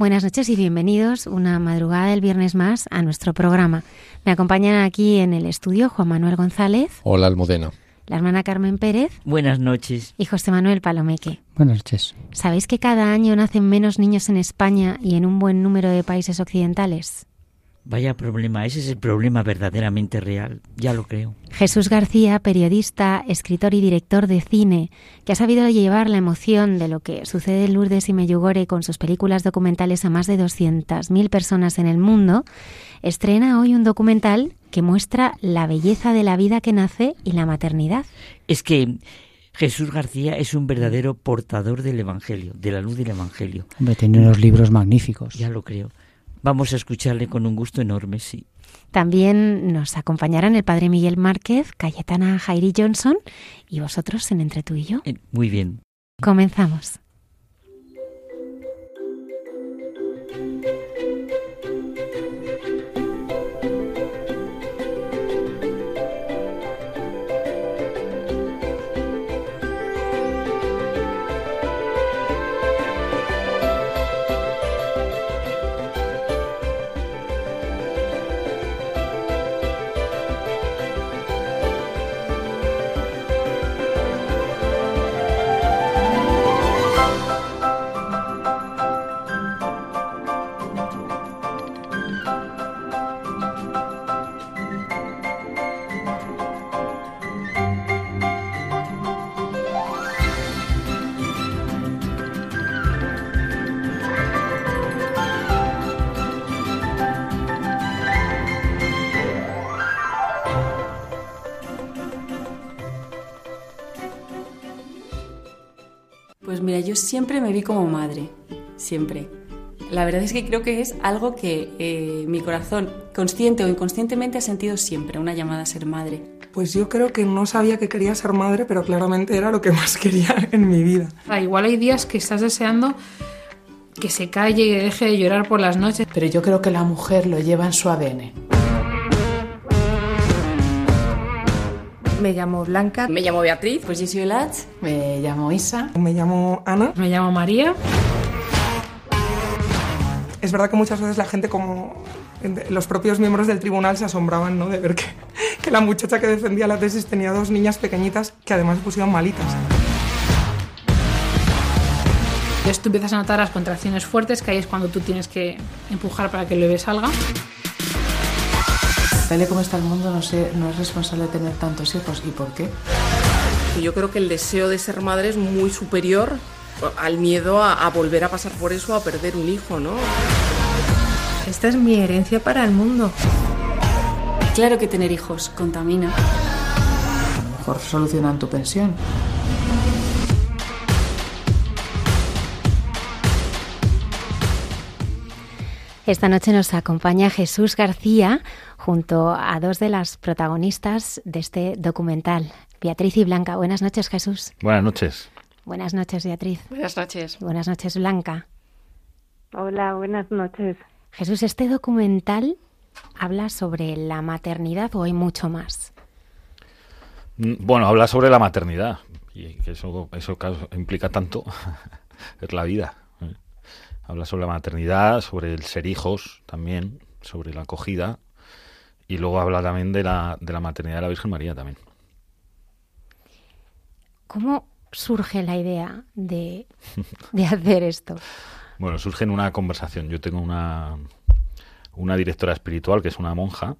Buenas noches y bienvenidos una madrugada del viernes más a nuestro programa. Me acompañan aquí en el estudio Juan Manuel González, Hola, Almudena. la hermana Carmen Pérez Buenas noches. y José Manuel Palomeque. Buenas noches. ¿Sabéis que cada año nacen menos niños en España y en un buen número de países occidentales? Vaya problema, ese es el problema verdaderamente real, ya lo creo. Jesús García, periodista, escritor y director de cine, que ha sabido llevar la emoción de lo que sucede en Lourdes y Meyugore con sus películas documentales a más de 200.000 personas en el mundo, estrena hoy un documental que muestra la belleza de la vida que nace y la maternidad. Es que Jesús García es un verdadero portador del Evangelio, de la luz del Evangelio, Hombre, tiene unos libros magníficos. ya lo creo. Vamos a escucharle con un gusto enorme, sí. También nos acompañarán el padre Miguel Márquez, Cayetana Jairi Johnson y vosotros en Entre tú y yo. Eh, Muy bien. Comenzamos. Mira, yo siempre me vi como madre, siempre. La verdad es que creo que es algo que eh, mi corazón, consciente o inconscientemente, ha sentido siempre, una llamada a ser madre. Pues yo creo que no sabía que quería ser madre, pero claramente era lo que más quería en mi vida. Ah, igual hay días que estás deseando que se calle y deje de llorar por las noches. Pero yo creo que la mujer lo lleva en su ADN. Me llamo Blanca. Me llamo Beatriz. Pues yo soy. Me llamo Isa. Me llamo Ana. Me llamo María. Es verdad que muchas veces la gente, como los propios miembros del tribunal, se asombraban ¿no? de ver que, que la muchacha que defendía la tesis tenía dos niñas pequeñitas que además se pusieron malitas. Entonces tú empiezas a notar las contracciones fuertes, que ahí es cuando tú tienes que empujar para que el bebé salga. Tal y como está el mundo, no, sé, no es responsable de tener tantos hijos. ¿Y por qué? Yo creo que el deseo de ser madre es muy superior al miedo a, a volver a pasar por eso, a perder un hijo, ¿no? Esta es mi herencia para el mundo. Claro que tener hijos contamina. A lo mejor solucionan tu pensión. Esta noche nos acompaña Jesús García junto a dos de las protagonistas de este documental, Beatriz y Blanca. Buenas noches, Jesús. Buenas noches. Buenas noches, Beatriz. Buenas noches. Buenas noches, Blanca. Hola, buenas noches. Jesús, este documental habla sobre la maternidad o hay mucho más. Mm, Bueno, habla sobre la maternidad. Y que eso, eso implica tanto, es la vida. Habla sobre la maternidad, sobre el ser hijos también, sobre la acogida, y luego habla también de la, de la maternidad de la Virgen María también. ¿Cómo surge la idea de, de hacer esto? Bueno, surge en una conversación. Yo tengo una, una directora espiritual que es una monja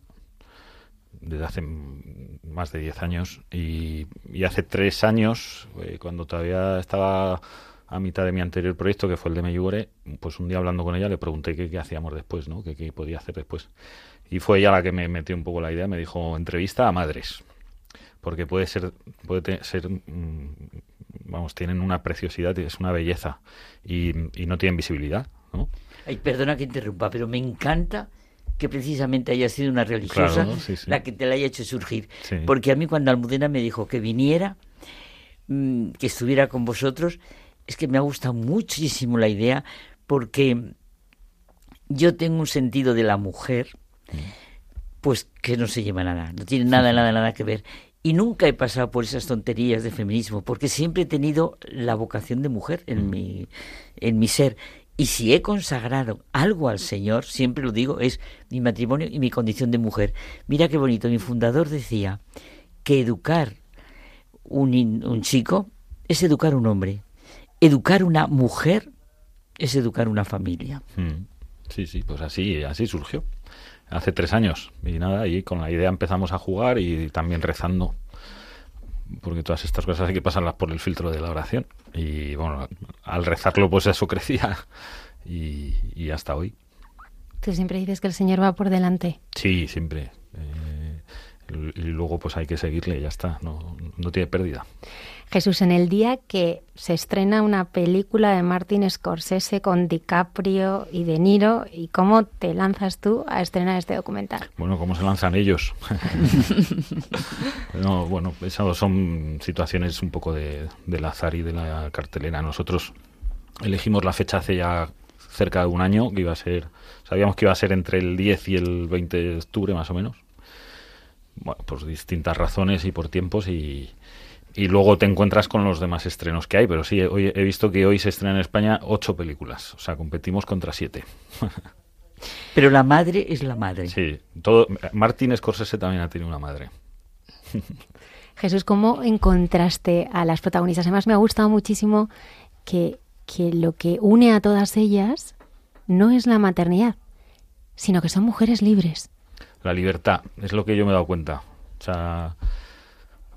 desde hace más de 10 años y, y hace tres años, eh, cuando todavía estaba a mitad de mi anterior proyecto, que fue el de Meyugore, pues un día hablando con ella le pregunté qué, qué hacíamos después, ¿no? ¿Qué, qué podía hacer después. Y fue ella la que me metió un poco la idea, me dijo entrevista a madres, porque puede ser, puede ser, mm, vamos, tienen una preciosidad, es una belleza y, y no tienen visibilidad, ¿no? Ay, perdona que interrumpa, pero me encanta que precisamente haya sido una religiosa Claro, sí, sí. la que te la haya hecho surgir. Sí. Porque a mí cuando Almudena me dijo que viniera, mm, que estuviera con vosotros, es que me ha gustado muchísimo la idea porque yo tengo un sentido de la mujer, pues que no se lleva nada, no tiene nada, nada, nada que ver. Y nunca he pasado por esas tonterías de feminismo, porque siempre he tenido la vocación de mujer en mi, en mi ser. Y si he consagrado algo al Señor, siempre lo digo, es mi matrimonio y mi condición de mujer. Mira qué bonito, mi fundador decía que educar un, un chico es educar un hombre. Educar una mujer es educar una familia. Mm. Sí, sí, pues así, así surgió. Hace tres años. Y nada, y con la idea empezamos a jugar y también rezando. Porque todas estas cosas hay que pasarlas por el filtro de la oración. Y bueno, al rezarlo, pues eso crecía. Y, y hasta hoy. Tú siempre dices que el Señor va por delante. Sí, siempre. Eh, y luego, pues hay que seguirle y ya está. No, no tiene pérdida. Jesús, en el día que se estrena una película de Martin Scorsese con DiCaprio y De Niro, ¿y cómo te lanzas tú a estrenar este documental? Bueno, ¿cómo se lanzan ellos? no, bueno, eso son situaciones un poco de, del azar y de la cartelera. Nosotros elegimos la fecha hace ya cerca de un año, que iba a ser, sabíamos que iba a ser entre el 10 y el 20 de octubre más o menos. Bueno, por distintas razones y por tiempos y, y luego te encuentras con los demás estrenos que hay, pero sí, hoy he visto que hoy se estrenan en España ocho películas, o sea, competimos contra siete. Pero la madre es la madre. Sí, todo, Martin Scorsese también ha tenido una madre. Jesús, ¿cómo encontraste a las protagonistas? Además, me ha gustado muchísimo que, que lo que une a todas ellas no es la maternidad, sino que son mujeres libres. La libertad, es lo que yo me he dado cuenta. O sea,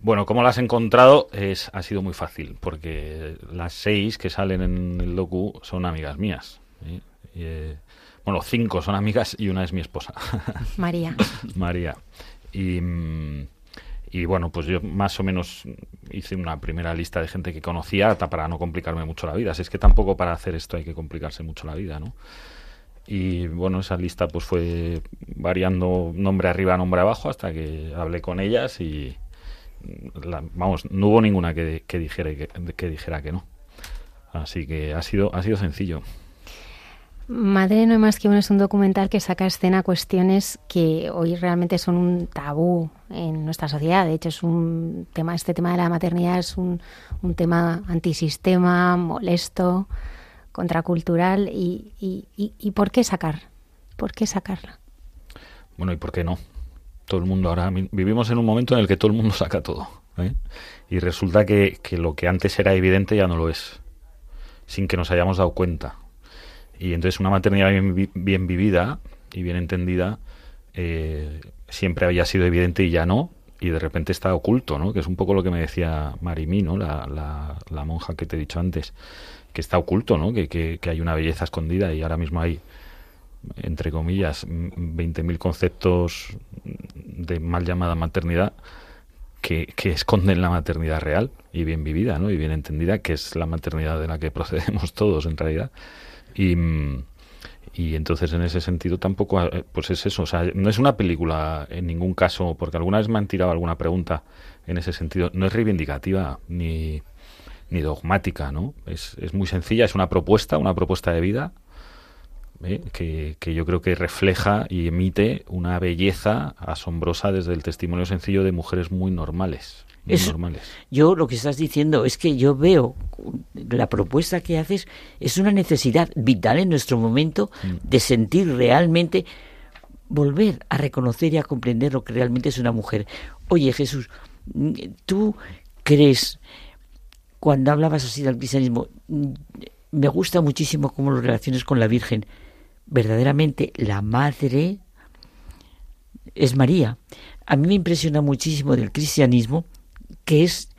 bueno, ¿cómo las he encontrado? Es, ha sido muy fácil, porque las seis que salen en el docu son amigas mías. ¿sí? Y, eh, bueno, cinco son amigas y una es mi esposa. María. María. Y, mm, y bueno, pues yo más o menos hice una primera lista de gente que conocía hasta para no complicarme mucho la vida. Si es que tampoco para hacer esto hay que complicarse mucho la vida, ¿no? Y bueno, esa lista pues fue variando nombre arriba, nombre abajo, hasta que hablé con ellas y la- vamos, no hubo ninguna que, que dijera que, que dijera que no. Así que ha sido, ha sido sencillo. Madre no hay más que uno es un documental que saca a escena cuestiones que hoy realmente son un tabú en nuestra sociedad. De hecho, es un tema, este tema de la maternidad es un, un tema antisistema, molesto, contracultural. Y, y, y, ¿y por qué sacar? ¿Por qué sacarla? Bueno, ¿y por qué no? Todo el mundo ahora vivimos en un momento en el que todo el mundo saca todo. ¿eh? Y resulta que, que lo que antes era evidente ya no lo es, sin que nos hayamos dado cuenta. Y entonces una maternidad bien, bien vivida y bien entendida eh, siempre había sido evidente y ya no, y de repente está oculto, ¿no? Que es un poco lo que me decía Marimí, ¿no? La, la, monja que te he dicho antes, que está oculto, ¿no? Que, que hay una belleza escondida y ahora mismo hay entre comillas, m- 20.000 conceptos de mal llamada maternidad que, que esconden la maternidad real y bien vivida, ¿no? Y bien entendida, que es la maternidad de la que procedemos todos en realidad. Y, y entonces en ese sentido tampoco, eh, pues es eso, o sea, no es una película en ningún caso, porque alguna vez me han tirado alguna pregunta en ese sentido, no es reivindicativa ni, ni dogmática, ¿no? Es, es muy sencilla, es una propuesta, una propuesta de vida ¿eh? que, que yo creo que refleja y emite una belleza asombrosa desde el testimonio sencillo de mujeres muy normales. muy Eso- normales. Yo lo que estás diciendo es que yo veo la propuesta que haces es una necesidad vital en nuestro momento de sentir realmente volver a reconocer y a comprender lo que realmente es una mujer. Oye, Jesús, mm, tú crees cuando hablabas así del cristianismo, mm, me gusta muchísimo cómo lo relaciones con la Virgen. Verdaderamente la madre es María. A mí me impresiona muchísimo del cristianismo que es,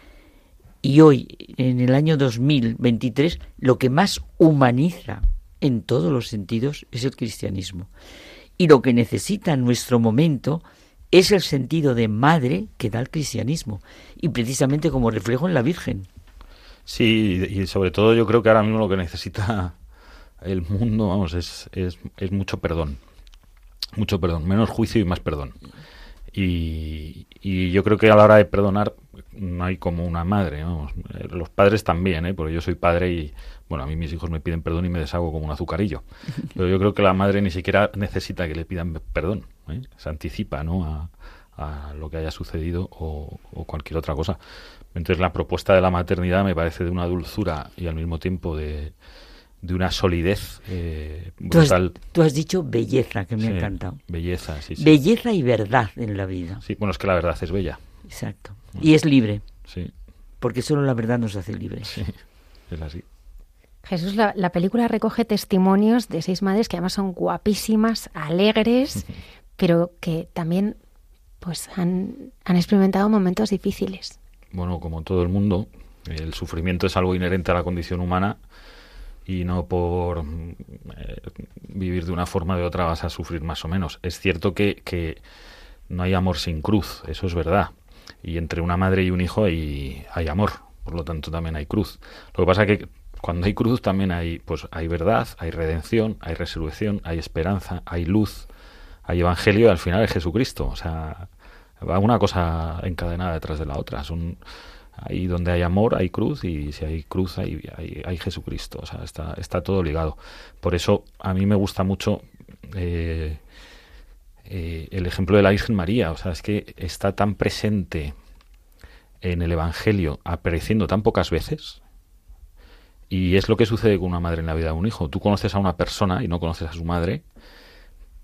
y hoy, en el año 2023, lo que más humaniza en todos los sentidos es el cristianismo. Y lo que necesita nuestro momento es el sentido de madre que da el cristianismo, y precisamente como reflejo en la Virgen. Sí, y sobre todo yo creo que ahora mismo lo que necesita el mundo, vamos, es, es, es mucho perdón. Mucho perdón, menos juicio y más perdón. Y, y yo creo que a la hora de perdonar no hay como una madre, vamos. Eh, Los padres también, ¿eh? porque yo soy padre y, bueno, a mí mis hijos me piden perdón y me deshago como un azucarillo. Pero yo creo que la madre ni siquiera necesita que le pidan perdón, ¿eh? se anticipa, ¿no? A, a lo que haya sucedido o, o cualquier otra cosa. Entonces la propuesta de la maternidad me parece de una dulzura y al mismo tiempo de, de una solidez eh, Tú has, brutal. tú has dicho belleza, que me Sí, ha encantado. Belleza, sí, sí. Belleza y verdad en la vida. Sí, bueno, es que la verdad es bella. Exacto. Y es libre, Sí, porque solo la verdad nos hace libres. sí, es así. Jesús, la, la película recoge testimonios de seis madres que además son guapísimas, alegres, pero que también pues han, han experimentado momentos difíciles. Bueno, como todo el mundo, el sufrimiento es algo inherente a la condición humana y no por mm, eh, vivir de una forma o de otra vas a sufrir más o menos. Es cierto que, que no hay amor sin cruz, eso es verdad. Y entre una madre y un hijo hay, hay amor, por lo tanto también hay cruz. Lo que pasa que cuando hay cruz también hay, pues, hay verdad, hay redención, hay resurrección, hay esperanza, hay luz, hay evangelio y al final es Jesucristo. O sea, va una cosa encadenada detrás de la otra. Son ahí donde hay amor hay cruz y si hay cruz hay, hay, Jesucristo. O sea, está, está todo ligado. Por eso a mí me gusta mucho eh, eh, el ejemplo de la Virgen María. O sea, es que está tan presente en el Evangelio, apareciendo tan pocas veces. Y es lo que sucede con una madre en la vida de un hijo. Tú conoces a una persona y no conoces a su madre,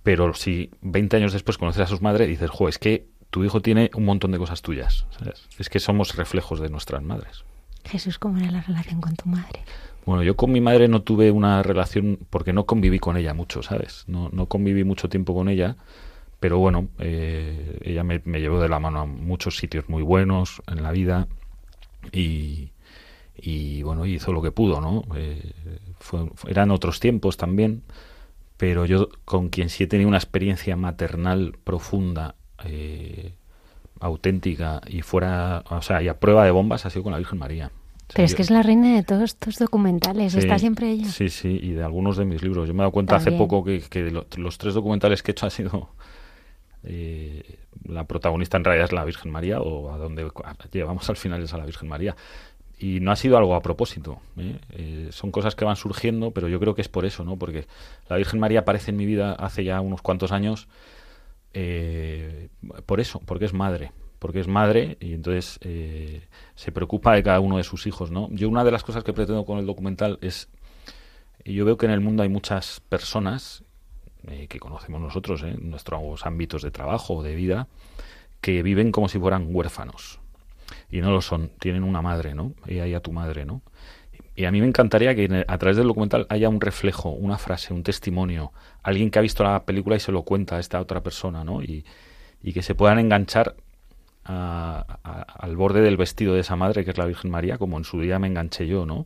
pero si 20 años después conoces a su madre, dices, jo, es que tu hijo tiene un montón de cosas tuyas. ¿sabes? Es que somos reflejos de nuestras madres. Jesús, ¿cómo era la relación con tu madre? Bueno, yo con mi madre no tuve una relación porque no conviví con ella mucho, ¿sabes? No, no conviví mucho tiempo con ella, pero bueno, eh, ella me, me llevó de la mano a muchos sitios muy buenos en la vida y, y bueno, hizo lo que pudo, ¿no? Eh, fue- fue- eran otros tiempos también, pero yo con quien sí he tenido una experiencia maternal profunda, eh, auténtica y fuera, o sea, y a prueba de bombas ha sido con la Virgen María. Pero es que es la reina de todos estos documentales, Sí, está siempre ella. Sí, sí, y de algunos de mis libros. Yo me he dado cuenta hace poco que, que lo- los tres documentales que he hecho ha sido eh, la protagonista en realidad es la Virgen María o a donde llevamos al final es a la Virgen María. Y no ha sido algo a propósito. ¿eh? Eh, son cosas que van surgiendo, pero yo creo que es por eso, ¿no? Porque la Virgen María aparece en mi vida hace ya unos cuantos años eh, por eso, porque es madre. Porque es madre y entonces eh, se preocupa de cada uno de sus hijos, ¿no? Yo una de las cosas que pretendo con el documental es yo veo que en el mundo hay muchas personas eh, que conocemos nosotros ¿eh? en nuestros ámbitos de trabajo o de vida que viven como si fueran huérfanos y no lo son, tienen una madre, ¿no? Y hay a tu madre, ¿no? Y a mí me encantaría que a través del documental haya un reflejo, una frase, un testimonio, alguien que ha visto la película y se lo cuenta a esta otra persona, ¿no? Y, y que se puedan enganchar a- al borde del vestido de esa madre que es la Virgen María, como en su día me enganché yo, ¿no?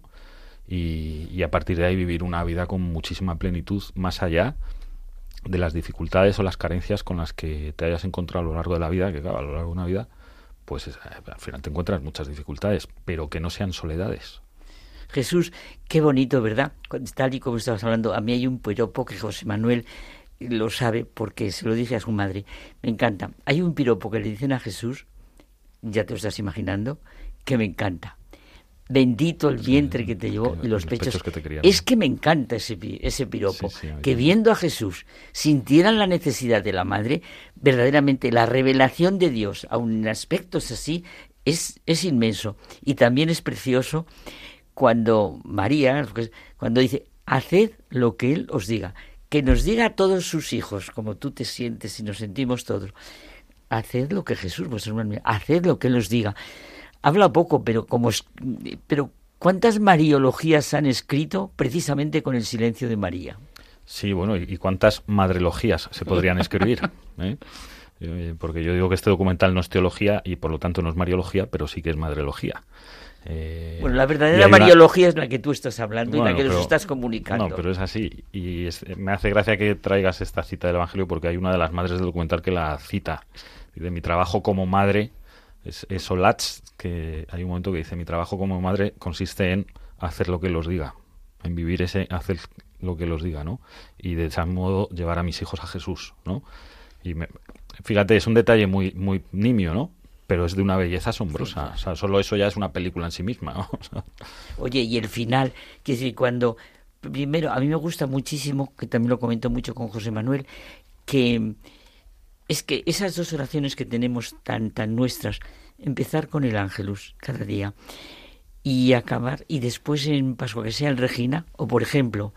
Y, y a partir de ahí vivir una vida con muchísima plenitud, más allá de las dificultades o las carencias con las que te hayas encontrado a lo largo de la vida, que claro, a lo largo de una vida, pues es- al final te encuentras muchas dificultades, pero que no sean soledades. Jesús, qué bonito, ¿verdad? Tal y como estabas hablando, a mí hay un piropo que José Manuel lo sabe porque se lo dije a su madre. Me encanta. Hay un piropo que le dicen a Jesús, ya te lo estás imaginando, que me encanta. Bendito el vientre que te llevó y los, pechos, que te. Es que me encanta ese, ese piropo. Sí, sí, que viendo a Jesús sintieran la necesidad de la madre, verdaderamente la revelación de Dios, aun en aspectos así, es, es inmenso. Y también es precioso cuando María, cuando dice, haced lo que Él os diga, que nos diga a todos sus hijos, como tú te sientes y nos sentimos todos, haced lo que Jesús, vuestro hermano, haced lo que Él os diga. Habla poco, pero como es- pero ¿cuántas mariologías han escrito precisamente con el silencio de María? Sí, bueno, ¿y y cuántas madrelogías se podrían escribir? ¿eh? Eh, Porque yo digo que este documental no es teología y por lo tanto no es mariología, pero sí que es madrelogía. Eh, Bueno, la verdadera mariología es la que tú estás hablando y la que nos pero- estás comunicando. No, pero es así. Y es- me hace gracia que traigas esta cita del Evangelio porque hay una de las madres del documental que la cita. De mi trabajo como madre, es, es Olatz, que hay un momento que dice, mi trabajo como madre consiste en hacer lo que los diga, en vivir ese, hacer lo que los diga, ¿no? Y de ese modo llevar a mis hijos a Jesús, ¿no? Y me- fíjate, es un detalle muy, muy nimio, ¿no? Pero es de una belleza asombrosa. O sea, solo eso ya es una película en sí misma, ¿no? O sea, Oye, y el final, que decir, cuando primero a mí me gusta muchísimo, que también lo comento mucho con José Manuel, que es que esas dos oraciones que tenemos tan tan nuestras, empezar con el ángelus cada día y acabar y después en Pascua que sea el Regina o por ejemplo,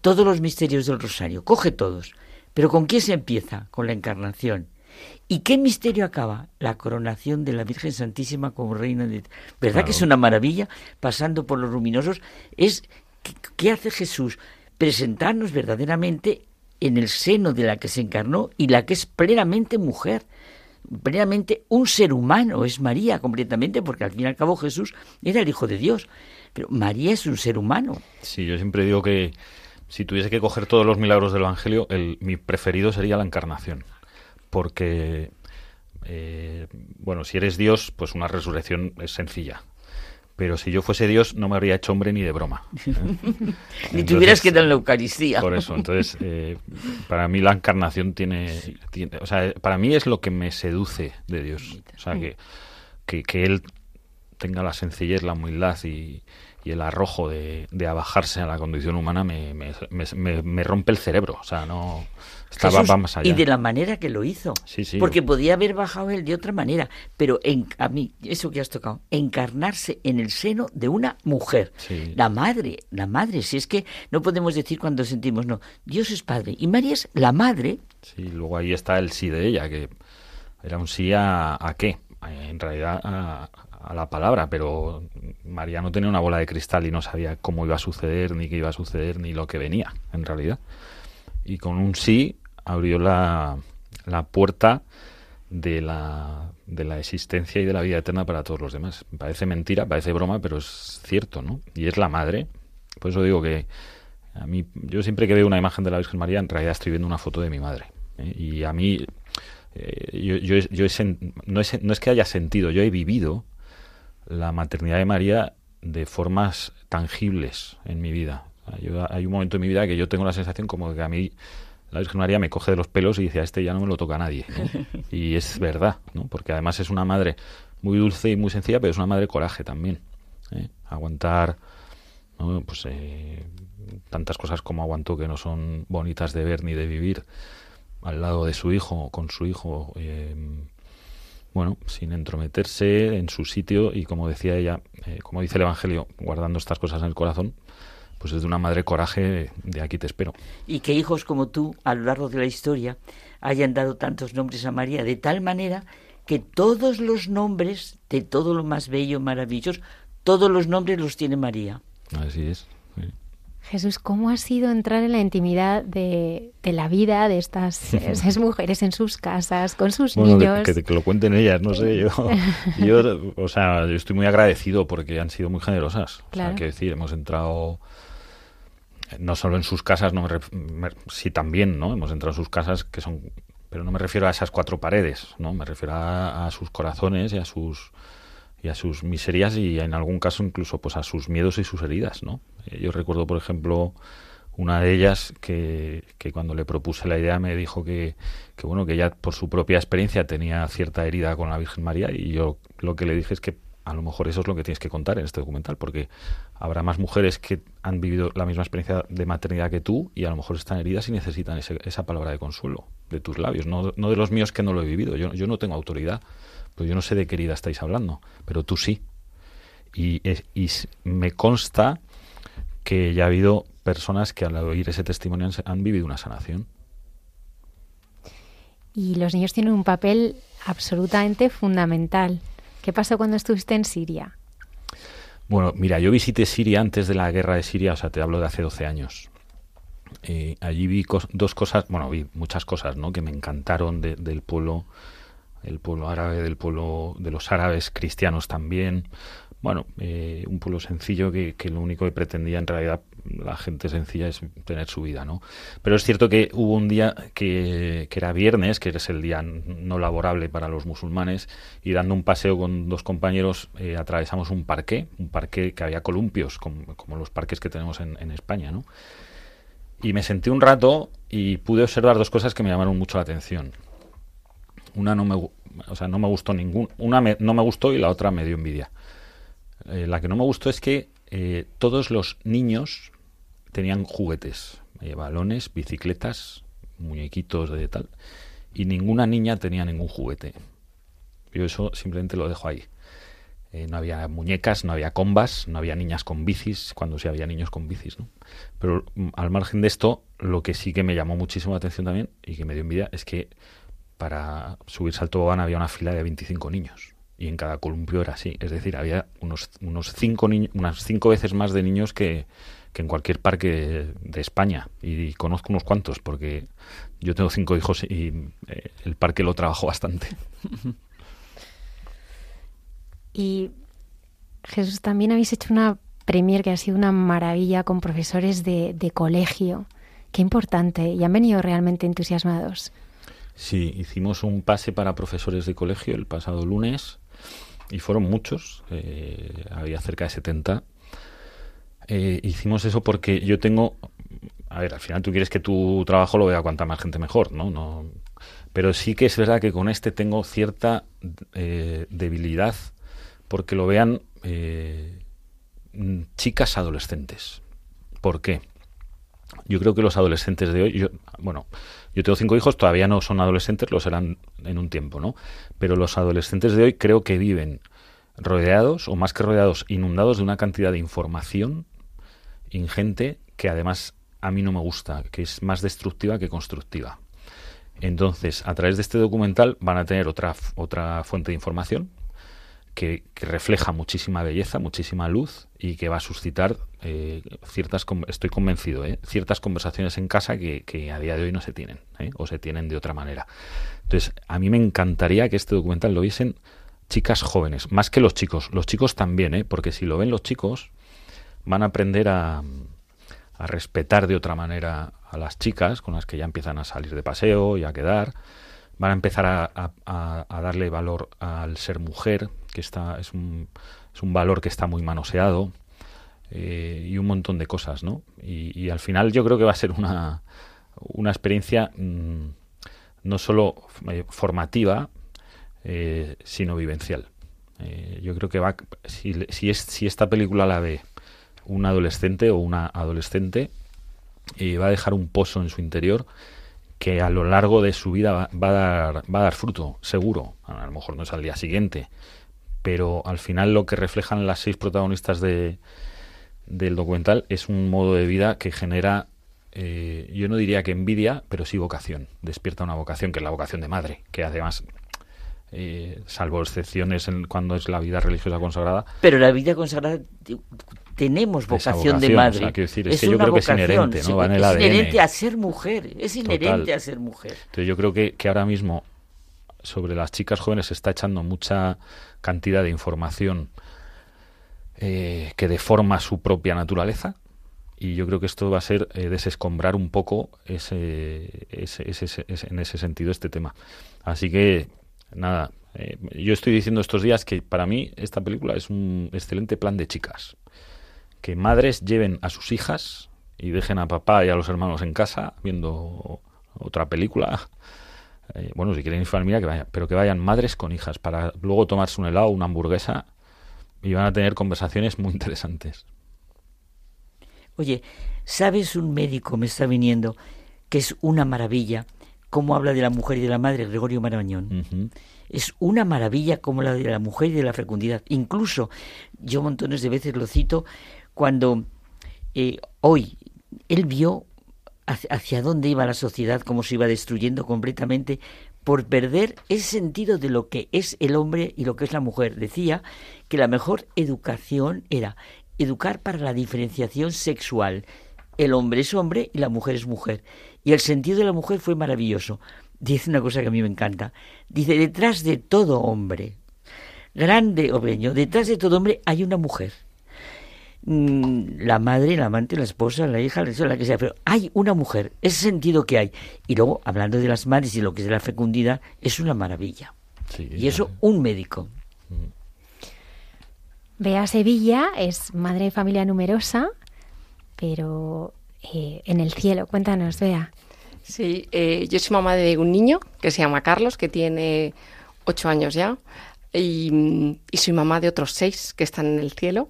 todos los misterios del rosario, coge todos, pero ¿con quién se empieza? Con la encarnación. ¿Y qué misterio acaba? La coronación de la Virgen Santísima como Reina de... ¿Verdad Claro. que es una maravilla? Pasando por los luminosos. Es ¿qué, qué hace Jesús? Presentarnos verdaderamente en el seno de la que se encarnó y la que es plenamente mujer, plenamente un ser humano, es María completamente, porque al fin y al cabo Jesús era el Hijo de Dios. Pero María es un ser humano. Sí, yo siempre digo que si tuviese que coger todos los milagros del Evangelio, el, mi preferido sería la encarnación. Porque, eh, bueno, si eres Dios, pues una resurrección es sencilla. Pero si yo fuese Dios, no me habría hecho hombre ni de broma. ¿eh? Ni Entonces, quedado en la Eucaristía. Por eso, entonces, eh, para mí la encarnación tiene, tiene- O sea, para mí es lo que me seduce de Dios. O sea, que, que, que Él tenga la sencillez, la humildad y, y el arrojo de, de abajarse a la condición humana me, me- me- me rompe el cerebro. O sea, no. Estaba, Jesús, allá. Y de la manera que lo hizo. Sí, sí. Porque podía haber bajado él de otra manera. Pero en, a mí, eso que has tocado, encarnarse en el seno de una mujer. Sí. La madre, la madre. Si es que no podemos decir cuando sentimos, no, Dios es padre. Y María es la madre. Sí, luego ahí está el sí de ella, que era un sí a, a qué? En realidad a, a la palabra, pero María no tenía una bola de cristal y no sabía cómo iba a suceder, ni qué iba a suceder, ni lo que venía, en realidad. Y con un sí abrió la, la puerta de la, de la existencia y de la vida eterna para todos los demás. Parece mentira, parece broma, pero es cierto, ¿no? Y es la madre. Por eso digo que a mí, yo siempre que veo una imagen de la Virgen María, en realidad estoy viendo una foto de mi madre. ¿eh? Y a mí, eh, yo, yo, yo he no, es, no es que haya sentido, yo he vivido la maternidad de María de formas tangibles en mi vida. Hay un momento en mi vida que yo tengo la sensación como que a mí la Virgen María me coge de los pelos y dice, a este ya no me lo toca nadie. ¿no? Y es verdad, ¿no? porque además es una madre muy dulce y muy sencilla, pero es una madre coraje también. ¿eh? Aguantar ¿no? pues, eh, tantas cosas como aguantó que no son bonitas de ver ni de vivir al lado de su hijo, con su hijo, eh, bueno, sin entrometerse en su sitio y como decía ella, eh, como dice el Evangelio, guardando estas cosas en el corazón, pues es de una madre coraje de aquí te espero. Y que hijos como tú, a lo largo de la historia, hayan dado tantos nombres a María, de tal manera que todos los nombres de todo lo más bello, maravilloso, todos los nombres los tiene María. Así es. sí. Jesús, ¿cómo ha sido entrar en la intimidad de, de la vida de estas esas mujeres en sus casas, con sus Bueno, que- niños? que, que lo cuenten ellas, no sé, yo, yo, o sea, yo estoy muy agradecido porque han sido muy generosas. O Claro. sea, que decir, hemos entrado no solo en sus casas, no me me- sí también, ¿no? Hemos entrado en sus casas que son, pero no me refiero a esas cuatro paredes, ¿no? Me refiero a, a sus corazones y a sus y a sus miserias y en algún caso incluso pues a sus miedos y sus heridas, ¿no? Eh, Yo recuerdo, por ejemplo, una de ellas que, que cuando le propuse la idea me dijo que, que bueno que ella por su propia experiencia tenía cierta herida con la Virgen María y yo lo que le dije es que a lo mejor eso es lo que tienes que contar en este documental porque habrá más mujeres que han vivido la misma experiencia de maternidad que tú y a lo mejor están heridas y necesitan ese- esa palabra de consuelo de tus labios, no, no de los míos que no lo he vivido. Yo, yo no tengo autoridad, pues yo no sé de qué herida estáis hablando, pero tú sí. Y, me consta que ya ha habido personas que al oír ese testimonio han, han vivido una sanación. Y los niños tienen un papel absolutamente fundamental. ¿Qué pasó cuando estuviste en Siria? Bueno, mira, yo visité Siria antes de la guerra de Siria, o sea, te hablo de hace 12 años. Eh, allí vi dos cosas, bueno, vi muchas cosas, ¿no? Que me encantaron de- del pueblo, el pueblo árabe, del pueblo de los árabes cristianos también. Bueno, eh, un pueblo sencillo que lo único que pretendía en realidad la gente sencilla es tener su vida, ¿no? Pero es cierto que hubo un día que, que era viernes, que es el día no laborable para los musulmanes, y dando un paseo con dos compañeros eh, atravesamos un parque, un parque que había columpios, como, los parques que tenemos en, España, ¿no? Y me senté un rato y pude observar dos cosas que me llamaron mucho la atención. Una no me, o sea, no me gustó ningún, una me- no me gustó y la otra me dio envidia. Eh, la que no me gustó es que eh, todos los niños tenían juguetes, eh, balones, bicicletas, muñequitos de tal, y ninguna niña tenía ningún juguete. Yo eso simplemente lo dejo ahí. Eh, no había muñecas, no había combas, no había niñas con bicis, cuando sí había niños con bicis, ¿no? Pero mm, al margen de esto, lo que sí que me llamó muchísimo la atención también y que me dio envidia es que para subirse al tobogán había una fila de 25 niños y en cada columpio era así, es decir, había unos unos cinco unas cinco veces más de niños que, que en cualquier parque de, España y, conozco unos cuantos porque yo tengo cinco hijos y eh, el parque lo trabajo bastante. Y Jesús, también habéis hecho una premier que ha sido una maravilla con profesores de, de colegio. Qué importante. Y han venido realmente entusiasmados. Sí, hicimos un pase para profesores de colegio el pasado lunes y fueron muchos, eh, había cerca de 70. Eh, hicimos eso porque yo tengo, a ver, al final tú quieres que tu trabajo lo vea cuanta más gente mejor, ¿no? no pero sí que es verdad que con este tengo cierta eh, debilidad porque lo vean eh, chicas adolescentes. ¿Por qué? Yo creo que los adolescentes de hoy, yo, bueno, yo tengo cinco hijos, todavía no son adolescentes, lo serán en un tiempo, ¿no? Pero los adolescentes de hoy creo que viven rodeados, o más que rodeados, inundados de una cantidad de información ingente que además a mí no me gusta, que es más destructiva que constructiva. Entonces, a través de este documental van a tener otra, otra fuente de información que, refleja muchísima belleza, muchísima luz y que va a suscitar eh, ciertas, estoy convencido, ¿eh? ciertas conversaciones en casa que, que a día de hoy no se tienen ¿eh? o se tienen de otra manera. Entonces, a mí me encantaría que este documental lo viesen chicas jóvenes, más que los chicos, los chicos también, ¿eh? porque si lo ven los chicos van a aprender a, respetar de otra manera a las chicas con las que ya empiezan a salir de paseo y a quedar. Van a empezar a, darle valor al ser mujer, que está, es, un, es un valor que está muy manoseado, eh, y un montón de cosas, ¿no? Y, al final yo creo que va a ser una, una experiencia mm, no solo eh, formativa, eh, sino vivencial. Yo creo que va, si, es, si esta película la ve un adolescente o una adolescente, eh, va a dejar un pozo en su interior que a lo largo de su vida va, a, dar, va a dar fruto, seguro. A lo mejor no es al día siguiente, pero al final lo que reflejan las seis protagonistas de, del documental es un modo de vida que genera, eh, yo no diría que envidia, pero sí vocación. Despierta una vocación, que es la vocación de madre, que además, eh, salvo excepciones en cuando es la vida religiosa consagrada, Pero la vida consagrada tenemos vocación, de vocación, madre. o sea, quiero decir, es que yo creo que es vocación, inherente, ¿no? Va en el es ADN. inherente a ser mujer, es inherente Total. a ser mujer. Entonces yo creo que, que ahora mismo sobre las chicas jóvenes se está echando mucha cantidad de información eh, que deforma su propia naturaleza y yo creo que esto va a ser eh, desescombrar un poco ese, ese- ese- ese- en ese sentido este tema. Así que nada, eh, yo estoy diciendo estos días que para mí esta película es un excelente plan de chicas. Que madres lleven a sus hijas y dejen a papá y a los hermanos en casa viendo otra película. Eh, bueno, si quieren ir familia, que vayan, pero que vayan madres con hijas para luego tomarse un helado, una hamburguesa y van a tener conversaciones muy interesantes. Oye, ¿sabes un médico me está viniendo que es una maravilla cómo habla de la mujer y de la madre Gregorio Marañón. Es una maravilla como la de la mujer y de la fecundidad. Incluso, yo montones de veces lo cito, cuando eh, hoy él vio hacia, dónde iba la sociedad, cómo se iba destruyendo completamente por perder ese sentido de lo que es el hombre y lo que es la mujer. Decía que la mejor educación era educar para la diferenciación sexual. El hombre es hombre y la mujer es mujer. Y el sentido de la mujer fue maravilloso. Dice una cosa que a mí me encanta. Dice, detrás de todo hombre, grande o pequeño, detrás de todo hombre hay una mujer. Mm, La madre, la amante, la esposa, la hija, la la que sea, pero hay una mujer, ese sentido que hay. Y luego, hablando de las madres y lo que es la fecundidad, es una maravilla. y eso, un médico. Bea Sevilla es madre de familia numerosa, pero eh, en el cielo. Cuéntanos, Bea. Sí, eh, yo soy mamá de un niño que se llama Carlos, que tiene ocho años ya, y, y soy mamá de otros seis que están en el cielo.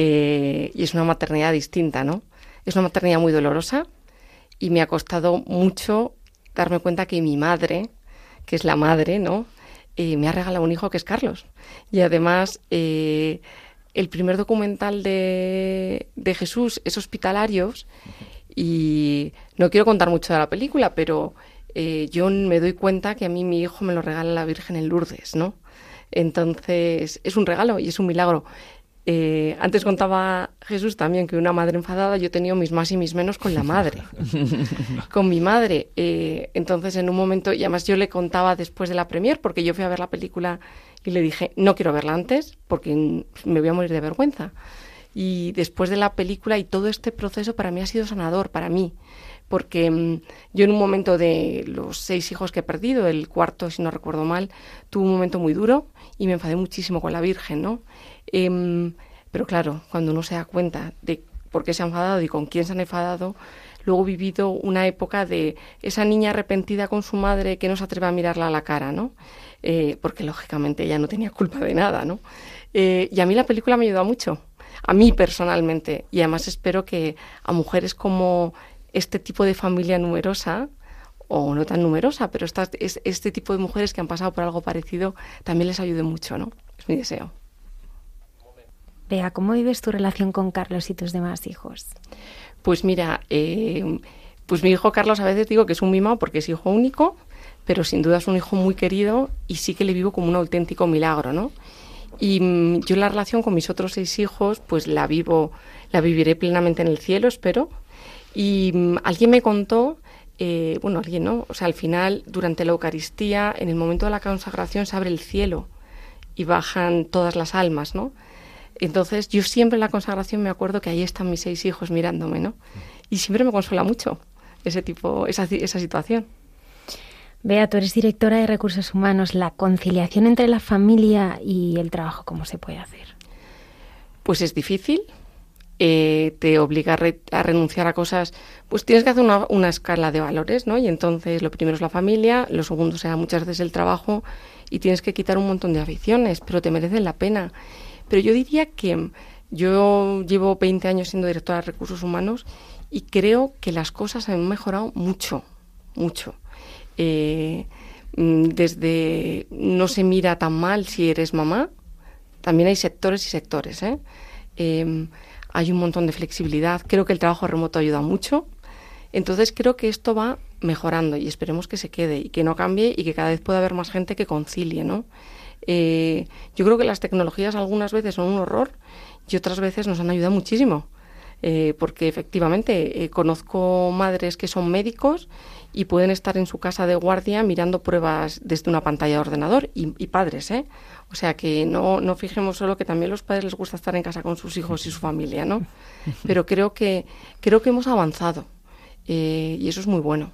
Eh, y es una maternidad distinta, ¿no? Es una maternidad muy dolorosa y me ha costado mucho darme cuenta que mi madre, que es la madre, ¿no? Eh, me ha regalado un hijo que es Carlos. Y además, eh, el primer documental de, de Jesús es Hospitalarios y no quiero contar mucho de la película, pero eh, yo me doy cuenta que a mí mi hijo me lo regala la Virgen en Lourdes, ¿no? Entonces, es un regalo y es un milagro. Eh, antes contaba Jesús también que una madre enfadada, yo he tenido mis más y mis menos con la madre, con mi madre. Eh, entonces, en un momento, y además yo le contaba después de la premier, porque yo fui a ver la película y le dije, no quiero verla antes, porque me voy a morir de vergüenza. Y después de la película y todo este proceso para mí ha sido sanador, para mí, porque mm, yo en un momento de los seis hijos que he perdido, el cuarto, si no recuerdo mal, tuve un momento muy duro y me enfadé muchísimo con la Virgen, ¿no? Em, pero claro, cuando uno se da cuenta de por qué se ha enfadado y con quién se han enfadado, luego he vivido una época de esa niña arrepentida con su madre que no se atreve a mirarla a la cara, ¿no? Eh, porque lógicamente ella no tenía culpa de nada, ¿no? Eh, y a mí la película me ayudó mucho, a mí personalmente, y además espero que a mujeres como este tipo de familia numerosa, o no tan numerosa, pero este tipo de mujeres que han pasado por algo parecido también les ayude mucho, ¿no? Es mi deseo. Bea, ¿cómo vives tu relación con Carlos y tus demás hijos? Pues mira, eh, pues mi hijo Carlos a veces digo que es un mimado porque es hijo único, pero sin duda es un hijo muy querido y sí que le vivo como un auténtico milagro, ¿no? Y mm, yo la relación con mis otros seis hijos, pues la vivo, la viviré plenamente en el cielo, espero. Y mm, alguien me contó, eh, bueno, alguien no, o sea, al final, durante la Eucaristía, en el momento de la consagración se abre el cielo y bajan todas las almas, ¿no? Entonces, yo siempre en la consagración me acuerdo que ahí están mis seis hijos mirándome, ¿no? Y siempre me consuela mucho ese tipo, esa, esa situación. Bea, tú eres directora de recursos humanos. ¿La conciliación entre la familia y el trabajo cómo se puede hacer? Pues es difícil, eh, te obliga a, re- a renunciar a cosas, pues tienes que hacer una, una escala de valores, ¿no? Y entonces lo primero es la familia, lo segundo será muchas veces el trabajo y tienes que quitar un montón de aficiones, pero te merecen la pena. Pero yo diría que yo llevo 20 años siendo directora de recursos humanos y creo que las cosas han mejorado mucho, mucho. Eh, mm, desde no se mira tan mal si eres mamá, también hay sectores y sectores. ¿eh? Eh, hay un montón de flexibilidad. Creo que el trabajo remoto ayuda mucho. Entonces creo que esto va mejorando y esperemos que se quede y que no cambie y que cada vez pueda haber más gente que concilie, ¿no? Eh, yo creo que las tecnologías algunas veces son un horror y otras veces nos han ayudado muchísimo. Eh, porque efectivamente eh, conozco madres que son médicos y pueden estar en su casa de guardia mirando pruebas desde una pantalla de ordenador y, y padres, ¿eh? O sea que no, no fijemos solo que también los padres les gusta estar en casa con sus hijos y su familia, ¿no? Pero creo que creo que hemos avanzado eh, y eso es muy bueno.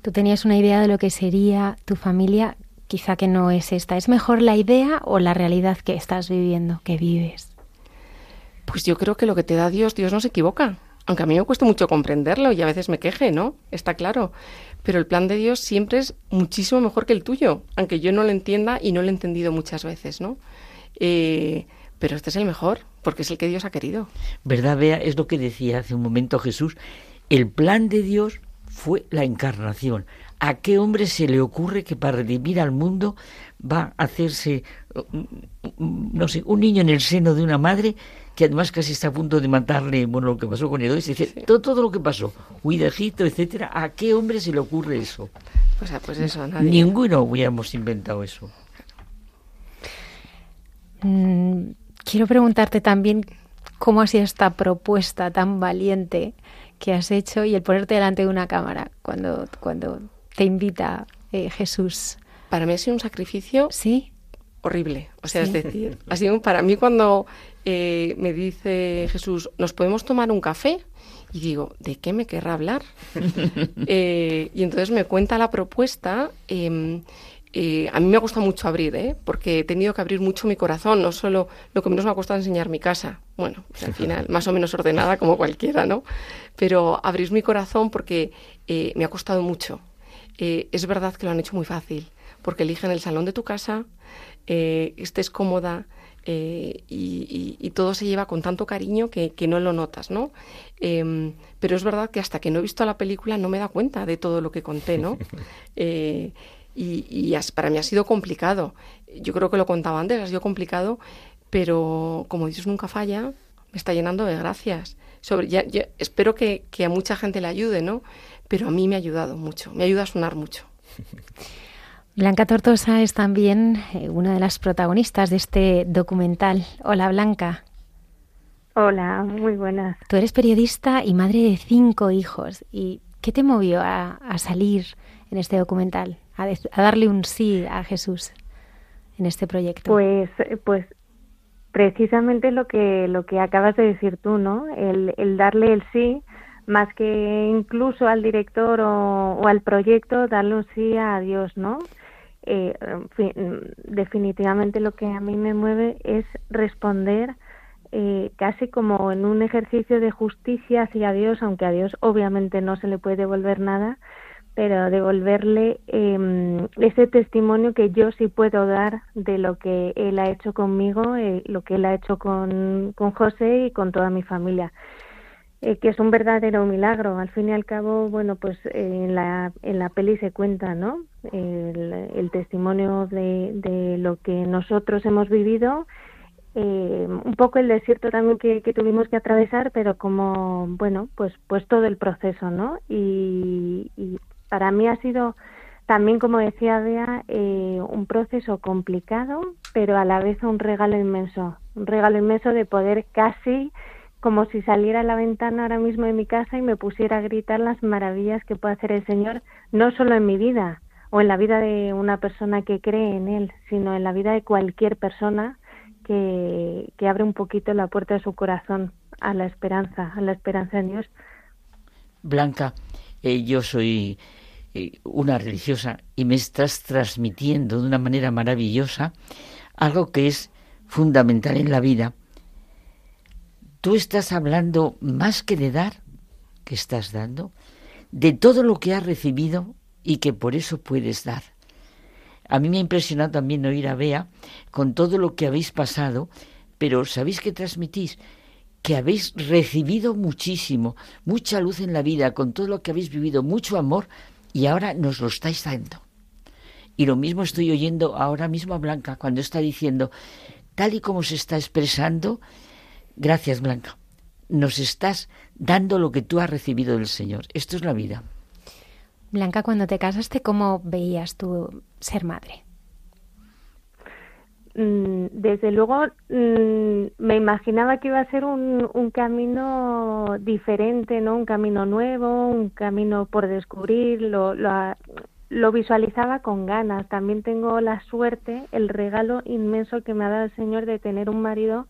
Tú tenías una idea de lo que sería tu familia, quizá que no es esta. ¿Es mejor la idea o la realidad que estás viviendo, que vives? Pues yo creo que lo que te da Dios, Dios no se equivoca. Aunque a mí me cuesta mucho comprenderlo y a veces me queje, ¿no? Está claro. Pero el plan de Dios siempre es muchísimo mejor que el tuyo, aunque yo no lo entienda y no lo he entendido muchas veces, ¿no? Eh, pero este es el mejor, porque es el que Dios ha querido. ¿Verdad, Bea? Es lo que decía hace un momento Jesús. El plan de Dios fue la encarnación. ¿A qué hombre se le ocurre que para redimir al mundo va a hacerse, mm, mm, no sé, un niño en el seno de una madre que además casi está a punto de matarle, bueno, lo que pasó con Herodes, dice, todo, todo lo que pasó, huida Egipto, etcétera, ¿a qué hombre se le ocurre eso? Pues, ah, pues eso, nadie. Ninguno hubiéramos inventado eso. Mm, quiero preguntarte también cómo ha sido esta propuesta tan valiente que has hecho y el ponerte delante de una cámara cuando, cuando te invita eh, Jesús. Para mí ha sido un sacrificio ¿Sí? horrible. O sea, Sí. es decir, ha sido para mí cuando eh, me dice Jesús, ¿nos podemos tomar un café? Y digo, ¿de qué me querrá hablar? Eh, y entonces me cuenta la propuesta. eh, eh, a mí me gusta mucho abrir, ¿eh? porque he tenido que abrir mucho mi corazón, no solo lo que menos me ha costado enseñar mi casa. Bueno, pues al final, más o menos ordenada como cualquiera, ¿no? Pero abrir mi corazón porque eh, me ha costado mucho. Eh, es verdad que lo han hecho muy fácil, porque eligen el salón de tu casa, eh, estés cómoda eh, y, y- y todo se lleva con tanto cariño que, que no lo notas, ¿no? Em, pero es verdad que hasta que no he visto la película no me da cuenta de todo lo que conté, ¿no? Y para mí ha sido complicado. Yo creo que lo contaba antes, ha sido complicado, pero como Dios nunca falla, me está llenando de gracias. Sobre, ya- ya- espero que, que a mucha gente le ayude, ¿no? Pero a mí me ha ayudado mucho, me ayuda a sonar mucho. Blanca Tortosa es también eh, una de las protagonistas de este documental. Hola Blanca, Hola, muy buenas. tú eres periodista y madre de cinco hijos. ¿Y qué te movió a, a salir en este documental, a, a darle un sí a Jesús en este proyecto? Pues, pues precisamente lo que lo que acabas de decir tú, ¿no? El, el darle el sí, más que incluso al director o, al proyecto, darle sí a Dios, ¿no? Eh, en fin, definitivamente lo que a mí me mueve es responder eh, casi como en un ejercicio de justicia hacia Dios, aunque a Dios obviamente no se le puede devolver nada, pero devolverle eh, ese testimonio que yo sí puedo dar de lo que él ha hecho conmigo, eh, lo que él ha hecho con, con José y con toda mi familia. Eh, que es un verdadero milagro. Al fin y al cabo, bueno, pues eh, en, la, en la peli se cuenta, ¿no? El, testimonio de, de lo que nosotros hemos vivido eh, un poco el desierto también que, que tuvimos que atravesar, pero como, bueno, pues, pues todo el proceso, ¿no? Y, y para mí ha sido también, como decía Bea, eh, un proceso complicado, pero a la vez un regalo inmenso, un regalo inmenso de poder casi como si saliera a la ventana ahora mismo de mi casa y me pusiera a gritar las maravillas que puede hacer el Señor, no solo en mi vida o en la vida de una persona que cree en Él, sino en la vida de cualquier persona que, abre un poquito la puerta de su corazón a la esperanza, a la esperanza en Dios. Blanca, eh, yo soy eh, una religiosa y me estás transmitiendo de una manera maravillosa algo que es fundamental en la vida. Tú estás hablando más que de dar, que estás dando, de todo lo que has recibido y que por eso puedes dar. A mí me ha impresionado también oír a Bea con todo lo que habéis pasado, pero ¿sabéis qué transmitís? Que habéis recibido muchísimo, mucha luz en la vida, con todo lo que habéis vivido, mucho amor, y ahora nos lo estáis dando. Y lo mismo estoy oyendo ahora mismo a Blanca cuando está diciendo, tal y como se está expresando, gracias Blanca, nos estás dando lo que tú has recibido del Señor. Esto es la vida. Blanca, cuando te casaste, ¿cómo veías tú ser madre? Mm, Desde luego mm, me imaginaba que iba a ser un, un camino diferente, ¿no? Un camino nuevo, un camino por descubrir, lo, lo, lo visualizaba con ganas. También tengo la suerte, el regalo inmenso que me ha dado el Señor de tener un marido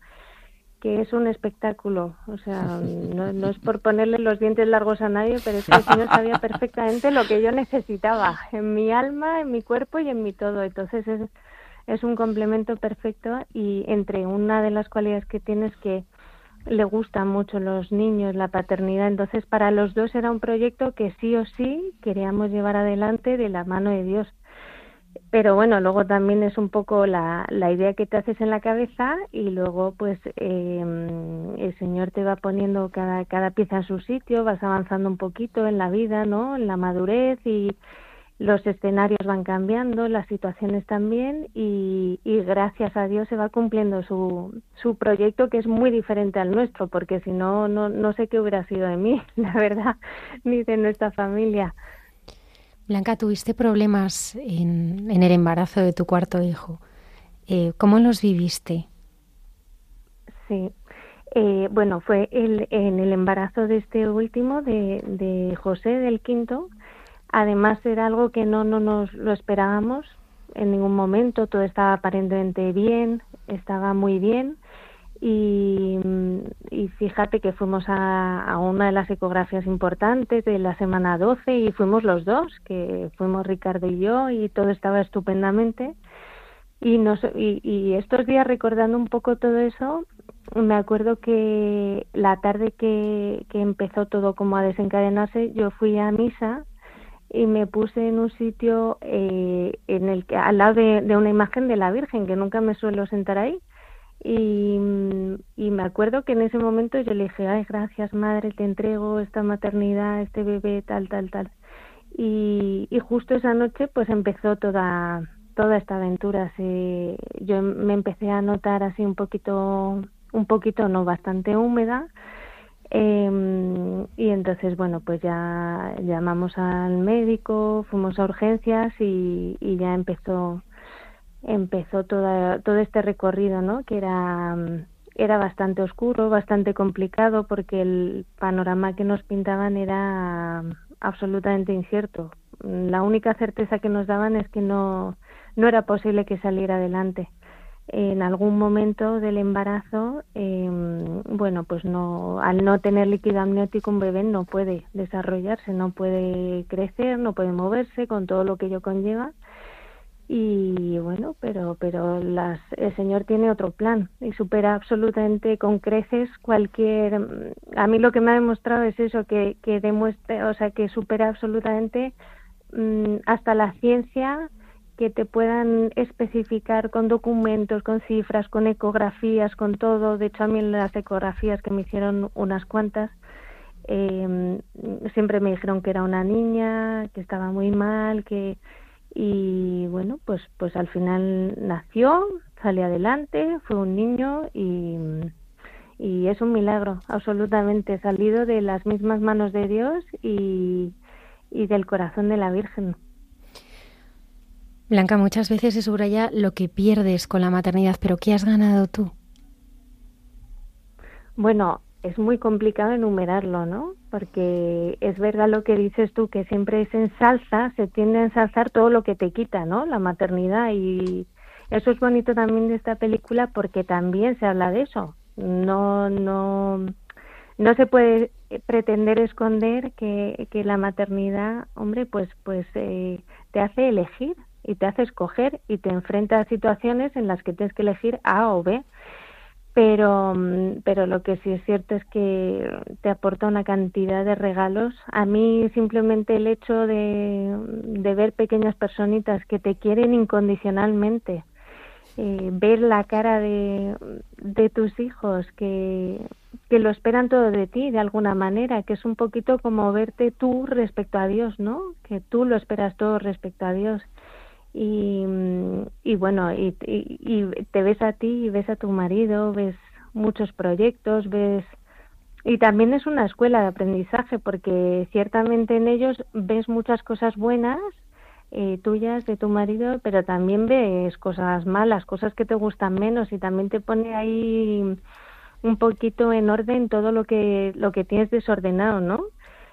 que es un espectáculo. O sea, no, no es por ponerle los dientes largos a nadie, pero es que el Señor sabía perfectamente lo que yo necesitaba en mi alma, en mi cuerpo y en mi todo. Entonces es, es un complemento perfecto y entre una de las cualidades que tiene es que le gustan mucho los niños, la paternidad. Entonces para los dos era un proyecto que sí o sí queríamos llevar adelante de la mano de Dios. Pero bueno, luego también es un poco la, la idea que te haces en la cabeza y luego pues eh, el Señor te va poniendo cada, cada pieza en su sitio, vas avanzando un poquito en la vida, ¿no? En la madurez y, los escenarios van cambiando, las situaciones también y, y, gracias a Dios se va cumpliendo su, su proyecto que es muy diferente al nuestro, porque si no, no, no sé qué hubiera sido de mí, la verdad, ni de nuestra familia. Blanca, tuviste problemas en, en el embarazo de tu cuarto hijo. Eh, ¿Cómo los viviste? Sí, eh, bueno, fue en el embarazo de este último, de, de José, del quinto, Además era algo que no, no nos lo esperábamos en ningún momento, todo estaba aparentemente bien, estaba muy bien y, y fíjate que fuimos a, una de las ecografías importantes de la semana 12 y fuimos los dos, que fuimos Ricardo y yo y todo estaba estupendamente. Y, nos, y, y estos días recordando un poco todo eso, me acuerdo que la tarde que, que empezó todo como a desencadenarse, yo fui a misa y me puse en un sitio eh, en el que al lado de, de, una imagen de la Virgen que nunca me suelo sentar ahí y, me acuerdo que en ese momento yo le dije ay gracias madre te entrego esta maternidad este bebé tal tal tal y, justo esa noche pues empezó toda toda esta aventura. Se, yo me empecé a notar así un poquito un poquito no bastante húmeda. Eh, y entonces, bueno, pues ya llamamos al médico, fuimos a urgencias y, y ya empezó empezó toda, todo este recorrido, ¿no? Que era era bastante oscuro, bastante complicado porque el panorama que nos pintaban era absolutamente incierto. La única certeza que nos daban es que no no era posible que saliera adelante en algún momento del embarazo, eh, bueno, pues no, al no tener líquido amniótico un bebé no puede desarrollarse, no puede crecer, no puede moverse con todo lo que ello conlleva. Y bueno, pero, pero las, el Señor tiene otro plan y supera absolutamente con creces cualquier. A mí lo que me ha demostrado es eso, que, que demuestre, o sea, que supera absolutamente mmm, hasta la ciencia que te puedan especificar con documentos, con cifras, con ecografías, con todo. De hecho, a mí las ecografías que me hicieron unas cuantas, eh, siempre me dijeron que era una niña, que estaba muy mal, que y bueno, pues pues al final nació, salió adelante, fue un niño y y es un milagro, absolutamente salido de las mismas manos de Dios y, y del corazón de la Virgen. Blanca, muchas veces se subraya lo que pierdes con la maternidad, pero ¿qué has ganado tú? Bueno, es muy complicado enumerarlo, ¿no? Porque es verdad lo que dices tú, que siempre se ensalza, se tiende a ensalzar todo lo que te quita, ¿no? La maternidad y eso es bonito también de esta película porque también se habla de eso. No, no, no se puede pretender esconder que, que la maternidad, hombre, pues, pues eh, te hace elegir, y te hace escoger y te enfrenta a situaciones en las que tienes que elegir A o B. Pero, mm, pero lo que sí es cierto es que te aporta una cantidad de regalos. A mí simplemente el hecho de, ver pequeñas personitas que te quieren incondicionalmente, eh, ver la cara de, de tus hijos que, que lo esperan todo de ti de alguna manera, que es un poquito como verte tú respecto a Dios, ¿no? Que tú lo esperas todo respecto a Dios y, y bueno, y, y, te ves a ti y ves a tu marido, ves muchos proyectos, ves... Y también es una escuela de aprendizaje porque ciertamente en ellos ves muchas cosas buenas eh, tuyas, de tu marido, pero también ves cosas malas, cosas que te gustan menos y también te pone ahí un poquito en orden todo lo que, lo que tienes desordenado, ¿no?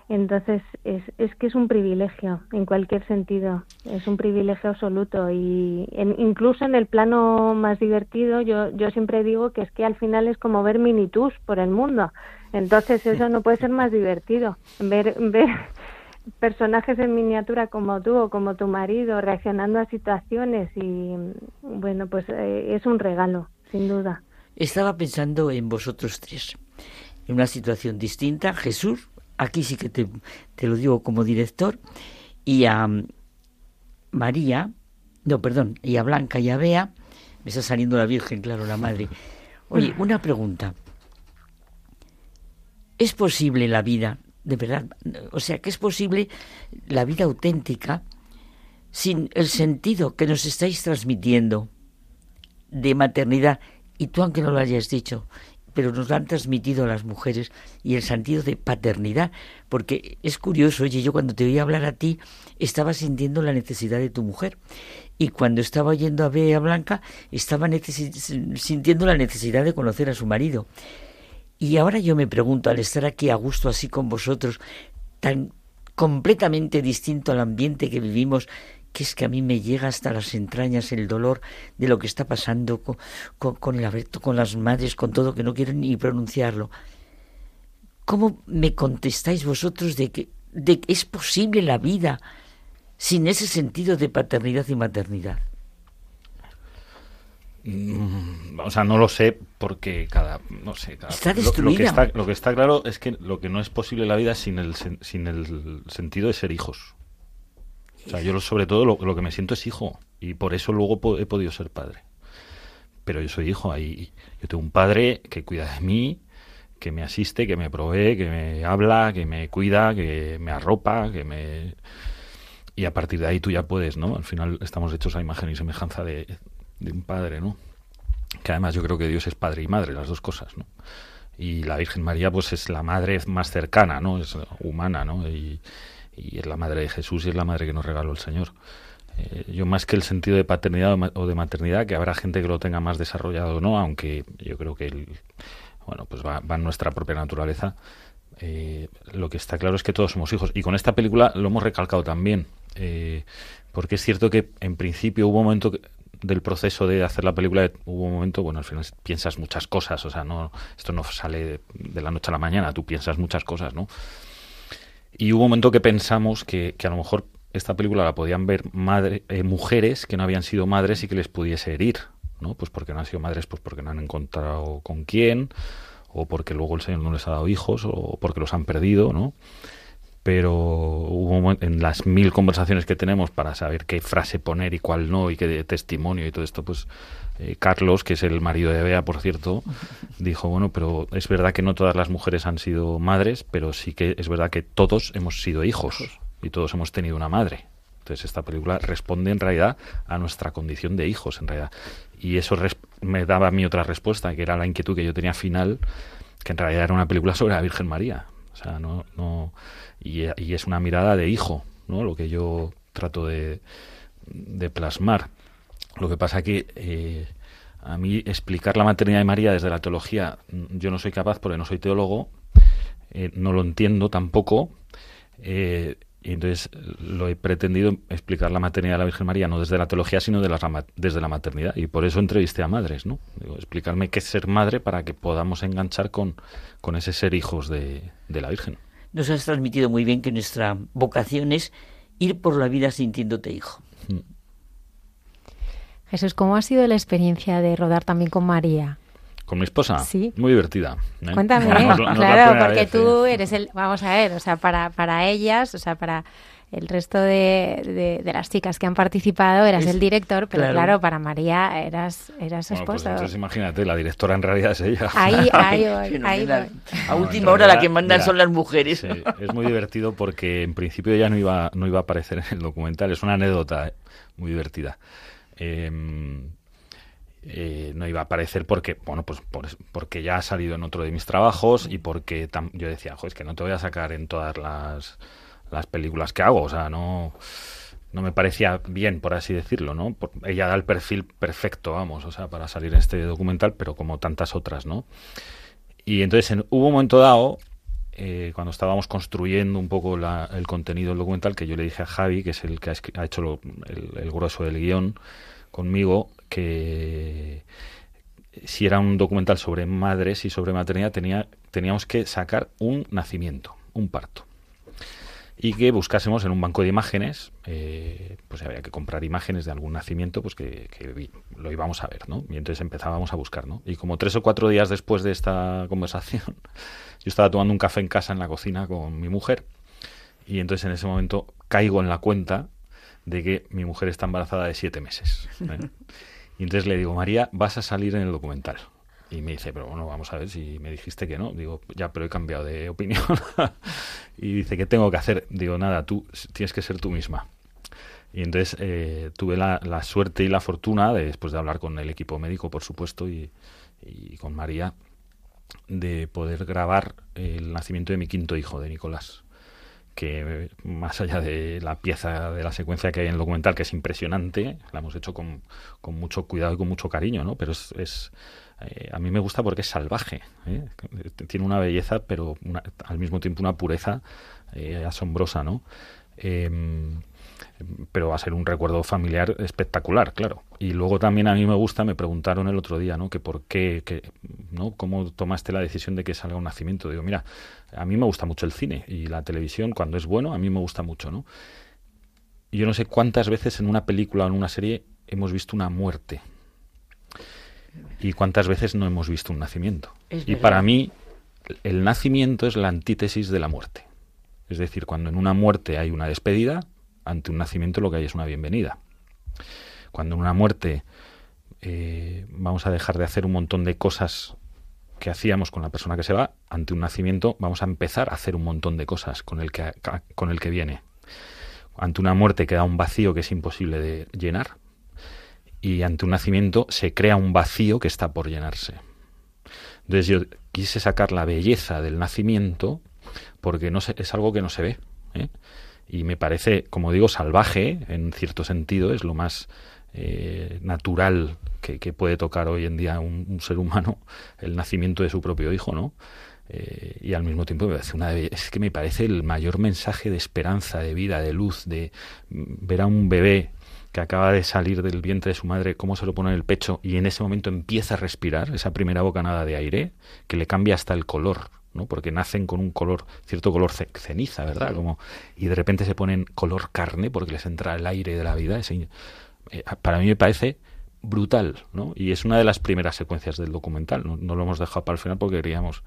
Entonces, es, es que es un privilegio, en cualquier sentido, es un privilegio absoluto y en, incluso en el plano más divertido, yo, yo siempre digo que es que al final es como ver minitus por el mundo, entonces eso no puede ser más divertido, ver, ver personajes en miniatura como tú o como tu marido reaccionando a situaciones y bueno, pues eh, es un regalo, sin duda. Estaba pensando en vosotros tres, en una situación distinta, Jesús aquí sí que te, te, lo digo como director, y a María, no, perdón, y a Blanca y a Bea, me está saliendo la Virgen, claro, la Madre. Oye, una pregunta. ¿Es posible la vida, de verdad, o sea, que es posible la vida auténtica sin el sentido que nos estáis transmitiendo de maternidad, y tú aunque no lo hayas dicho, pero nos lo han transmitido las mujeres y el sentido de paternidad, porque es curioso, oye, yo cuando te oí hablar a ti estaba sintiendo la necesidad de tu mujer y cuando estaba oyendo a Bea Blanca estaba sintiendo la necesidad de conocer a su marido. Y ahora yo me pregunto, al estar aquí a gusto así con vosotros, tan completamente distinto al ambiente que vivimos, que es que a mí me llega hasta las entrañas el dolor de lo que está pasando con, con, con el aborto, con las madres, con todo, que no quiero ni pronunciarlo. ¿Cómo me contestáis vosotros de que, de que es posible la vida sin ese sentido de paternidad y maternidad? Mm, O sea, no lo sé porque cada, no sé, cada- Está lo- Lo, que destruida. está, lo que está claro es que lo que no es posible en la vida sin el, sin el sentido de ser hijos. O sea, yo sobre todo lo, lo que me siento es hijo y por eso luego he podido ser padre. Pero yo soy hijo, ahí yo tengo un padre que cuida de mí, que me asiste, que me provee, que me habla, que me cuida, que me arropa, que me y a partir de ahí tú ya puedes, ¿no? Al final estamos hechos a imagen y semejanza de, de un padre, ¿no? Que además yo creo que Dios es padre y madre, las dos cosas, ¿no? Y la Virgen María, pues es la madre más cercana, ¿no? Es humana, ¿no? Y, y es la madre de Jesús y es la madre que nos regaló el Señor. Eh, yo más que el sentido de paternidad o de maternidad, que habrá gente que lo tenga más desarrollado o no, aunque yo creo que el, bueno, pues va, en nuestra propia naturaleza. Eh, lo que está claro es que todos somos hijos. Y con esta película lo hemos recalcado también. eh, porque es cierto que en principio hubo un momento del proceso de hacer la película, hubo un momento, bueno, al final piensas muchas cosas. O sea, no esto no sale de la noche a la mañana, tú piensas muchas cosas, ¿no? Y hubo un momento que pensamos que, que a lo mejor esta película la podían ver eh, mujeres que no habían sido madres y que les pudiese herir, ¿no? Pues porque no han sido madres, pues porque no han encontrado con quién, o porque luego el Señor no les ha dado hijos, o porque los han perdido, ¿no? Pero hubo en las mil conversaciones que tenemos para saber qué frase poner y cuál no, y qué testimonio y todo esto, pues eh, Carlos, que es el marido de Bea, por cierto, dijo, bueno, pero es verdad que no todas las mujeres han sido madres, pero sí que es verdad que todos hemos sido hijos y todos hemos tenido una madre. Entonces esta película responde en realidad a nuestra condición de hijos, en realidad. Y eso me daba a mí otra respuesta, que era la inquietud que yo tenía final, que en realidad era una película sobre la Virgen María. O sea, no, no y, y es una mirada de hijo, ¿no? Lo que yo trato de, de plasmar. Lo que pasa que eh, a mí explicar la maternidad de María desde la teología, mm, yo no soy capaz porque no soy teólogo, eh, no lo entiendo tampoco. eh, y entonces lo he pretendido explicar la maternidad de la Virgen María no desde la teología, sino de la, rama- desde la maternidad. Y por eso entrevisté a madres, ¿no? Digo, explicarme qué es ser madre para que podamos enganchar con, con ese ser hijos de, de la Virgen. Nos has transmitido muy bien que nuestra vocación es ir por la vida sintiéndote hijo. Jesús, ¿cómo ha sido la experiencia de rodar también con María? Con mi esposa. Sí. Muy divertida. ¿eh? Cuéntame, Nos- nos la claro, porque vez, tú ¿eh? eres el, vamos a ver, o sea, para, para ellas, o sea, para el resto de, de- de las chicas que han participado, eras Es- el director, pero claro. claro, para María eras, eras su Bueno, pues esposa. entonces imagínate, la directora en realidad es ella. Ahí, ahí voy, ahí voy. A última hora la que mandan mira, son las mujeres. sí, es muy divertido porque en principio ella no iba, no iba a aparecer en el documental. Es una anécdota ¿eh? muy divertida. Eh, eh, no iba a aparecer porque, bueno, pues por- porque ya ha salido en otro de mis trabajos y porque yo decía, "Jo, es que no te voy a sacar en todas las, las películas que hago. O sea, no, no me parecía bien, por así decirlo, ¿no? Ella da el perfil perfecto, vamos, o sea, para salir en este documental, pero como tantas otras, ¿no? Y entonces en- hubo un momento dado, eh, cuando estábamos construyendo un poco la- el contenido del documental, que yo le dije a Javi, que es el que ha, hecho lo- el, el grueso del guion conmigo, que si era un documental sobre madres y sobre maternidad, tenía, teníamos que sacar un nacimiento, un parto y que buscásemos en un banco de imágenes, eh, pues había que comprar imágenes de algún nacimiento, pues que, lo íbamos a ver, ¿no? Y entonces empezábamos a buscar, ¿no? Y como tres o cuatro días después de esta conversación, yo estaba tomando un café en casa en la cocina con mi mujer y entonces en ese momento caigo en la cuenta de que mi mujer está embarazada de siete meses. ¿eh? Y entonces le digo, María, vas a salir en el documental. Y me dice, pero bueno, vamos a ver si me dijiste que no. Digo, ya, pero he cambiado de opinión. y dice, ¿qué tengo que hacer? Digo, nada, tú tienes que ser tú misma. Y entonces eh, tuve la, la suerte y la fortuna, de, después de hablar con el equipo médico, por supuesto, y, y con María, de poder grabar el nacimiento de mi quinto hijo, de Nicolás que más allá de la pieza de la secuencia que hay en el documental, que es impresionante, la hemos hecho con, con mucho cuidado y con mucho cariño, ¿no? Pero es, es eh, a mí me gusta porque es salvaje, ¿eh? tiene una belleza, pero una- al mismo tiempo una pureza eh, asombrosa, ¿no? Em, pero va a ser un recuerdo familiar espectacular, claro. Y luego también a mí me gusta, me preguntaron el otro día, ¿no? Que por qué, que, ¿no? ¿Cómo tomaste la decisión de que salga un nacimiento? Digo, mira, a mí me gusta mucho el cine y la televisión, cuando es bueno, a mí me gusta mucho, ¿no? Yo no sé cuántas veces en una película o en una serie hemos visto una muerte y cuántas veces no hemos visto un nacimiento. Es y verdad. para mí el nacimiento es la antítesis de la muerte. Es decir, cuando en una muerte hay una despedida, ante un nacimiento lo que hay es una bienvenida. Cuando en una muerte eh, vamos a dejar de hacer un montón de cosas que hacíamos con la persona que se va, ante un nacimiento vamos a empezar a hacer un montón de cosas con el que, con el que viene. Ante una muerte queda un vacío que es imposible de llenar y ante un nacimiento se crea un vacío que está por llenarse. Entonces yo quise sacar la belleza del nacimiento porque no se- es algo que no se ve. ¿eh? Y me parece, como digo, salvaje, en cierto sentido, es lo más eh, natural que, puede tocar hoy en día un, un ser humano, el nacimiento de su propio hijo, ¿no? Eh, y al mismo tiempo me parece una es que me parece el mayor mensaje de esperanza, de vida, de luz, de mm, ver a un bebé que acaba de salir del vientre de su madre, cómo se lo pone en el pecho y en ese momento empieza a respirar esa primera bocanada de aire que le cambia hasta el color, ¿no? Porque nacen con un color, cierto color ce- ceniza, ¿verdad? Como y de repente se ponen color carne porque les entra el aire de la vida. Ese- eh, para mí me parece brutal, ¿no? Y es una de las primeras secuencias del documental. No, no lo hemos dejado para el final porque queríamos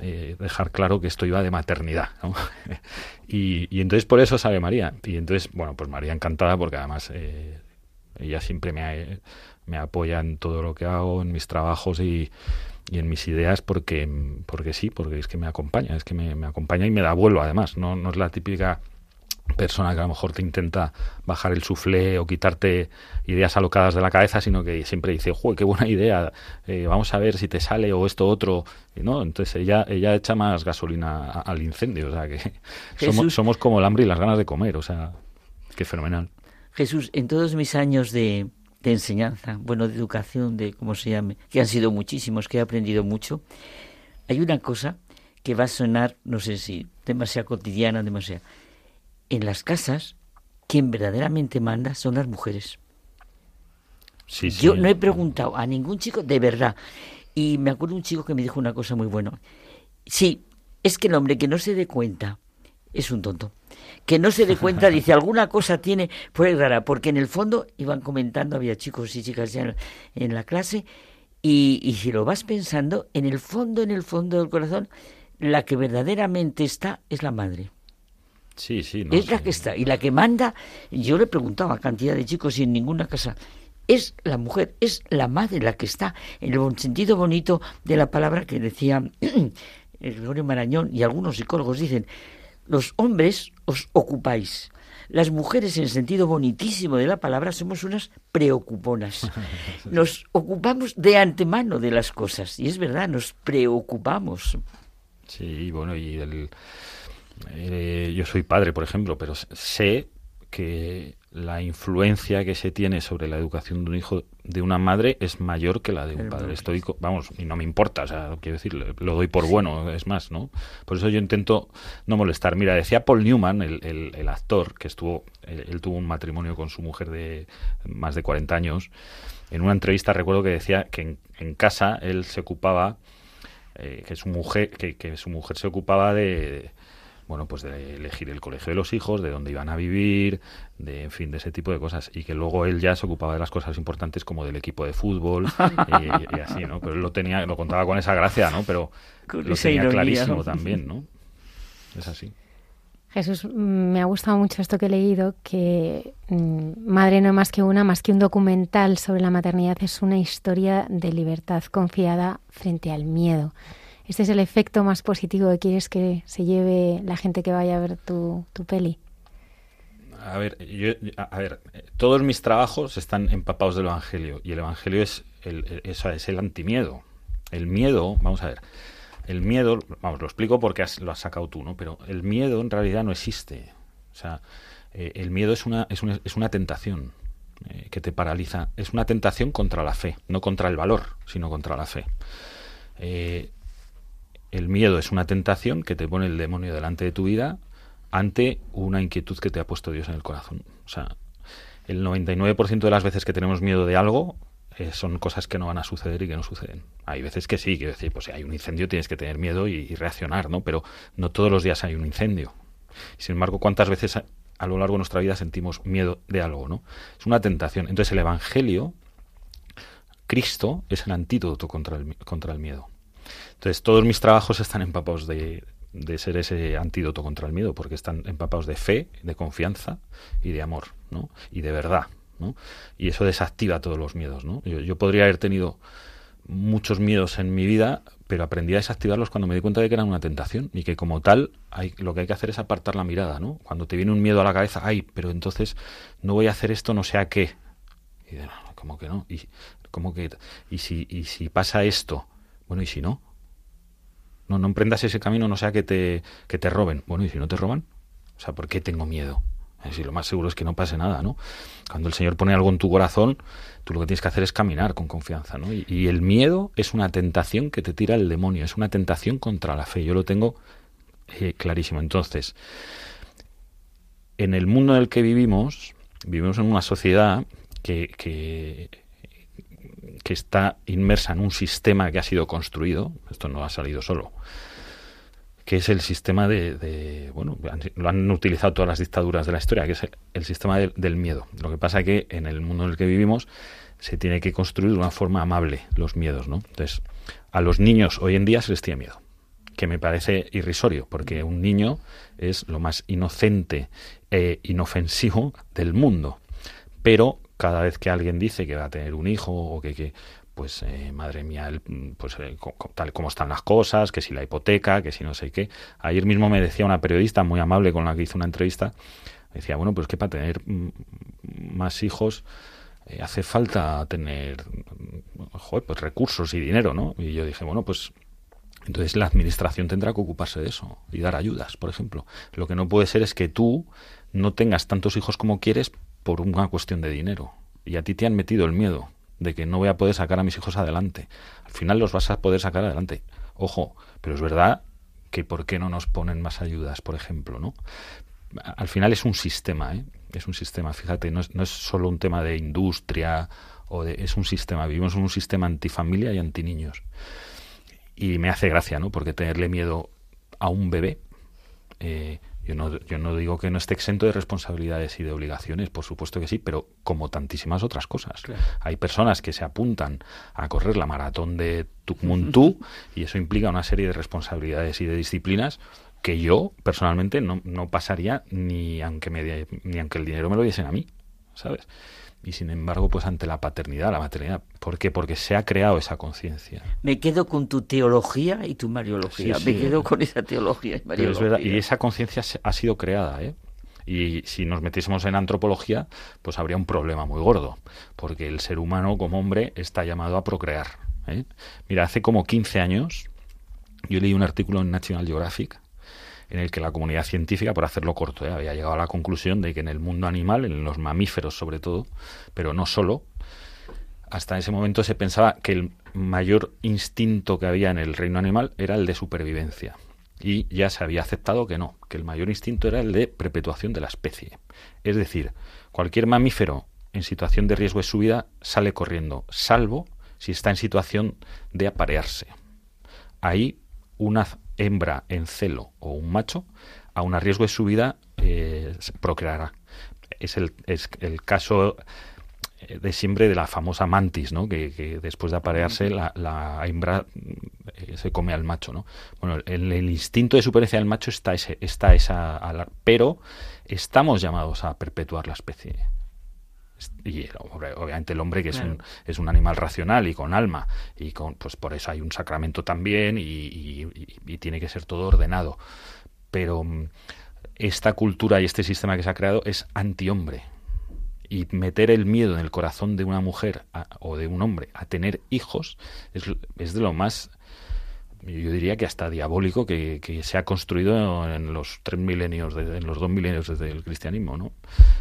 eh, dejar claro que esto iba de maternidad, y, entonces por eso sabe María. Y entonces, bueno, pues María encantada porque además eh, ella siempre me, me apoya en todo lo que hago, en mis trabajos y, y en mis ideas porque, porque sí, porque es que me acompaña, es que me, me acompaña y me da vuelo además. No, no es la típica persona que a lo mejor te intenta bajar el suflé o quitarte ideas alocadas de la cabeza, sino que siempre dice, ¡Jue, qué buena idea! eh, vamos a ver si te sale o esto otro, y ¿no? Entonces ella, ella echa más gasolina a- al incendio, o sea que somos, somos como el hambre y las ganas de comer, o sea, qué fenomenal. Jesús, en todos mis años de, de enseñanza, bueno, de educación, de cómo se llame, que han sido muchísimos, que he aprendido mucho, hay una cosa que va a sonar, no sé si demasiado cotidiana, demasiado. En las casas, quien verdaderamente manda son las mujeres. Sí, sí. Yo no he preguntado a ningún chico de verdad. Y me acuerdo un chico que me dijo una cosa muy buena. Sí, es que el hombre que no se dé cuenta es un tonto. Que no se dé cuenta, dice, alguna cosa tiene, fue rara, porque en el fondo iban comentando, había chicos y chicas ya en, en la clase, y, y si lo vas pensando, en el fondo, en el fondo del corazón, la que verdaderamente está es la madre. Sí, sí, no es la que está. Y la que manda, yo le preguntaba a cantidad de chicos y en ninguna casa, es la mujer, es la madre la que está, en el sentido bonito de la palabra que decía el Gregorio Marañón y algunos psicólogos dicen, los hombres os ocupáis. Las mujeres, en sentido bonitísimo de la palabra, somos unas preocuponas. Nos ocupamos de antemano de las cosas. Y es verdad, nos preocupamos. Sí, bueno, y el, eh, yo soy padre, por ejemplo, pero sé que la influencia que se tiene sobre la educación de un hijo de una madre es mayor que la de un El padre. padre. Estoy, co- vamos, y no me importa, o sea, quiero decir, lo doy por bueno, es más, ¿no? Por eso yo intento no molestar. Mira, decía Paul Newman, el, el- el actor, que estuvo, él, él tuvo un matrimonio con su mujer de más de 40 años. En una entrevista recuerdo que decía que en, en casa él se ocupaba eh, que su mujer que, que su mujer se ocupaba de bueno pues de elegir el colegio de los hijos de dónde iban a vivir de en fin de ese tipo de cosas. Y que luego él ya se ocupaba de las cosas importantes como del equipo de fútbol y, y así no pero él lo tenía lo contaba con esa gracia no pero Con lo tenía ironía, clarísimo ¿no? también no es así. Jesús, me ha gustado mucho esto que he leído, que mm, Madre no es más que una, más que un documental sobre la maternidad, es una historia de libertad confiada frente al miedo. Este es el efecto más positivo que quieres que se lleve la gente que vaya a ver tu, tu peli. A ver, yo, a, ver, eh, todos mis trabajos están empapados del Evangelio y el Evangelio es el, es el antimiedo. El miedo, vamos a ver, el miedo, vamos, lo explico porque lo has sacado tú, ¿no? Pero el miedo en realidad no existe. O sea, eh, el miedo es una, es una, es una tentación eh, que te paraliza. Es una tentación contra la fe, no contra el valor, sino contra la fe. Eh, el miedo es una tentación que te pone el demonio delante de tu vida ante una inquietud que te ha puesto Dios en el corazón. O sea, el 99% de las veces que tenemos miedo de algo eh, son cosas que no van a suceder y que no suceden. Hay veces que sí, quiero decir, pues si hay un incendio tienes que tener miedo y, reaccionar, ¿no? Pero no todos los días hay un incendio. Sin embargo, ¿cuántas veces a, lo largo de nuestra vida sentimos miedo de algo, ¿no? Es una tentación. Entonces el Evangelio, Cristo, es el antídoto contra el miedo. Entonces todos mis trabajos están empapados de, ser ese antídoto contra el miedo, porque están empapados de fe, de confianza y de amor, ¿no? Y de verdad, ¿no? Y eso desactiva todos los miedos, ¿no? Yo, yo podría haber tenido muchos miedos en mi vida, pero aprendí a desactivarlos cuando me di cuenta de que eran una tentación y que como tal hay, lo que hay que hacer es apartar la mirada, ¿no? Cuando te viene un miedo a la cabeza, ay, pero entonces no voy a hacer esto no sé a qué. Y de, "No, ¿cómo que no? ¿Y, cómo que, y, si, y si pasa esto, bueno, ¿y si no? No, emprendas ese camino, no sea que te, que te roben. Bueno, ¿y si no te roban? O sea, ¿por qué tengo miedo? Es decir, lo más seguro es que no pase nada, ¿no? Cuando el Señor pone algo en tu corazón, tú lo que tienes que hacer es caminar con confianza, ¿no? Y, el miedo es una tentación que te tira el demonio, es una tentación contra la fe. Yo lo tengo eh, clarísimo. Entonces, en el mundo en el que vivimos, vivimos en una sociedad que, que está inmersa en un sistema que ha sido construido, esto no ha salido solo, que es el sistema de, bueno, lo han utilizado todas las dictaduras de la historia, que es el, sistema del- del miedo. Lo que pasa que en el mundo en el que vivimos se tiene que construir de una forma amable los miedos, ¿no? Entonces, a los niños hoy en día se les tiene miedo, que me parece irrisorio, porque un niño es lo más inocente e inofensivo del mundo. Pero cada vez que alguien dice que va a tener un hijo o que, que pues eh, madre mía, el- pues eh, tal como están las cosas, que si la hipoteca, que si no sé qué. Ayer mismo me decía una periodista muy amable con la que hice una entrevista, decía, bueno, pues que para tener mm, más hijos eh, hace falta tener mm, joder, pues recursos y dinero, ¿no? Y yo dije, bueno, pues entonces la administración tendrá que ocuparse de eso y dar ayudas, por ejemplo. Lo que no puede ser es que tú no tengas tantos hijos como quieres por una cuestión de dinero. Y a ti te han metido el miedo de que no voy a poder sacar a mis hijos adelante. Al final los vas a poder sacar adelante. Ojo, pero es verdad que ¿por qué no nos ponen más ayudas, por ejemplo, no? Al final es un sistema, ¿eh? Es un sistema, fíjate, no es, no es solo un tema de industria o es un sistema. Vivimos en un sistema antifamilia y antiniños y me hace gracia, ¿no? Porque tenerle miedo a un bebé, eh, yo, no, yo no digo que no esté exento de responsabilidades y de obligaciones, por supuesto que sí, pero como tantísimas otras cosas. Hay personas que se apuntan a correr la maratón de Tukmuntú y eso implica una serie de responsabilidades y de disciplinas que yo personalmente no, no pasaría ni aunque me ni aunque el dinero me lo diesen a mí, ¿sabes? Y sin embargo, pues ante la paternidad, la maternidad, ¿por qué? Porque se ha creado esa conciencia. Me quedo con tu teología y tu mariología. Sí, Me quedo con esa teología y Pero mariología. es verdad, y esa conciencia ha sido creada, ¿eh? Y si nos metiésemos en antropología, pues habría un problema muy gordo, porque el ser humano como hombre está llamado a procrear. ¿eh? Mira, hace como 15 años yo leí un artículo en National Geographic en el que la comunidad científica, por hacerlo corto, ¿eh? había llegado a la conclusión de que en el mundo animal, en los mamíferos sobre todo, pero no solo, hasta ese momento se pensaba que el mayor instinto que había en el reino animal era el de supervivencia. Y ya se había aceptado que no, que el mayor instinto era el de perpetuación de la especie. Es decir, cualquier mamífero en situación de riesgo de su vida sale corriendo, salvo si está en situación de aparearse. Ahí una hembra en celo o un macho, a un riesgo de su vida, eh, procreará. Es el, es el caso eh, de siempre de la famosa mantis, ¿no? Que, que después de aparearse la, la hembra eh, se come al macho, ¿no? Bueno, en el instinto de supervivencia del macho está ese, está esa, pero estamos llamados a perpetuar la especie. Y el hombre- obviamente el hombre que es, un, es un animal racional y con alma y con pues por eso hay un sacramento también y, y- y- y tiene que ser todo ordenado pero mm, esta cultura y este sistema que se ha creado es antihombre. Y meter el miedo en el corazón de una mujer a- o de un hombre a tener hijos es, es de lo más, yo diría que hasta diabólico que, que se ha construido en los tres milenios, de- en los dos milenios desde el cristianismo, ¿no?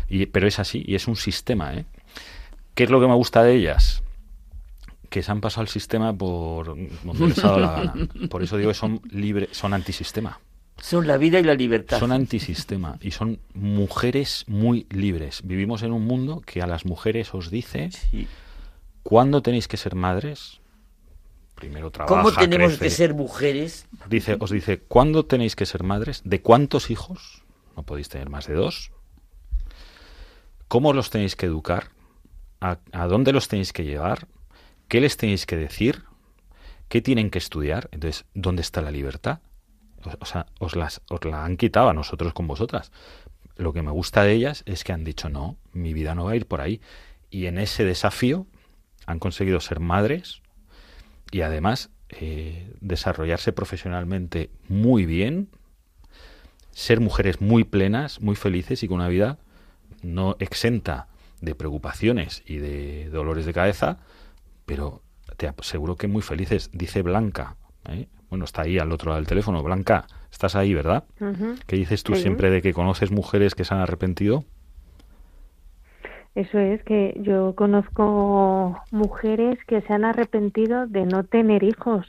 Y, pero es así, y es un sistema, ¿eh? ¿Qué es lo que me gusta de ellas? Que se han pasado el sistema por donde les ha dado la gana. Por eso digo que son libres, son antisistema. Son la vida y la libertad. Son antisistema y son mujeres muy libres. Vivimos en un mundo que a las mujeres os dice cuándo tenéis que ser madres. Primero trabaja, ¿Cómo tenemos crece. que ser mujeres? Dice, os dice cuándo tenéis que ser madres, de cuántos hijos, no podéis tener más de dos, cómo los tenéis que educar, a, a dónde los tenéis que llevar, qué les tenéis que decir, qué tienen que estudiar. Entonces, ¿dónde está la libertad? O, o sea, os, las, os la han quitado a nosotros con vosotras. Lo que me gusta de ellas es que han dicho, no, mi vida no va a ir por ahí. Y en ese desafío han conseguido ser madres y además eh, desarrollarse profesionalmente muy bien, ser mujeres muy plenas, muy felices y con una vida no exenta de preocupaciones y de dolores de cabeza, pero te aseguro que muy felices. Dice Blanca, ¿eh? bueno, está ahí al otro lado del teléfono. Blanca, estás ahí, ¿verdad? ¿Qué dices tú Sí. siempre de que conoces mujeres que se han arrepentido? Eso es que yo conozco mujeres que se han arrepentido de no tener hijos,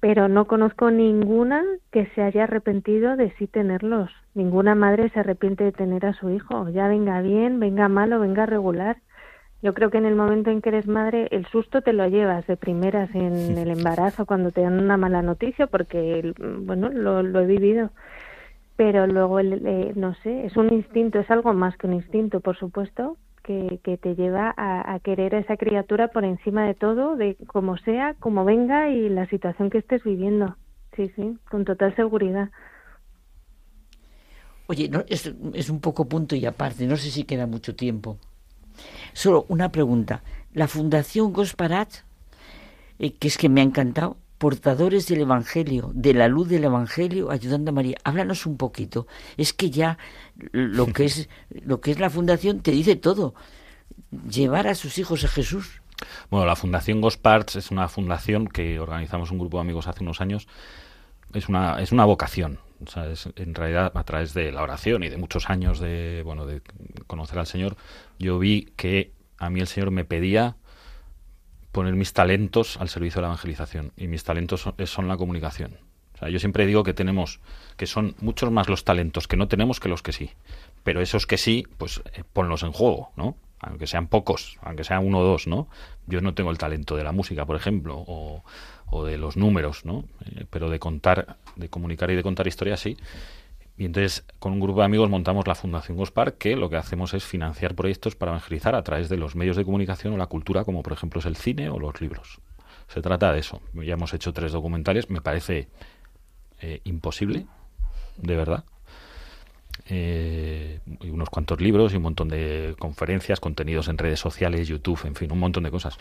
pero no conozco ninguna que se haya arrepentido de sí tenerlos. Ninguna madre se arrepiente de tener a su hijo, ya venga bien, venga mal o venga regular. Yo creo que en el momento en que eres madre, el susto te lo llevas de primeras en el embarazo cuando te dan una mala noticia, porque, bueno, lo, lo he vivido pero luego el, eh, no sé es un instinto es algo más que un instinto por supuesto que, te lleva a, a querer a esa criatura por encima de todo de como sea como venga y la situación que estés viviendo sí sí con total seguridad Oye, no, es, es un poco punto y aparte, no sé si queda mucho tiempo. Solo una pregunta. La Fundación Gosparat, eh, que es que me ha encantado, portadores del Evangelio, de la luz del Evangelio, ayudando a María. Háblanos un poquito. Es que ya lo que es, lo que es la fundación te dice todo. Llevar a sus hijos a Jesús. Bueno, la Fundación Gosparts es una fundación que organizamos un grupo de amigos hace unos años. Es una, es una vocación. O sea, es, en realidad, a través de la oración y de muchos años de, bueno, de conocer al Señor, yo vi que a mí el Señor me pedía poner mis talentos al servicio de la evangelización. Y mis talentos son, son la comunicación. O sea, yo siempre digo que tenemos, que son muchos más los talentos que no tenemos que los que sí. Pero esos que sí, pues eh, ponlos en juego, ¿no? Aunque sean pocos, aunque sean uno o dos, ¿no? Yo no tengo el talento de la música, por ejemplo, o, o de los números, ¿no? Eh, pero de contar, de comunicar y de contar historias, sí. Y entonces, con un grupo de amigos montamos la Fundación Gospar, que lo que hacemos es financiar proyectos para evangelizar a través de los medios de comunicación o la cultura, como por ejemplo es el cine o los libros. Se trata de eso. Ya hemos hecho tres documentales, me parece eh, imposible, de verdad. Eh, y unos cuantos libros y un montón de conferencias, contenidos en redes sociales, YouTube, en fin, un montón de cosas.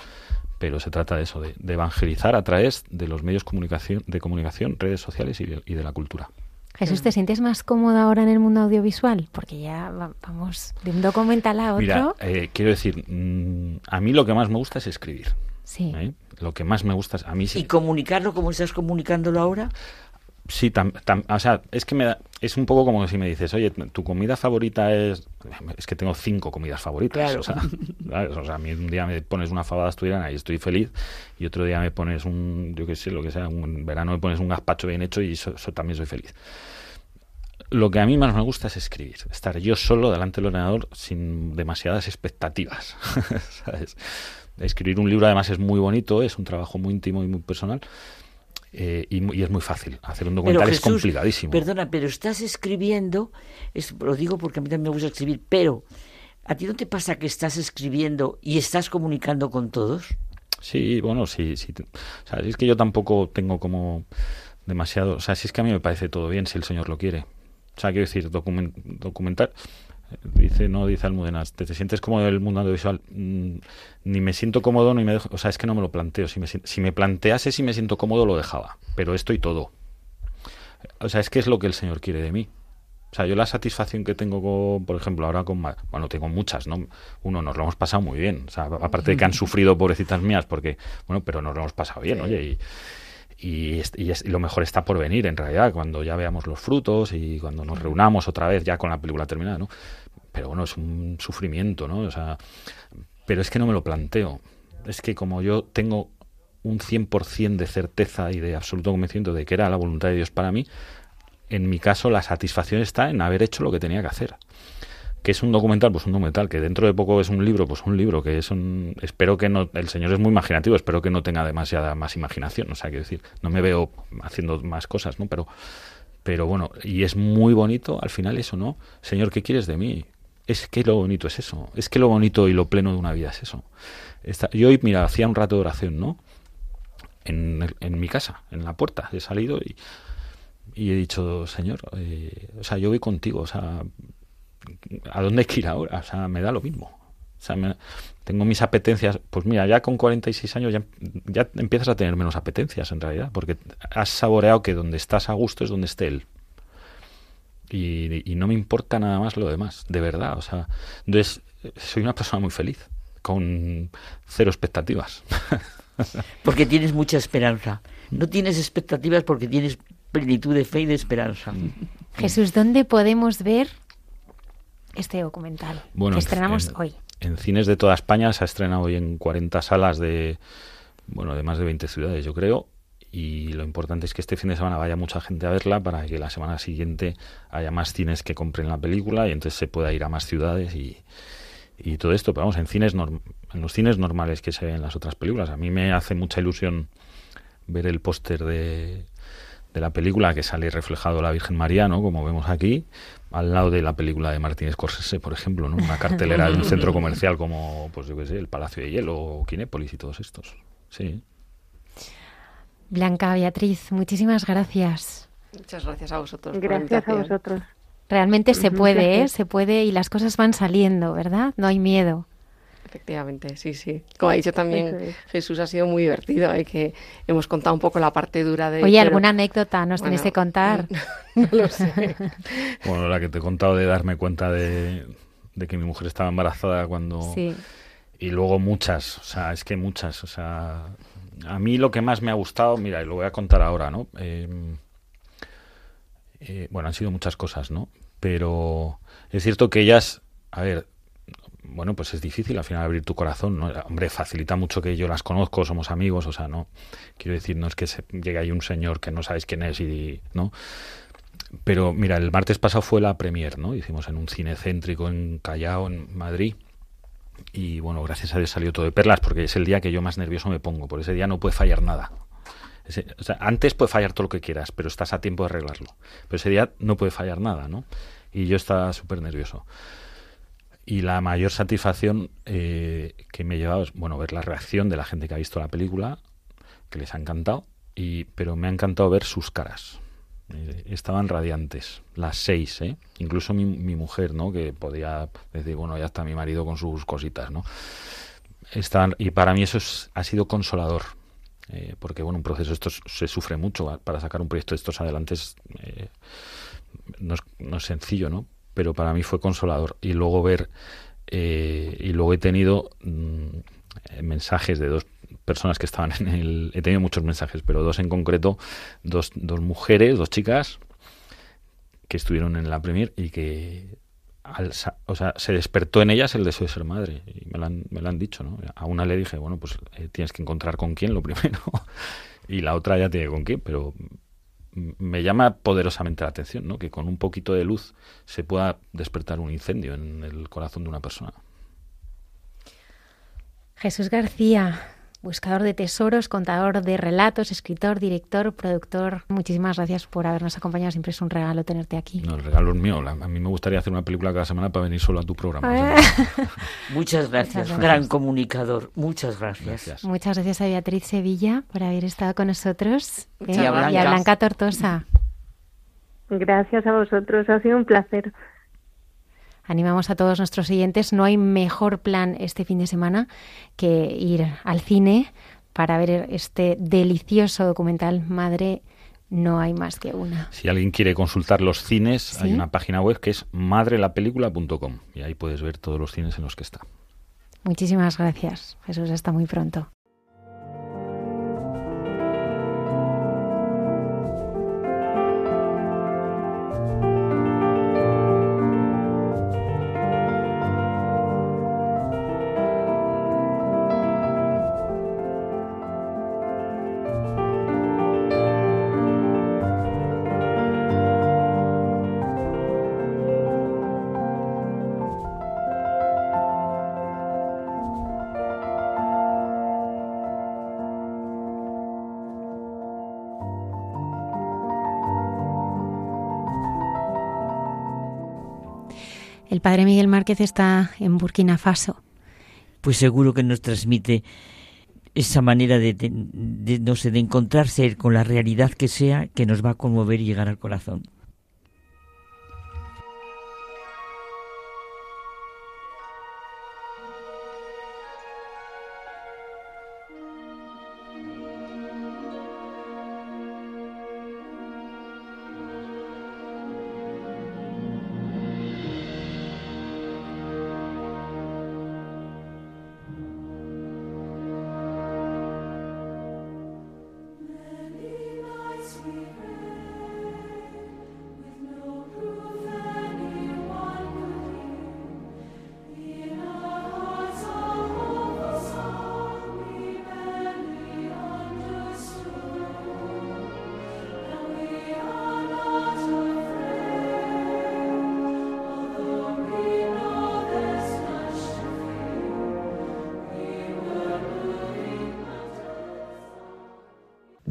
Pero se trata de eso, de, evangelizar a través de los medios comunicación, de comunicación, redes sociales y de la cultura. Jesús, ¿te sientes más cómoda ahora en el mundo audiovisual? Porque ya va- vamos de un documental a otro. Mira, eh, quiero decir, mm, a mí lo que más me gusta es escribir. Sí. ¿eh? Lo que más me gusta es a mí sí- ¿Y comunicarlo como estás comunicándolo ahora? Sí, tam- tam- o sea, es que me da- es un poco como si me dices, oye, tu comida favorita es... Es que tengo cinco comidas favoritas. Claro. O, sea, ¿sabes? O sea, a mí un día me pones una fabada asturiana y estoy feliz, y otro día me pones un, yo qué sé, lo que sea, un verano me pones un gazpacho bien hecho y eso, eso también soy feliz. Lo que a mí más me gusta es escribir, estar yo solo delante del ordenador sin demasiadas expectativas. ¿sabes? Escribir un libro además es muy bonito, es un trabajo muy íntimo y muy personal. Eh, y, y es muy fácil. Hacer un documental es complicadísimo. Perdona, pero estás escribiendo, es, lo digo porque a mí también me gusta escribir, pero ¿a ti no te pasa que estás escribiendo y estás comunicando con todos? Sí, bueno, sí, sí. O sea, es que yo tampoco tengo como demasiado... O sea, si es que a mí me parece todo bien si el Señor lo quiere. O sea, quiero decir, documen- documentar... Dice, no, dice Almudena, ¿te, te sientes cómodo en el mundo audiovisual? Mm, ni me siento cómodo, ni me dejo... O sea, es que no me lo planteo. Si me, si me plantease si me siento cómodo, lo dejaba. Pero esto y todo. O sea, es que es lo que el Señor quiere de mí. O sea, yo la satisfacción que tengo, con, por ejemplo, ahora con... Bueno, tengo muchas, ¿no? Uno, nos lo hemos pasado muy bien. O sea, aparte de que han sufrido pobrecitas mías, porque... Bueno, pero nos lo hemos pasado bien, oye, y... Y, es- y es- y lo mejor está por venir, en realidad, cuando ya veamos los frutos y cuando nos reunamos otra vez ya con la película terminada, ¿no? Pero bueno, es un sufrimiento, ¿no? O sea, pero es que no me lo planteo. Es que como yo tengo un 100% de certeza y de absoluto convencimiento de que era la voluntad de Dios para mí, en mi caso la satisfacción está en haber hecho lo que tenía que hacer. Que es un documental, pues un documental, que dentro de poco es un libro, pues un libro, que es un... Espero que no... El señor es muy imaginativo, espero que no tenga demasiada más imaginación, o sea, quiero decir, no me veo haciendo más cosas, ¿no? Pero, pero bueno, y es muy bonito al final eso, ¿no? Señor, ¿qué quieres de mí? Es que lo bonito es eso, es que lo bonito y lo pleno de una vida es eso. Yo hoy, mira, hacía un rato de oración, ¿no? En, en mi casa, en la puerta, he salido y, y he dicho, Señor, eh, o sea, yo voy contigo, o sea, ¿a dónde hay que ir ahora? O sea, me da lo mismo. O sea, me- tengo mis apetencias, pues mira, ya con 46 años ya, ya empiezas a tener menos apetencias en realidad, porque has saboreado que donde estás a gusto es donde esté él. Y, y no me importa nada más lo demás, de verdad. O sea, entonces soy una persona muy feliz, con cero expectativas. Porque tienes mucha esperanza. No tienes expectativas porque tienes plenitud de fe y de esperanza. Jesús, ¿dónde podemos ver este documental Bueno, que en- estrenamos en- hoy? En cines de toda España se ha estrenado hoy en 40 salas de, bueno, de más de 20 ciudades, yo creo. Y lo importante es que este fin de semana vaya mucha gente a verla para que la semana siguiente haya más cines que compren la película y entonces se pueda ir a más ciudades y, y todo esto. Pero vamos, en, cines en los cines normales que se ven en las otras películas. A mí me hace mucha ilusión ver el póster de, de la película que sale reflejado la Virgen María, ¿no? Como vemos aquí, al lado de la película de Martin Scorsese, por ejemplo, ¿no? Una cartelera de un centro comercial como, pues yo qué sé, el Palacio de Hielo o Kinépolis y todos estos. Sí. Blanca Beatriz, muchísimas gracias. Muchas gracias a vosotros. Gracias a vosotros. Realmente se puede, ¿eh? Se puede y las cosas van saliendo, ¿verdad? No hay miedo. Efectivamente, sí, sí. Como ha dicho también es. Jesús, ha sido muy divertido. Hay que hemos contado un poco la parte dura de. Oye, pero- ¿alguna anécdota nos Bueno, tenéis que contar? No lo sé. Bueno, la que te he contado de darme cuenta de, de que mi mujer estaba embarazada cuando... Sí. Y luego muchas, o sea, es que muchas, o sea, a mí lo que más me ha gustado, mira, y lo voy a contar ahora, ¿no? Eh, eh, bueno, han sido muchas cosas, ¿no? Pero es cierto que ellas, a ver, bueno, pues es difícil al final abrir tu corazón, ¿no? Hombre, facilita mucho que yo las conozco, somos amigos, o sea, no, quiero decir, no es que se, llegue ahí un señor que no sabes quién es y, ¿no? Pero mira, el martes pasado fue la premier, ¿no? Hicimos en un cine céntrico en Callao, en Madrid. Y bueno, gracias a Dios salió todo de perlas porque es el día que yo más nervioso me pongo. Por ese día no puede fallar nada. Antes puede fallar todo lo que quieras, pero estás a tiempo de arreglarlo. Pero ese día no puede fallar nada, ¿no? Y yo estaba súper nervioso. Y la mayor satisfacción eh, que me he llevado es, bueno, ver la reacción de la gente que ha visto la película, que les ha encantado, y, pero me ha encantado ver sus caras. Eh, estaban radiantes, las seis, ¿eh? Incluso mi, mi mujer, ¿no? Que podía decir, bueno, ya está mi marido con sus cositas, ¿no? Estaban, y para mí eso es- ha sido consolador. eh, porque, bueno, un proceso de estos se sufre mucho. Para sacar un proyecto de estos adelante eh, no, es, no es sencillo, ¿no? Pero para mí fue consolador. Y luego ver, y luego he tenido mm, mensajes de dos personas que estaban en el... He tenido muchos mensajes, pero dos en concreto, dos, dos mujeres, dos chicas que estuvieron en la premier y que al o sea, se despertó en ellas el deseo de ser madre y me lo han, me lo han dicho, ¿no? A una le dije, bueno, pues eh, tienes que encontrar con quién lo primero y la otra ya tiene con quién, pero me llama poderosamente la atención, ¿no? Que con un poquito de luz se pueda despertar un incendio en el corazón de una persona. Jesús García, buscador de tesoros, contador de relatos, escritor, director, productor. Muchísimas gracias por habernos acompañado. Siempre es un regalo tenerte aquí. No, el regalo es mío. A mí me gustaría hacer una película cada semana para venir solo a tu programa. Muchas gracias, Muchas gracias. gran comunicador. Muchas gracias. Muchas gracias a Beatriz Sevilla por haber estado con nosotros. ¿eh? Y a Blanca Tortosa. Gracias a vosotros, ha sido un placer. Animamos a todos nuestros oyentes. No hay mejor plan este fin de semana que ir al cine para ver este delicioso documental Madre no hay más que una. Si alguien quiere consultar los cines, hay una página web que es madrelapelícula.com y ahí puedes ver todos los cines en los que está. Muchísimas gracias, Jesús. Hasta muy pronto. Padre Miguel Márquez está en Burkina Faso. Pues seguro que nos transmite esa manera de, de- de, no sé, de encontrarse con la realidad que sea que nos va a conmover y llegar al corazón.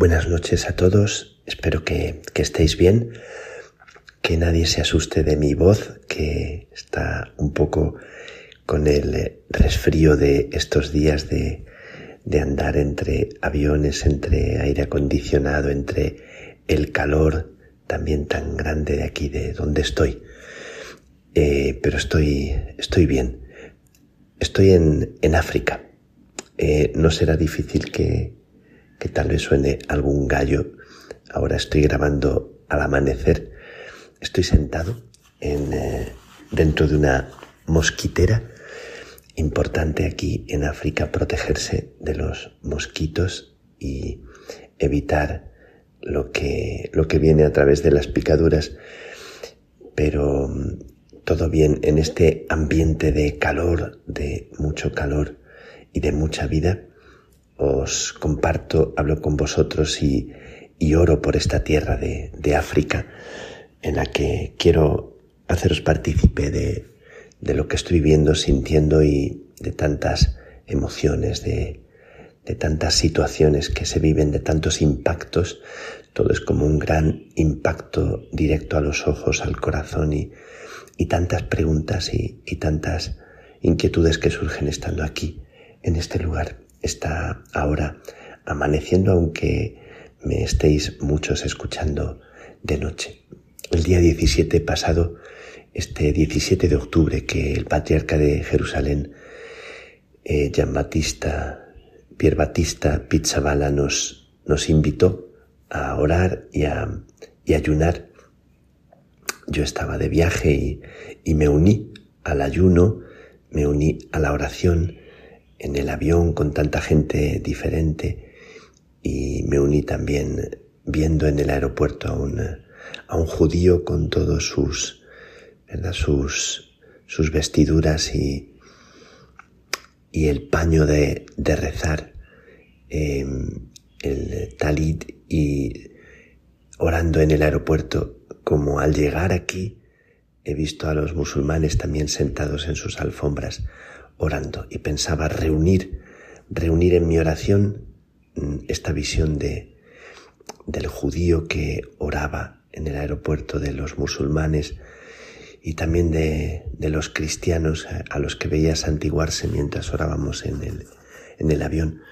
Buenas noches a todos, espero que, que estéis bien, que nadie se asuste de mi voz, que está un poco con el resfrío de estos días de, de andar entre aviones, entre aire acondicionado, entre el calor también tan grande de aquí, de donde estoy. Eh, pero estoy, estoy bien. Estoy en, en África. Eh, no será difícil que, que tal vez suene algún gallo. Ahora estoy grabando al amanecer. Estoy sentado en, eh, dentro de una mosquitera. Importante aquí en África protegerse de los mosquitos y evitar lo que, lo que viene a través de las picaduras. Pero mm, todo bien en este ambiente de calor, de mucho calor y de mucha vida os comparto, hablo con vosotros y, oro por esta tierra de, de, África en la que quiero haceros partícipe de, de, lo que estoy viendo, sintiendo y de tantas emociones, de, de, tantas situaciones que se viven, de tantos impactos. Todo es como un gran impacto directo a los ojos, al corazón y, y tantas preguntas y, y tantas inquietudes que surgen estando aquí, en este lugar está ahora amaneciendo aunque me estéis muchos escuchando de noche. El día 17 pasado, este 17 de octubre, que el patriarca de Jerusalén, eh, Jean Batista, Pierre Batista Pizzabala nos, nos invitó a orar y a, ayunar. Yo estaba de viaje y, y me uní al ayuno, me uní a la oración, en el avión con tanta gente diferente y me uní también viendo en el aeropuerto a un, a un judío con todos sus, ¿verdad? sus, sus vestiduras y, y el paño de, de rezar, eh, el talit y orando en el aeropuerto, como al llegar aquí he visto a los musulmanes también sentados en sus alfombras, orando y pensaba reunir, reunir en mi oración esta visión de, del judío que oraba en el aeropuerto, de los musulmanes y también de, de los cristianos a los que veía santiguarse mientras orábamos en el, en el avión,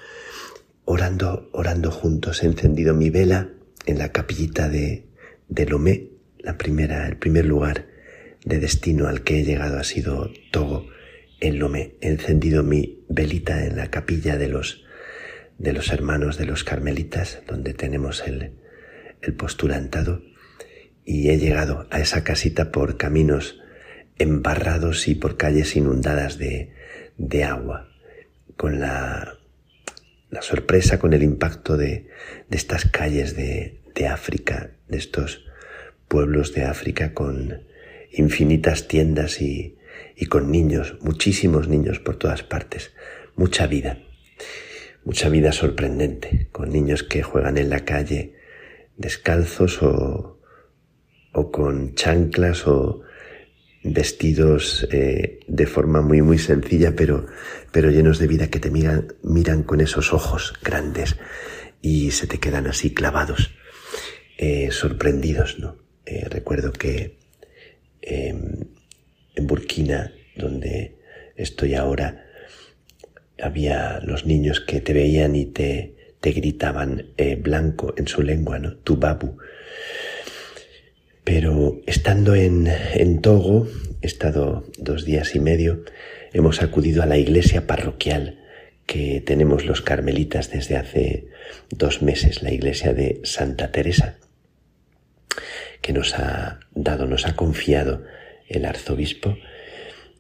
orando, orando juntos. He encendido mi vela en la capillita de, de Lomé, la primera, el primer lugar de destino al que he llegado ha sido Togo en. He encendido mi velita en la capilla de los, de los hermanos de los carmelitas, donde tenemos el, el posturantado y he llegado a esa casita por caminos embarrados y por calles inundadas de, de agua, con la, la, sorpresa, con el impacto de, de estas calles de, de África, de estos pueblos de África con infinitas tiendas y, y con niños, muchísimos niños por todas partes, mucha vida, mucha vida sorprendente, con niños que juegan en la calle descalzos o, o con chanclas o vestidos eh, de forma muy muy sencilla pero, pero llenos de vida que te miran, miran con esos ojos grandes y se te quedan así clavados, eh, sorprendidos, ¿no? Eh, recuerdo que em, en Burkina, donde estoy ahora, había los niños que te veían y te, te gritaban eh, blanco en su lengua, ¿no? Tu babu. Pero estando en, en Togo, he estado dos días y medio, hemos acudido a la iglesia parroquial que tenemos los carmelitas desde hace dos meses, la iglesia de Santa Teresa, que nos ha dado, nos ha confiado el arzobispo,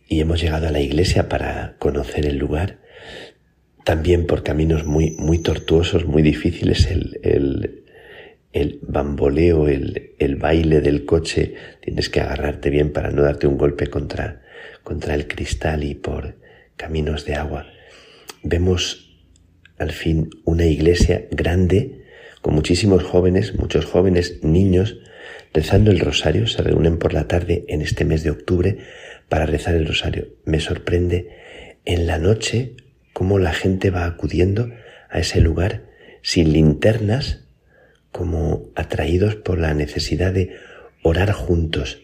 y hemos llegado a la iglesia para conocer el lugar, también por caminos muy, muy tortuosos, muy difíciles, el, el, bamboleo, el, el, baile del coche, tienes que agarrarte bien para no darte un golpe contra, contra el cristal y por caminos de agua. Vemos al fin una iglesia grande, con muchísimos jóvenes, muchos jóvenes, niños, rezando el rosario, se reúnen por la tarde en este mes de octubre para rezar el rosario. Me sorprende en la noche cómo la gente va acudiendo a ese lugar sin linternas, como atraídos por la necesidad de orar juntos.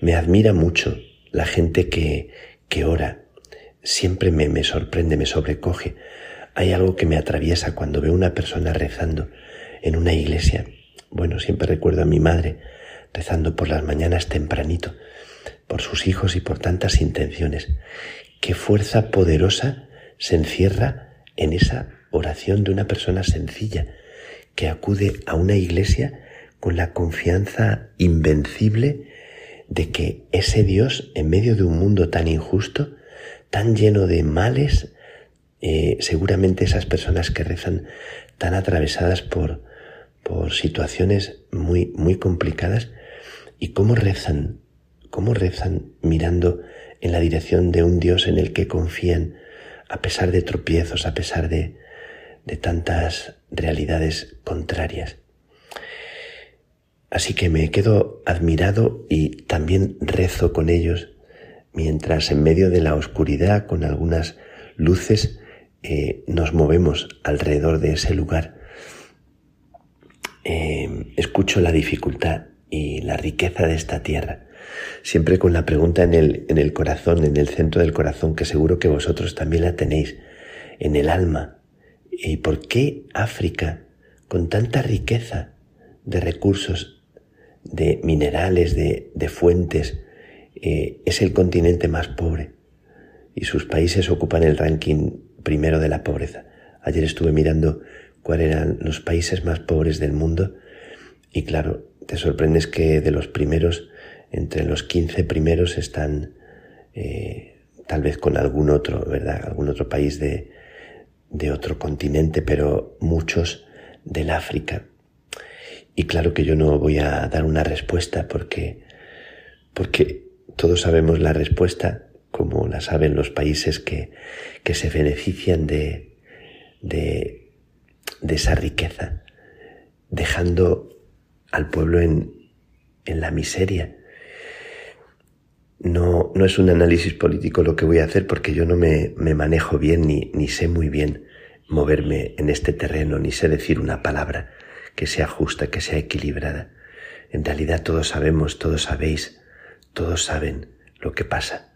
Me admira mucho la gente que, que ora. Siempre me, me sorprende, me sobrecoge. Hay algo que me atraviesa cuando veo una persona rezando en una iglesia. Bueno, siempre recuerdo a mi madre rezando por las mañanas tempranito, por sus hijos y por tantas intenciones. Qué fuerza poderosa se encierra en esa oración de una persona sencilla que acude a una iglesia con la confianza invencible de que ese Dios, en medio de un mundo tan injusto, tan lleno de males, eh, seguramente esas personas que rezan tan atravesadas por, por situaciones muy, muy complicadas, y cómo rezan, cómo rezan mirando en la dirección de un Dios en el que confían a pesar de tropiezos, a pesar de, de tantas realidades contrarias. Así que me quedo admirado y también rezo con ellos, mientras en medio de la oscuridad, con algunas luces, eh, nos movemos alrededor de ese lugar. Eh, escucho la dificultad y la riqueza de esta tierra siempre con la pregunta en el, en el corazón, en el centro del corazón, que seguro que vosotros también la tenéis, en el alma. ¿Y por qué África, con tanta riqueza de recursos, de minerales, de, de fuentes, eh, es el continente más pobre? Y sus países ocupan el ranking primero de la pobreza. Ayer estuve mirando cuáles eran los países más pobres del mundo y claro, te sorprendes que de los primeros entre los 15 primeros están eh, tal vez con algún otro, ¿verdad? Algún otro país de, de otro continente, pero muchos del África. Y claro que yo no voy a dar una respuesta porque, porque todos sabemos la respuesta, como la saben los países que, que se benefician de, de, de esa riqueza, dejando al pueblo en, en la miseria, no, no es un análisis político lo que voy a hacer porque yo no me, me manejo bien ni, ni sé muy bien moverme en este terreno, ni sé decir una palabra que sea justa, que sea equilibrada. En realidad todos sabemos, todos sabéis, todos saben lo que pasa.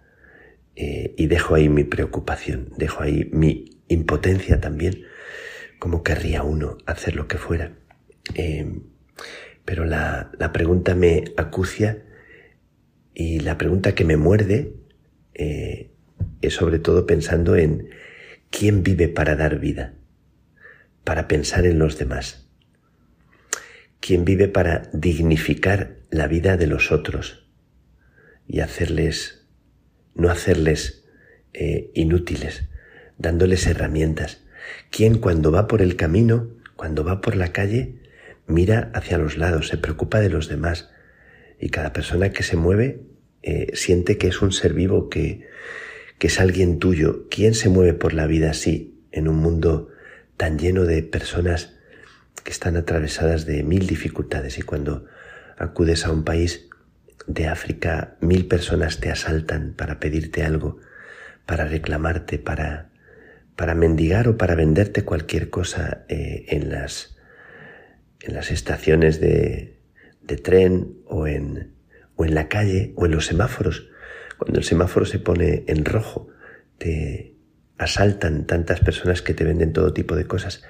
Eh, y dejo ahí mi preocupación, dejo ahí mi impotencia también, como querría uno hacer lo que fuera. Eh, pero la, la pregunta me acucia y la pregunta que me muerde eh, es sobre todo pensando en quién vive para dar vida, para pensar en los demás. quien vive para dignificar la vida de los otros y hacerles, no hacerles eh, inútiles, dándoles herramientas. Quien cuando va por el camino, cuando va por la calle, mira hacia los lados, se preocupa de los demás y cada persona que se mueve eh, siente que es un ser vivo, que, que es alguien tuyo. ¿Quién se mueve por la vida así en un mundo tan lleno de personas que están atravesadas de mil dificultades y cuando acudes a un país de África, mil personas te asaltan para pedirte algo, para reclamarte, para, para mendigar o para venderte cualquier cosa eh, en, las, en las estaciones de, de tren o en, o en la calle o en los semáforos. Cuando el semáforo se pone en rojo, te asaltan tantas personas que te venden todo tipo de cosas.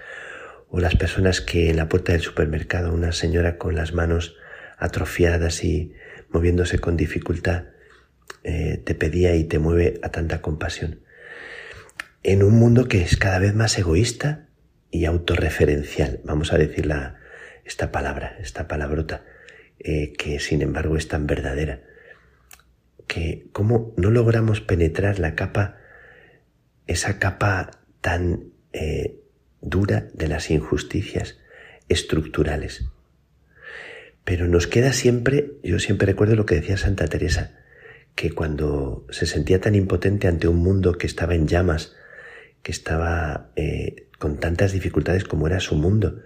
O las personas que en la puerta del supermercado, una señora con las manos atrofiadas y moviéndose con dificultad, eh, te pedía y te mueve a tanta compasión. En un mundo que es cada vez más egoísta y autorreferencial, vamos a decir la, esta palabra, esta palabrota, eh, que sin embargo es tan verdadera, que cómo no logramos penetrar la capa, esa capa tan eh, dura de las injusticias estructurales. Pero nos queda siempre, yo siempre recuerdo lo que decía Santa Teresa, que cuando se sentía tan impotente ante un mundo que estaba en llamas, que estaba eh, con tantas dificultades como era su mundo,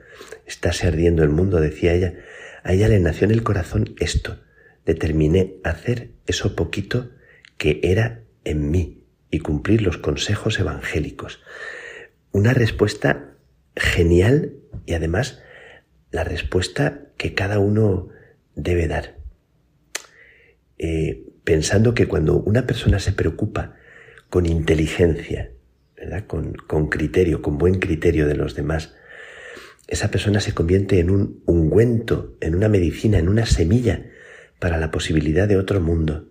estase ardiendo el mundo, decía ella, a ella le nació en el corazón esto, determiné hacer eso poquito que era en mí y cumplir los consejos evangélicos. Una respuesta genial y además la respuesta que cada uno debe dar. Eh, pensando que cuando una persona se preocupa con inteligencia, Con, con criterio, con buen criterio de los demás, esa persona se convierte en un ungüento, en una medicina, en una semilla para la posibilidad de otro mundo.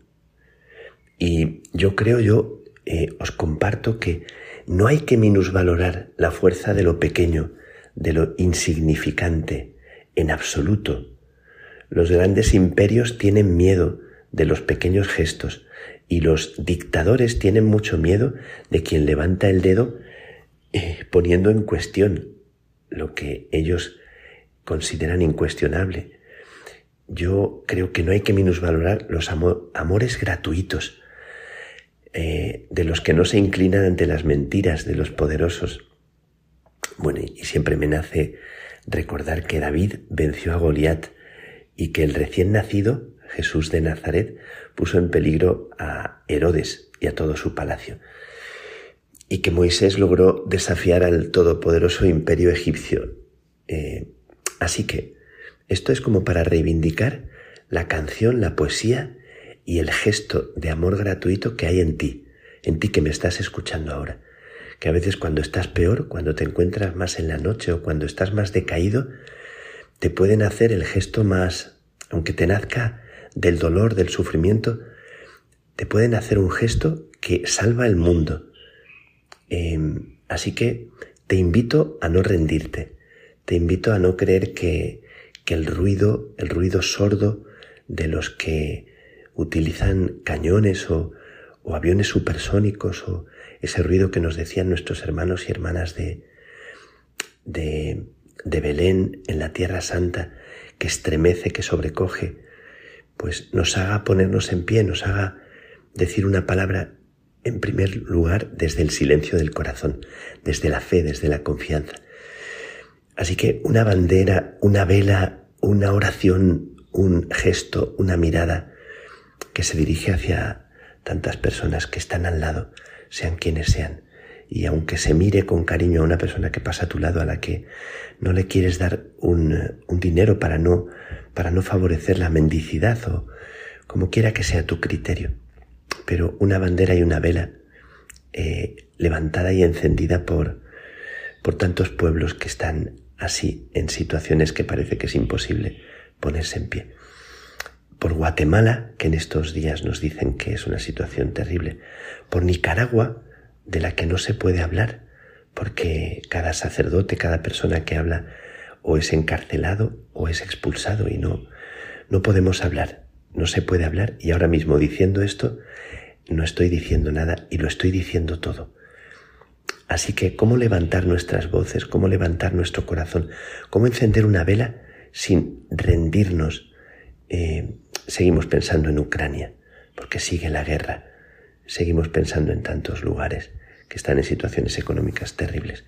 Y yo creo, yo eh, os comparto que no hay que minusvalorar la fuerza de lo pequeño, de lo insignificante, en absoluto. Los grandes imperios tienen miedo de los pequeños gestos y los dictadores tienen mucho miedo de quien levanta el dedo eh, poniendo en cuestión lo que ellos consideran incuestionable. Yo creo que no hay que minusvalorar los amores gratuitos eh, de los que no se inclinan ante las mentiras de los poderosos. Bueno, y siempre me nace recordar que David venció a Goliat y que el recién nacido, Jesús de Nazaret, puso en peligro a Herodes y a todo su palacio, y que Moisés logró desafiar al todopoderoso imperio egipcio. Eh, así que esto es como para reivindicar la canción, la poesía y el gesto de amor gratuito que hay en ti, en ti que me estás escuchando ahora que a veces cuando estás peor, cuando te encuentras más en la noche o cuando estás más decaído, te pueden hacer el gesto más, aunque te nazca del dolor, del sufrimiento, te pueden hacer un gesto que salva el mundo. Em, así que te invito a no rendirte, te invito a no creer que, que el ruido, el ruido sordo de los que utilizan cañones o, o aviones supersónicos o ese ruido que nos decían nuestros hermanos y hermanas de, de, de Belén en la Tierra Santa, que estremece, que sobrecoge, pues nos haga ponernos en pie, nos haga decir una palabra en primer lugar desde el silencio del corazón, desde la fe, desde la confianza. Así que una bandera, una vela, una oración, un gesto, una mirada que se dirige hacia tantas personas que están al lado, sean quienes sean. Y aunque se mire con cariño a una persona que pasa a tu lado a la que no le quieres dar un, un dinero para no, para no favorecer la mendicidad o como quiera que sea tu criterio, pero una bandera y una vela eh, levantada y encendida por, por tantos pueblos que están así en situaciones que parece que es imposible ponerse en pie. Por Guatemala, que en estos días nos dicen que es una situación terrible, por Nicaragua, de la que no se puede hablar, porque cada sacerdote, cada persona que habla o es encarcelado o es expulsado y no, no podemos hablar, no se puede hablar y ahora mismo diciendo esto no estoy diciendo nada y lo estoy diciendo todo. Así que, ¿cómo levantar nuestras voces? ¿Cómo levantar nuestro corazón? ¿Cómo encender una vela sin rendirnos? Eh, seguimos pensando en Ucrania, porque sigue la guerra. Seguimos pensando en tantos lugares que están en situaciones económicas terribles.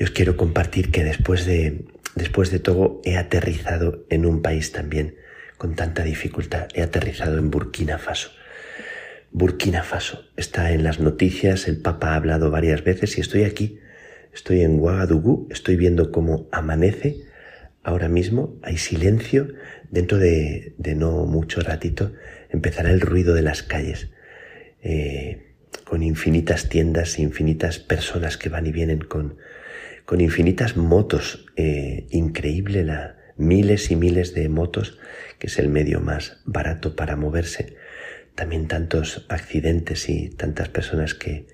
Y os quiero compartir que después de, después de todo he aterrizado en un país también con tanta dificultad. He aterrizado en Burkina Faso. Burkina Faso. Está en las noticias, el Papa ha hablado varias veces y estoy aquí. Estoy en Ouagadougou, estoy viendo cómo amanece. Ahora mismo hay silencio. Dentro de, de no mucho ratito empezará el ruido de las calles. Eh, con infinitas tiendas, infinitas personas que van y vienen con, con infinitas motos. Eh, increíble la miles y miles de motos, que es el medio más barato para moverse también tantos accidentes y tantas personas que,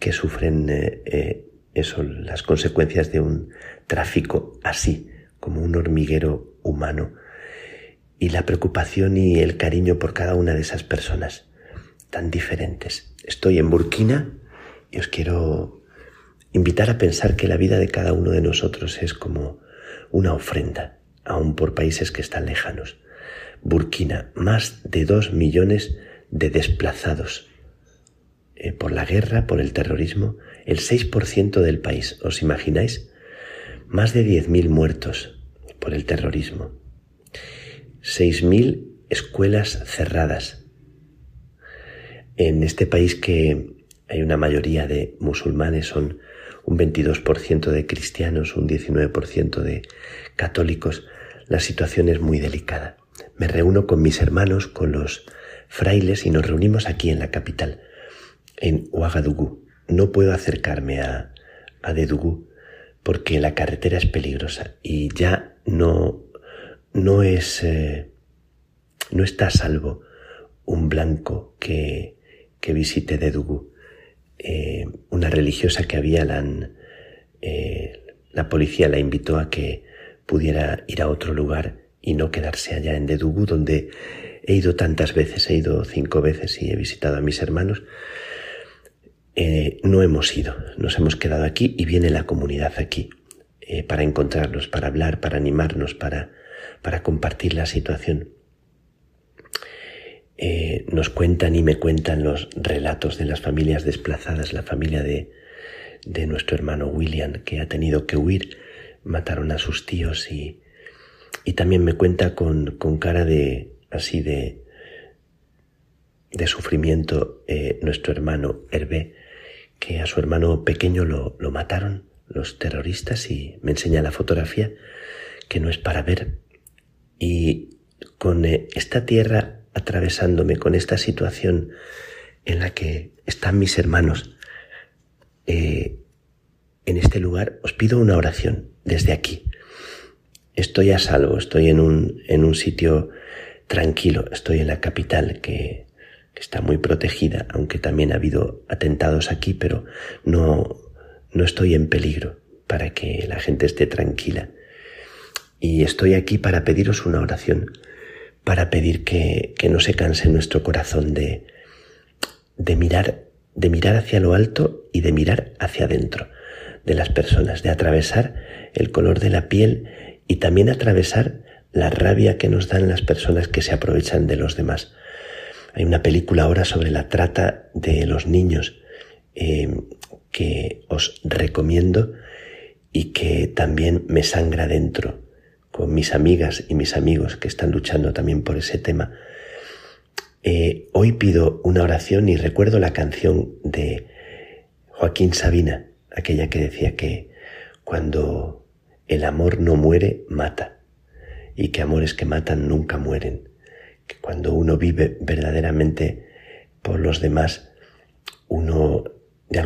que sufren eh, eh, eso, las consecuencias de un tráfico así, como un hormiguero humano, y la preocupación y el cariño por cada una de esas personas tan diferentes. Estoy en Burkina y os quiero invitar a pensar que la vida de cada uno de nosotros es como una ofrenda, aun por países que están lejanos. Burkina, más de dos millones de desplazados eh, por la guerra, por el terrorismo, el 6% del país, ¿os imagináis? Más de 10.000 muertos por el terrorismo, 6.000 escuelas cerradas. En este país que hay una mayoría de musulmanes, son un 22% de cristianos, un 19% de católicos, la situación es muy delicada me reúno con mis hermanos, con los frailes y nos reunimos aquí en la capital, en Ouagadougou. No puedo acercarme a, a Dedougou porque la carretera es peligrosa y ya no, no es, eh, no está a salvo un blanco que, que visite Dedougou. Eh, una religiosa que había la, eh, la policía la invitó a que pudiera ir a otro lugar y no quedarse allá en Dedugu, donde he ido tantas veces, he ido cinco veces y he visitado a mis hermanos. Eh, no hemos ido, nos hemos quedado aquí y viene la comunidad aquí para encontrarnos, para hablar, para animarnos, para, para compartir la situación. Eh, nos cuentan y me cuentan los relatos de las familias desplazadas, la familia de, de nuestro hermano William, que ha tenido que huir, mataron a sus tíos y, y también me cuenta con, con cara de así de, de sufrimiento eh, nuestro hermano Hervé, que a su hermano pequeño lo, lo mataron los terroristas y me enseña la fotografía que no es para ver. Y con eh, esta tierra atravesándome, con esta situación en la que están mis hermanos, eh, en este lugar, os pido una oración desde aquí estoy a salvo, estoy en un, en un sitio tranquilo, estoy en la capital que, que, está muy protegida, aunque también ha habido atentados aquí, pero no, no estoy en peligro para que la gente esté tranquila. Y estoy aquí para pediros una oración, para pedir que, que no se canse nuestro corazón de, de mirar, de mirar hacia lo alto y de mirar hacia adentro de las personas, de atravesar el color de la piel y también atravesar la rabia que nos dan las personas que se aprovechan de los demás. Hay una película ahora sobre la trata de los niños eh, que os recomiendo y que también me sangra dentro con mis amigas y mis amigos que están luchando también por ese tema. Eh, hoy pido una oración y recuerdo la canción de Joaquín Sabina, aquella que decía que cuando el amor no muere, mata, y que amores que matan nunca mueren, que cuando uno vive verdaderamente por los demás, uno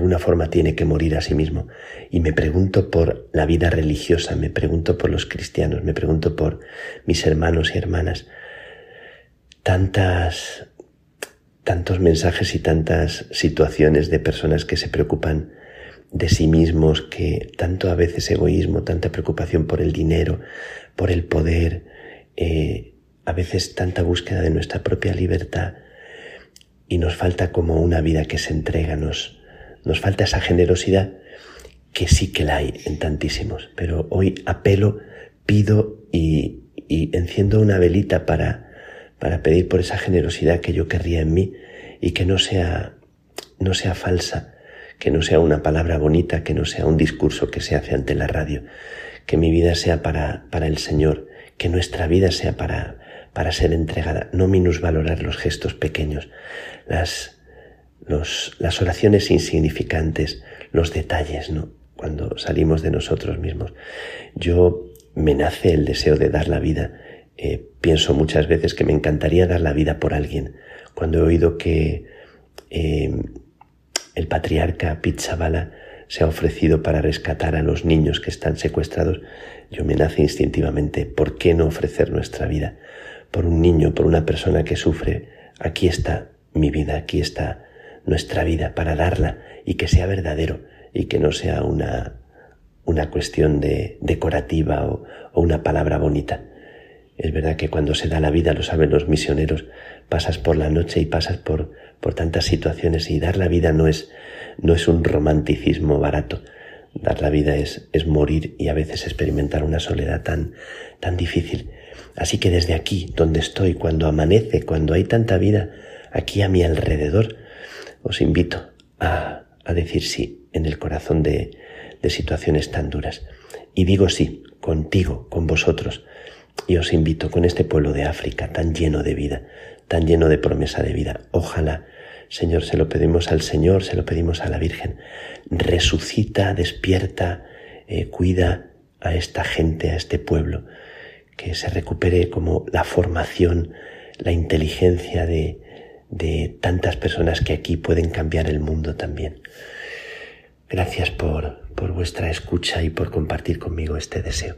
alguna forma tiene que morir a sí mismo. Y me pregunto por la vida religiosa, me pregunto por los cristianos, me pregunto por mis hermanos y hermanas. Tantas, tantos mensajes y tantas situaciones de personas que se preocupan de sí mismos, que tanto a veces egoísmo, tanta preocupación por el dinero, por el poder, eh, a veces tanta búsqueda de nuestra propia libertad y nos falta como una vida que se entrega, nos falta esa generosidad que sí que la hay en tantísimos, pero hoy apelo, pido y, y enciendo una velita para, para pedir por esa generosidad que yo querría en mí y que no sea, no sea falsa, que no sea una palabra bonita, que no sea un discurso que se hace ante la radio, que mi vida sea para, para el Señor, que nuestra vida sea para, para ser entregada, no minusvalorar los gestos pequeños, las, las oraciones insignificantes, los detalles, ¿no? Cuando salimos de nosotros mismos. Yo me nace el deseo de dar la vida. Eh, pienso muchas veces que me encantaría dar la vida por alguien. Cuando he oído que eh, el patriarca Pizzabala se ha ofrecido para rescatar a los niños que están secuestrados, yo me nace instintivamente, ¿por qué no ofrecer nuestra vida? Por un niño, por una persona que sufre, aquí está mi vida, aquí está nuestra vida para darla y que sea verdadero y que no sea una, una cuestión de decorativa o, o una palabra bonita. Es verdad que cuando se da la vida, lo saben los misioneros, pasas por la noche y pasas por, por tantas situaciones y dar la vida no es, no es un romanticismo barato. Dar la vida es, es morir y a veces experimentar una soledad tan, tan difícil. Así que desde aquí, donde estoy, cuando amanece, cuando hay tanta vida aquí a mi alrededor, os invito a, a decir sí en el corazón de, de situaciones tan duras. Y digo sí, contigo, con vosotros. Y os invito con este pueblo de África tan lleno de vida, tan lleno de promesa de vida. Ojalá, Señor, se lo pedimos al Señor, se lo pedimos a la Virgen. Resucita, despierta, eh, cuida a esta gente, a este pueblo, que se recupere como la formación, la inteligencia de, de tantas personas que aquí pueden cambiar el mundo también. Gracias por, por vuestra escucha y por compartir conmigo este deseo.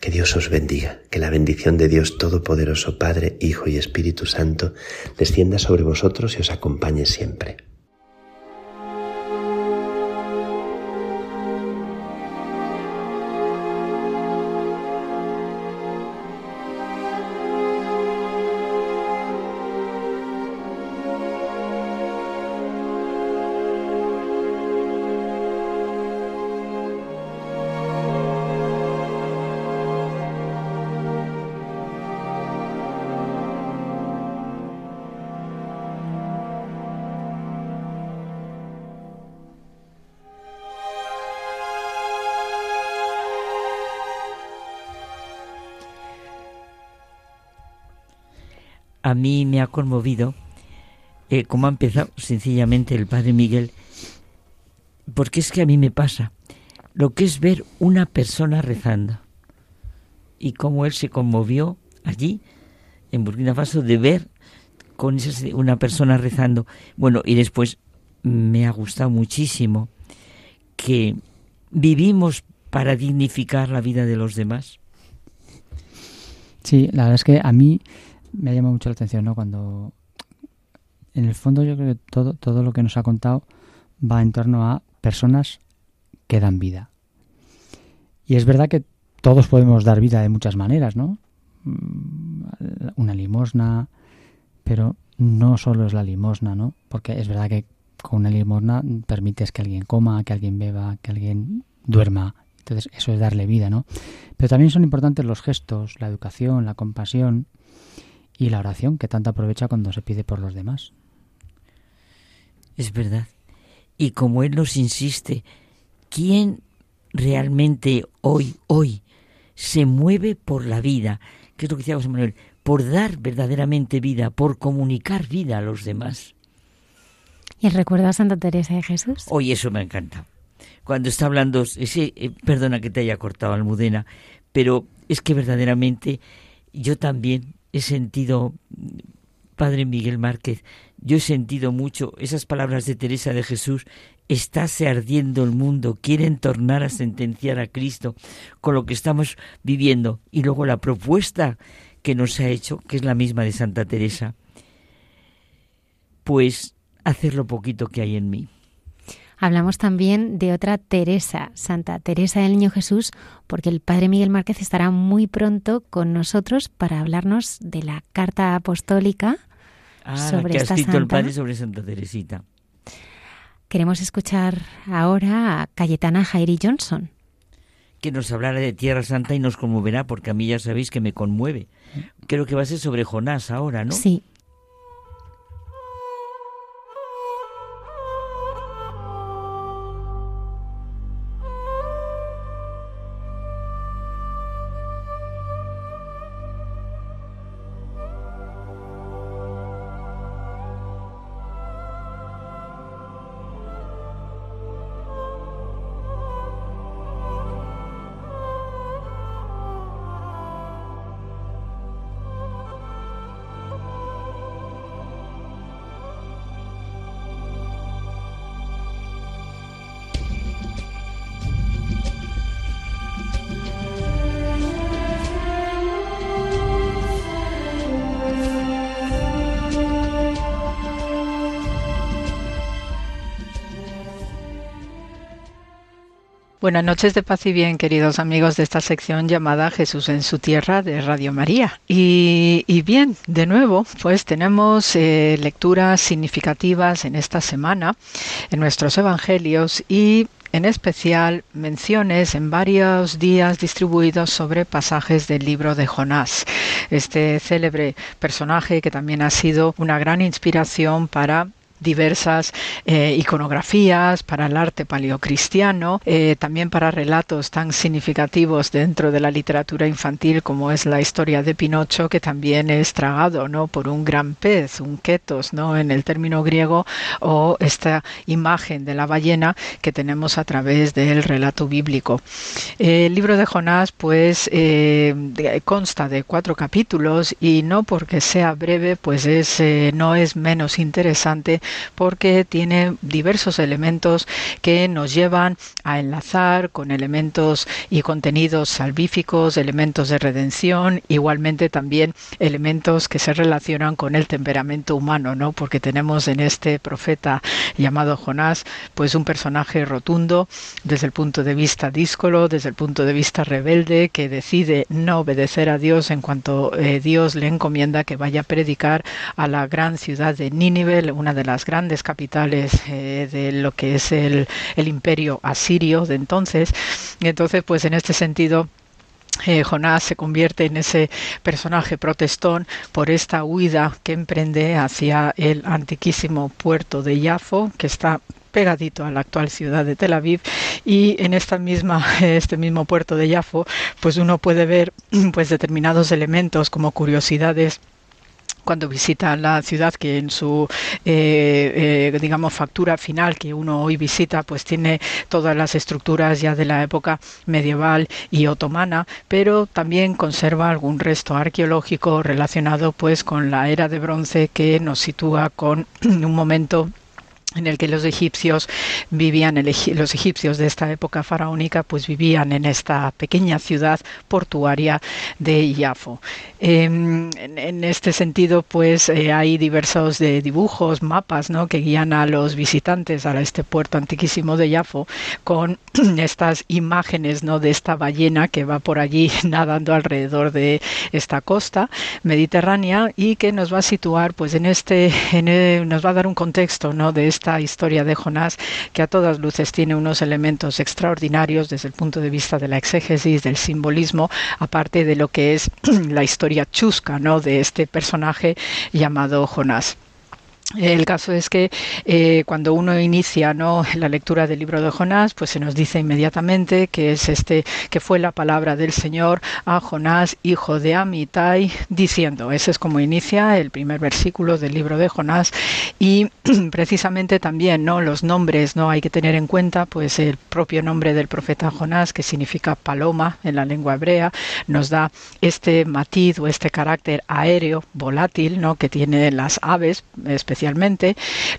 Que Dios os bendiga, que la bendición de Dios Todopoderoso, Padre, Hijo y Espíritu Santo, descienda sobre vosotros y os acompañe siempre. A mí me ha conmovido eh, cómo ha empezado sencillamente el padre Miguel, porque es que a mí me pasa lo que es ver una persona rezando y cómo él se conmovió allí en Burkina Faso de ver con esa, una persona rezando. Bueno, y después me ha gustado muchísimo que vivimos para dignificar la vida de los demás. Sí, la verdad es que a mí me ha llamado mucho la atención, ¿no? Cuando en el fondo yo creo que todo, todo lo que nos ha contado va en torno a personas que dan vida. Y es verdad que todos podemos dar vida de muchas maneras, ¿no? Mm, Una limosna, pero no solo es la limosna, ¿no? Porque es verdad que con una limosna permites que alguien coma, que alguien beba, que alguien duerma. Entonces eso es darle vida, ¿no? Pero también son importantes los gestos, la educación, la compasión y la oración que tanto aprovecha cuando se pide por los demás. Es verdad. Y como Él nos insiste, ¿quién realmente hoy, hoy, se mueve por la vida? ¿Qué es lo que decía José Manuel? Por dar verdaderamente vida, por comunicar vida a los demás. ¿Y el recuerdo a Santa Teresa de Jesús? Hoy eso me encanta. Cuando está hablando, ese, eh, perdona que te haya cortado, Almudena, pero es que verdaderamente yo también he sentido, Padre Miguel Márquez, yo he sentido mucho esas palabras de Teresa de Jesús, estáse ardiendo el mundo, quieren tornar a sentenciar a Cristo con lo que estamos viviendo. Y luego la propuesta que nos ha hecho, que es la misma de Santa Teresa, pues hacer lo poquito que hay en mí. Hablamos también de otra Teresa, Santa Teresa del Niño Jesús, porque el Padre Miguel Márquez estará muy pronto con nosotros para hablarnos de la carta apostólica Ah, sobre que esta escrito el santa. padre sobre Santa Teresita. Queremos escuchar ahora a Cayetana Jairi Johnson. Que nos hablará de Tierra Santa y nos conmoverá, porque a mí ya sabéis que me conmueve. Creo que va a ser sobre Jonás ahora, ¿no? Sí. Buenas noches de paz y bien, queridos amigos de esta sección llamada Jesús en su tierra de Radio María. Y, bien, de nuevo, pues tenemos eh, lecturas significativas en esta semana en nuestros evangelios y en especial menciones en varios días distribuidos sobre pasajes del libro de Jonás, este célebre personaje que también ha sido una gran inspiración para diversas eh, iconografías para el arte paleocristiano, eh, también para relatos tan significativos dentro de la literatura infantil como es la historia de Pinocho, que también es tragado ¿no? por un gran pez, un ketos ¿no? en el término griego, o esta imagen de la ballena que tenemos a través del relato bíblico. El libro de Jonás pues eh, consta de cuatro capítulos y no porque sea breve pues es, no es menos interesante porque tiene diversos elementos que nos llevan a enlazar con elementos y contenidos salvíficos, elementos de redención, igualmente también elementos que se relacionan con el temperamento humano, ¿no? Porque tenemos en este profeta llamado Jonás, pues un personaje rotundo desde el punto de vista díscolo, desde el punto de vista rebelde, que decide no obedecer a Dios en cuanto eh, Dios le encomienda que vaya a predicar a la gran ciudad de Nínive, una de las grandes capitales eh, de lo que es el, imperio asirio de entonces. Y entonces, pues en este sentido, eh, Jonás se convierte en ese personaje protestón por esta huida que emprende hacia el antiquísimo puerto de Yafo, que está pegadito a la actual ciudad de Tel Aviv y en esta misma este mismo puerto de Yafo pues uno puede ver pues determinados elementos como curiosidades cuando visita la ciudad que en su eh, eh, digamos factura final que uno hoy visita pues tiene todas las estructuras ya de la época medieval y otomana pero también conserva algún resto arqueológico relacionado pues con la era de bronce que nos sitúa con un momento en el que los egipcios vivían, los egipcios de esta época faraónica, pues vivían en esta pequeña ciudad portuaria de Yafo. Eh, en, este sentido, pues eh, hay diversos dibujos, mapas, ¿no? que guían a los visitantes a este puerto antiquísimo de Yafo con estas imágenes, ¿no? de esta ballena que va por allí nadando alrededor de esta costa mediterránea y que nos va a situar, pues en este, en el, nos va a dar un contexto, ¿no? de esta historia de Jonás, que a todas luces tiene unos elementos extraordinarios desde el punto de vista de la exégesis, del simbolismo, aparte de lo que es la historia chusca ¿no? de este personaje llamado Jonás. El caso es que eh, cuando uno inicia ¿no? la lectura del libro de Jonás, pues se nos dice inmediatamente que es este que fue la palabra del Señor a Jonás, hijo de Amitai, diciendo. Ese es como inicia el primer versículo del libro de Jonás y precisamente también no los nombres no hay que tener en cuenta, pues el propio nombre del profeta Jonás que significa paloma en la lengua hebrea nos da este matiz o este carácter aéreo volátil, no que tiene las aves especialmente.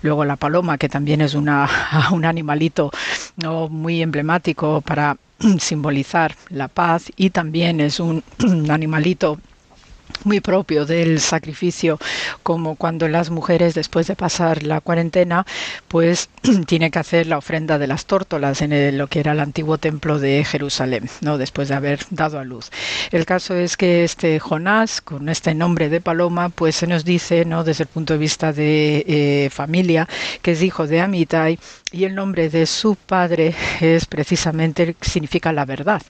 Luego la paloma, que también es una, un animalito ¿no? muy emblemático para simbolizar la paz y también es un animalito muy propio del sacrificio, como cuando las mujeres después de pasar la cuarentena, pues tiene que hacer la ofrenda de las tórtolas en lo que era el antiguo templo de Jerusalén, no después de haber dado a luz. El caso es que este Jonás, con este nombre de paloma, pues se nos dice, no desde el punto de vista de eh, familia, que es hijo de Amitai y el nombre de su padre es precisamente significa la verdad.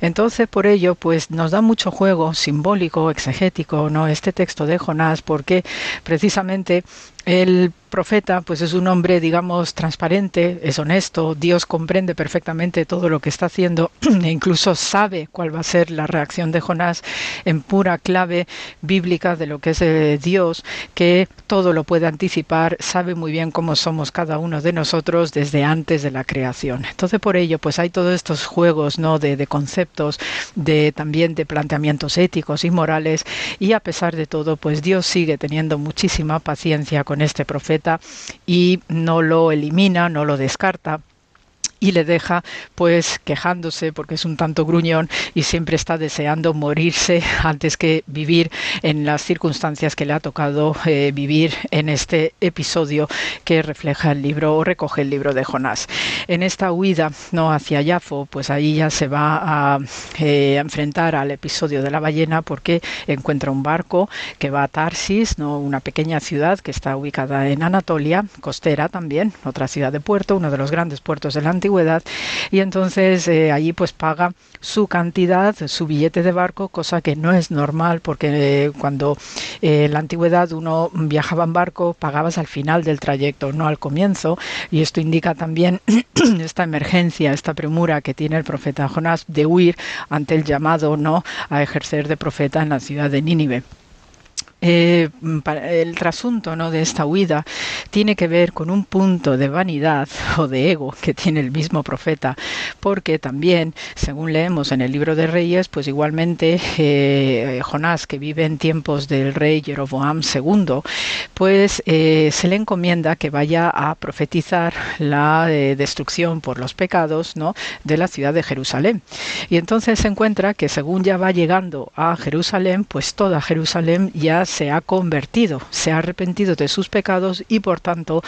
Entonces, por ello, pues nos da mucho juego simbólico, exegético, no este texto de Jonás, porque precisamente el profeta pues es un hombre digamos transparente, es honesto, Dios comprende perfectamente todo lo que está haciendo e incluso sabe cuál va a ser la reacción de Jonás en pura clave bíblica de lo que es eh, Dios, que todo lo puede anticipar, sabe muy bien cómo somos cada uno de nosotros desde antes de la creación. Entonces por ello pues hay todos estos juegos no de, conceptos, de también de planteamientos éticos y morales y a pesar de todo pues Dios sigue teniendo muchísima paciencia con este profeta y no lo elimina, no lo descarta y le deja pues quejándose porque es un tanto gruñón y siempre está deseando morirse antes que vivir en las circunstancias que le ha tocado eh, vivir en este episodio que refleja el libro o recoge el libro de Jonás. En esta huida no hacia Yafo, pues ahí ya se va a eh, enfrentar al episodio de la ballena porque encuentra un barco que va a Tarsis, no una pequeña ciudad que está ubicada en Anatolia, costera también, otra ciudad de puerto, uno de los grandes puertos de la antigüedad y entonces eh, allí pues paga su cantidad, su billete de barco, cosa que no es normal porque eh, cuando eh, en la antigüedad uno viajaba en barco pagabas al final del trayecto, no al comienzo y esto indica también esta emergencia, esta premura que tiene el profeta Jonás de huir ante el llamado no a ejercer de profeta en la ciudad de Nínive. Eh, el trasunto ¿no? de esta huida tiene que ver con un punto de vanidad o de ego que tiene el mismo profeta, porque también, según leemos en el libro de Reyes, pues igualmente eh, Jonás, que vive en tiempos del rey Jeroboam II, pues eh, se le encomienda que vaya a profetizar la destrucción por los pecados ¿no? de la ciudad de Jerusalén. Y entonces se encuentra que según ya va llegando a Jerusalén, pues toda Jerusalén ya se ha convertido, se ha arrepentido de sus pecados y por tanto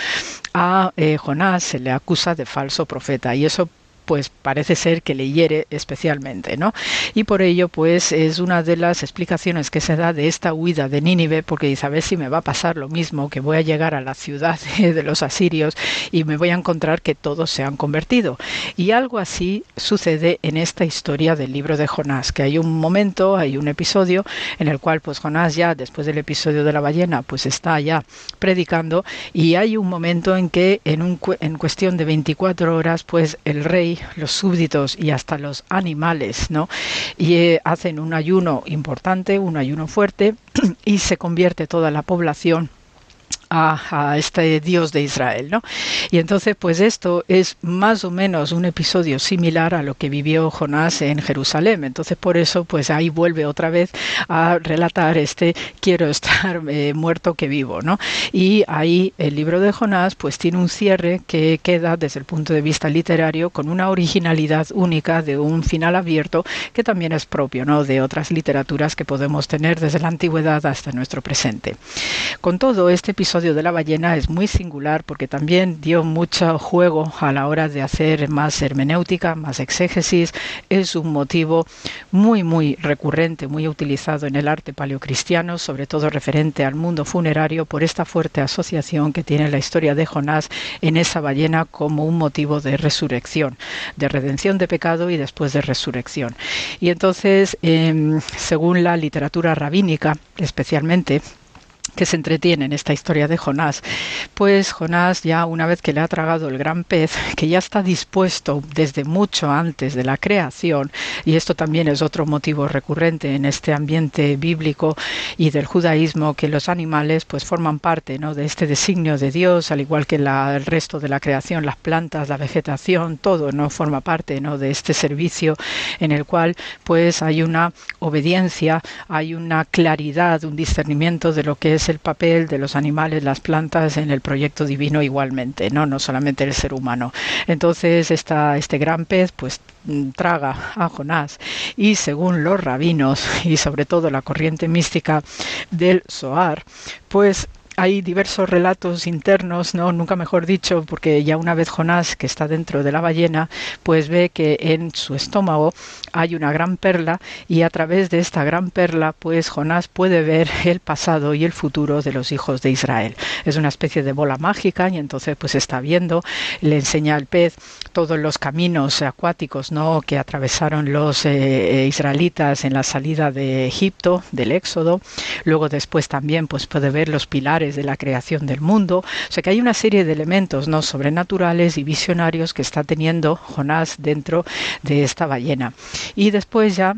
a eh, Jonás se le acusa de falso profeta. Y eso pues parece ser que le hiere especialmente, ¿no? Y por ello, pues es una de las explicaciones que se da de esta huida de Nínive, porque dice, a ver si me va a pasar lo mismo, que voy a llegar a la ciudad de los asirios y me voy a encontrar que todos se han convertido. Y algo así sucede en esta historia del libro de Jonás, que hay un momento, hay un episodio en el cual pues Jonás ya, después del episodio de la ballena, pues está ya predicando y hay un momento en que en, un, en cuestión de 24 horas, pues el rey, los súbditos y hasta los animales, ¿no? Y eh, hacen un ayuno importante, un ayuno fuerte y se convierte toda la población a, este Dios de Israel, ¿no? Y entonces, pues esto es más o menos un episodio similar a lo que vivió Jonás en Jerusalén. Entonces, por eso, pues ahí vuelve otra vez a relatar este quiero estar eh, muerto que vivo, ¿no? Y ahí el libro de Jonás, pues tiene un cierre que queda desde el punto de vista literario con una originalidad única de un final abierto que también es propio, ¿no? De otras literaturas que podemos tener desde la antigüedad hasta nuestro presente. Con todo, este episodio de la ballena es muy singular porque también dio mucho juego a la hora de hacer más hermenéutica, más exégesis. Es un motivo muy, muy recurrente, muy utilizado en el arte paleocristiano, sobre todo referente al mundo funerario, por esta fuerte asociación que tiene la historia de Jonás en esa ballena como un motivo de resurrección, de redención de pecado y después de resurrección. Y entonces, em, según la literatura rabínica, especialmente, que se entretiene en esta historia de Jonás, pues Jonás ya una vez que le ha tragado el gran pez, que ya está dispuesto desde mucho antes de la creación, y esto también es otro motivo recurrente en este ambiente bíblico y del judaísmo, que los animales pues forman parte ¿no? de este designio de Dios, al igual que el resto de la creación, las plantas, la vegetación, todo no forma parte ¿no? de este servicio en el cual pues hay una obediencia, hay una claridad, un discernimiento de lo que es el papel de los animales, las plantas en el proyecto divino igualmente, no, no solamente el ser humano. Entonces esta, este gran pez pues mm, traga a Jonás y según los rabinos y sobre todo la corriente mística del Zohar, pues hay diversos relatos internos, no, nunca mejor dicho, porque ya una vez Jonás, que está dentro de la ballena, pues ve que en su estómago hay una gran perla y a través de esta gran perla, pues Jonás puede ver el pasado y el futuro de los hijos de Israel. Es una especie de bola mágica y entonces pues está viendo, le enseña al pez todos los caminos acuáticos, ¿no? que atravesaron los eh, israelitas en la salida de Egipto, del Éxodo. Luego después también pues puede ver los pilares de la creación del mundo. O sea que hay una serie de elementos no sobrenaturales y visionarios que está teniendo Jonás dentro de esta ballena. Y después ya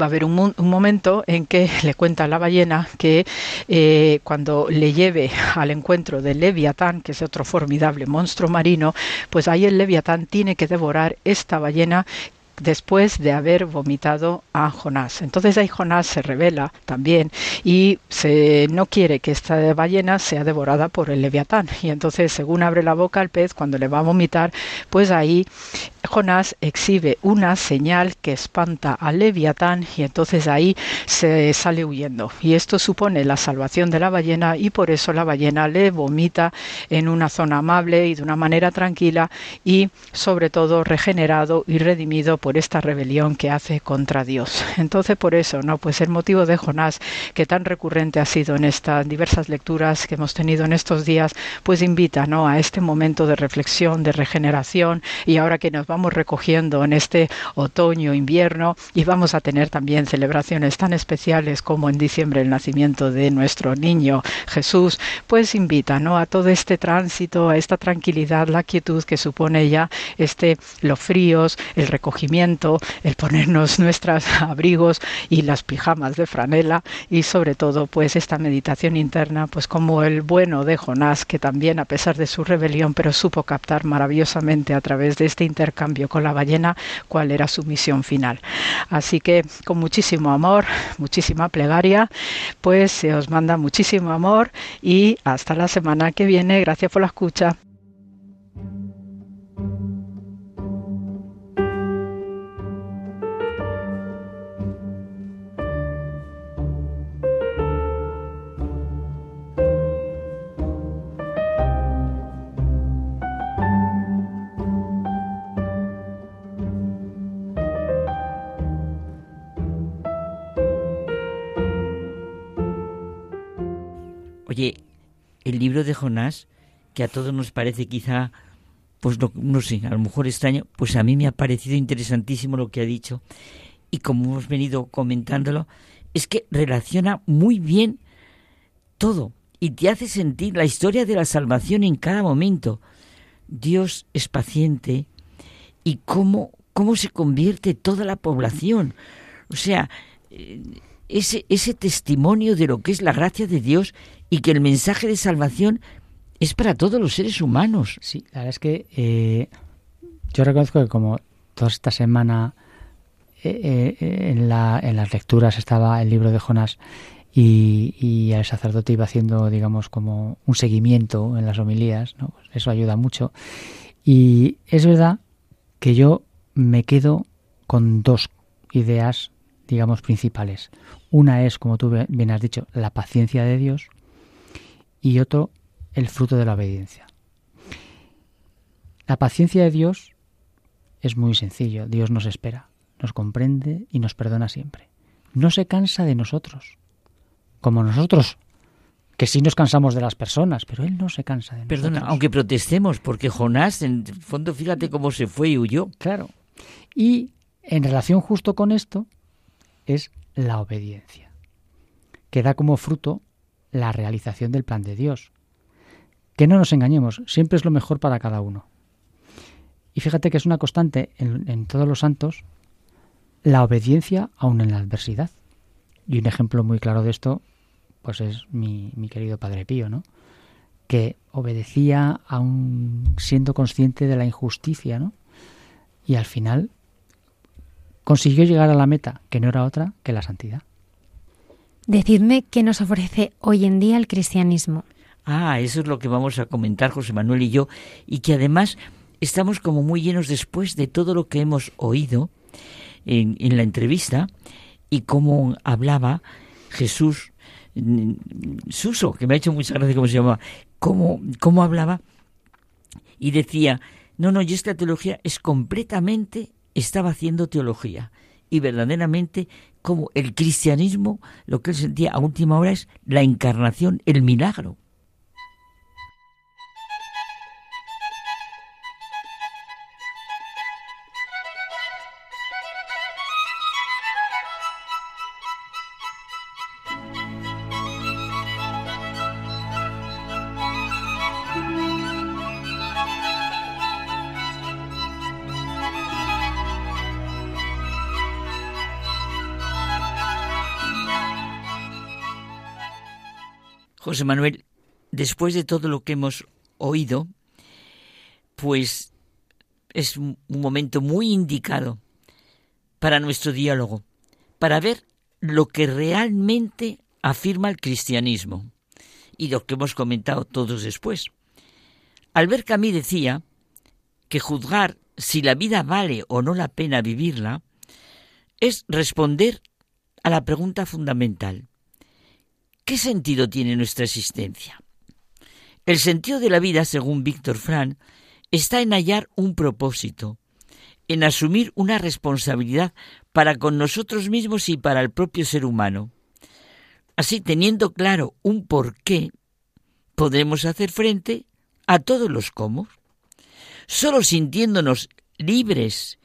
va a haber un, momento en que le cuenta a la ballena que eh, cuando le lleve al encuentro del leviatán, que es otro formidable monstruo marino, pues ahí el leviatán tiene que devorar esta ballena después de haber vomitado a Jonás. Entonces ahí Jonás se revela también y se, no quiere que esta ballena sea devorada por el leviatán. Y entonces según abre la boca el pez cuando le va a vomitar, pues ahí Jonás exhibe una señal que espanta al leviatán y entonces ahí se sale huyendo. Y esto supone la salvación de la ballena y por eso la ballena le vomita en una zona amable y de una manera tranquila y sobre todo regenerado y redimido esta rebelión que hace contra Dios. Entonces por eso, ¿no? Pues el motivo de Jonás que tan recurrente ha sido en estas diversas lecturas que hemos tenido en estos días, pues invita, ¿no? a este momento de reflexión, de regeneración y ahora que nos vamos recogiendo en este otoño, invierno y vamos a tener también celebraciones tan especiales como en diciembre el nacimiento de nuestro niño Jesús, pues invita ¿no? a todo este tránsito, a esta tranquilidad, la quietud que supone ya este los fríos, el recogimiento, el ponernos nuestros abrigos y las pijamas de franela y sobre todo pues esta meditación interna pues como el bueno de Jonás que también a pesar de su rebelión pero supo captar maravillosamente a través de este intercambio con la ballena cuál era su misión final. Así que con muchísimo amor, muchísima plegaria, pues se os manda muchísimo amor y hasta la semana que viene. Gracias por la escucha. El libro de Jonás, que a todos nos parece quizá, pues no, no, sé, a lo mejor extraño, pues a mí me ha parecido interesantísimo lo que ha dicho. Y como hemos venido comentándolo, es que relaciona muy bien todo y te hace sentir la historia de la salvación en cada momento. Dios es paciente y cómo, cómo se convierte toda la población. O sea, ese, ese testimonio de lo que es la gracia de Dios y que el mensaje de salvación es para todos los seres humanos. Sí, la verdad es que eh, yo reconozco que como toda esta semana eh, eh, en, la, en las lecturas estaba el libro de Jonás y, y, el sacerdote iba haciendo, digamos, como un seguimiento en las homilías, ¿no? Pues eso ayuda mucho. Y es verdad que yo me quedo con dos ideas, digamos, principales. Una es, como tú bien has dicho, la paciencia de Dios y otro, el fruto de la obediencia. La paciencia de Dios es muy sencillo. Dios nos espera, nos comprende y nos perdona siempre. No se cansa de nosotros, como nosotros, que sí nos cansamos de las personas, pero Él no se cansa de nosotros. Perdona, aunque protestemos, porque Jonás, en el fondo, fíjate cómo se fue y huyó. Claro. Y en relación justo con esto es la obediencia, que da como fruto la realización del plan de Dios. Que no nos engañemos, siempre es lo mejor para cada uno. Y fíjate que es una constante en, todos los santos la obediencia aun en la adversidad. Y un ejemplo muy claro de esto, pues es mi, mi querido Padre Pío, ¿no? Que obedecía aun siendo consciente de la injusticia, ¿no? Y al final consiguió llegar a la meta, que no era otra que la santidad. Decidme qué nos ofrece hoy en día el cristianismo. Ah, eso es lo que vamos a comentar José Manuel y yo, y que además estamos como muy llenos después de todo lo que hemos oído, en, en la entrevista y cómo hablaba Jesús mm, Suso, que me ha hecho mucha gracia cómo se llamaba, cómo, cómo hablaba y decía, no, no, yo esta teología es completamente, estaba haciendo teología. Y verdaderamente, como el cristianismo, lo que él sentía a última hora es la encarnación, el milagro. José Manuel, después de todo lo que hemos oído, pues es un momento muy indicado para nuestro diálogo, para ver lo que realmente afirma el cristianismo y lo que hemos comentado todos después. Albert Camus decía que juzgar si la vida vale o no la pena vivirla es responder a la pregunta fundamental. ¿Qué sentido tiene nuestra existencia? El sentido de la vida, según Víctor Frank, está en hallar un propósito, en asumir una responsabilidad para con nosotros mismos y para el propio ser humano. Así, teniendo claro un porqué, podremos hacer frente a todos los cómo. Solo sintiéndonos libres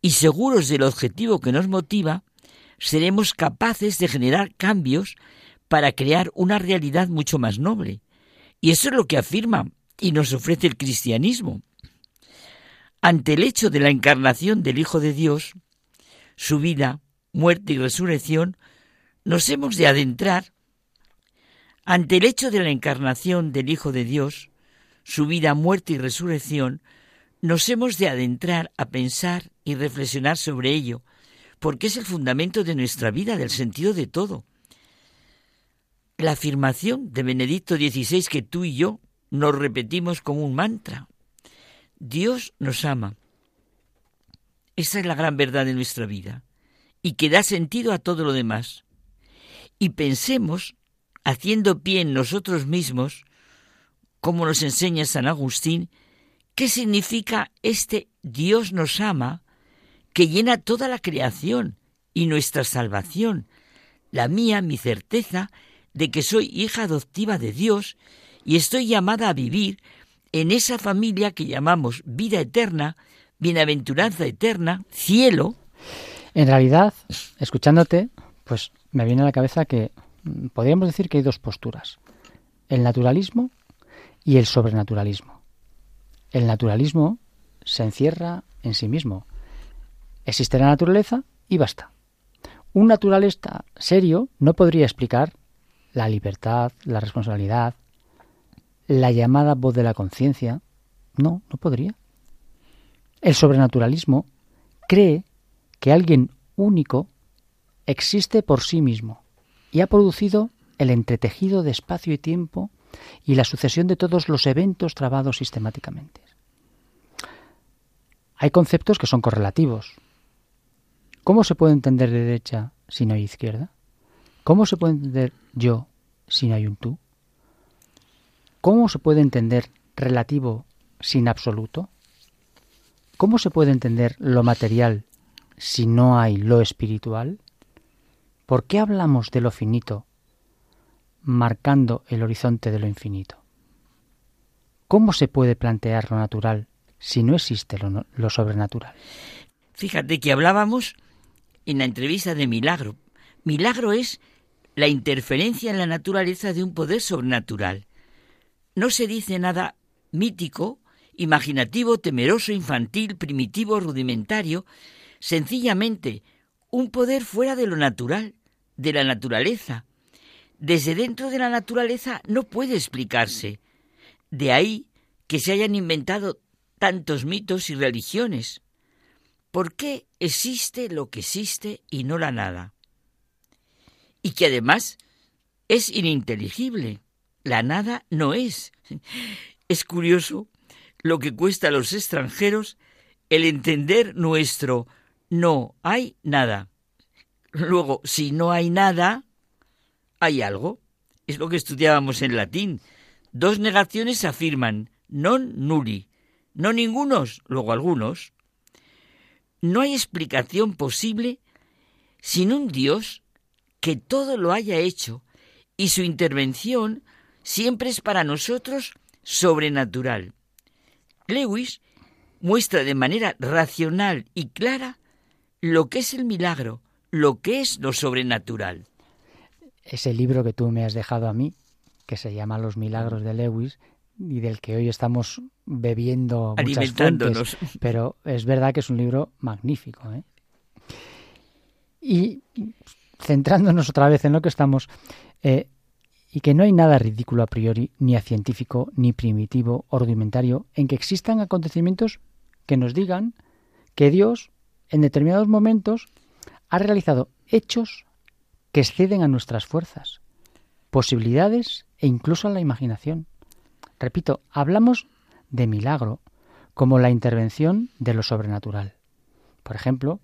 y seguros del objetivo que nos motiva, seremos capaces de generar cambios para crear una realidad mucho más noble. Y eso es lo que afirma y nos ofrece el cristianismo. Ante el hecho de la encarnación del Hijo de Dios, su vida, muerte y resurrección, nos hemos de adentrar. Ante el hecho de la encarnación del Hijo de Dios, su vida, muerte y resurrección, nos hemos de adentrar a pensar y reflexionar sobre ello, porque es el fundamento de nuestra vida, del sentido de todo la afirmación de Benedicto XVI que tú y yo nos repetimos como un mantra. Dios nos ama. Esa es la gran verdad de nuestra vida y que da sentido a todo lo demás. Y pensemos, haciendo pie en nosotros mismos, como nos enseña San Agustín, qué significa este Dios nos ama que llena toda la creación y nuestra salvación, la mía, mi certeza de que soy hija adoptiva de Dios y estoy llamada a vivir en esa familia que llamamos vida eterna, bienaventuranza eterna, cielo. En realidad, escuchándote, pues me viene a la cabeza que mm, podríamos decir que hay dos posturas, el naturalismo y el sobrenaturalismo. El naturalismo se encierra en sí mismo. Existe la naturaleza y basta. Un naturalista serio no podría explicar la libertad, la responsabilidad, la llamada voz de la conciencia. No, no podría. El sobrenaturalismo cree que alguien único existe por sí mismo y ha producido el entretejido de espacio y tiempo y la sucesión de todos los eventos trabados sistemáticamente. Hay conceptos que son correlativos. ¿Cómo se puede entender derecha si no hay izquierda? ¿Cómo se puede entender yo si no hay un tú? ¿Cómo se puede entender relativo sin absoluto? ¿Cómo se puede entender lo material si no hay lo espiritual? ¿Por qué hablamos de lo finito marcando el horizonte de lo infinito? ¿Cómo se puede plantear lo natural si no existe lo, lo sobrenatural? Fíjate que hablábamos en la entrevista de milagro. Milagro es la interferencia en la naturaleza de un poder sobrenatural. No se dice nada mítico, imaginativo, temeroso, infantil, primitivo, rudimentario, sencillamente un poder fuera de lo natural, de la naturaleza. Desde dentro de la naturaleza no puede explicarse. De ahí que se hayan inventado tantos mitos y religiones. ¿Por qué existe lo que existe y no la nada? Y que además es ininteligible. La nada no es. Es curioso lo que cuesta a los extranjeros el entender nuestro no hay nada. Luego, si no hay nada, hay algo. Es lo que estudiábamos en latín. Dos negaciones afirman non nulli, no ningunos, luego algunos. No hay explicación posible sin un Dios que todo lo haya hecho y su intervención siempre es para nosotros sobrenatural. Lewis muestra de manera racional y clara lo que es el milagro, lo que es lo sobrenatural. Ese libro que tú me has dejado a mí, que se llama Los Milagros de Lewis, y del que hoy estamos bebiendo muchas Alimentándonos. fuentes, pero es verdad que es un libro magnífico. ¿eh? Y centrándonos otra vez en lo que estamos, eh, y que no hay nada ridículo a priori, ni a científico, ni primitivo o rudimentario, en que existan acontecimientos que nos digan que Dios, en determinados momentos, ha realizado hechos que exceden a nuestras fuerzas, posibilidades e incluso a la imaginación. Repito, hablamos de milagro como la intervención de lo sobrenatural. Por ejemplo,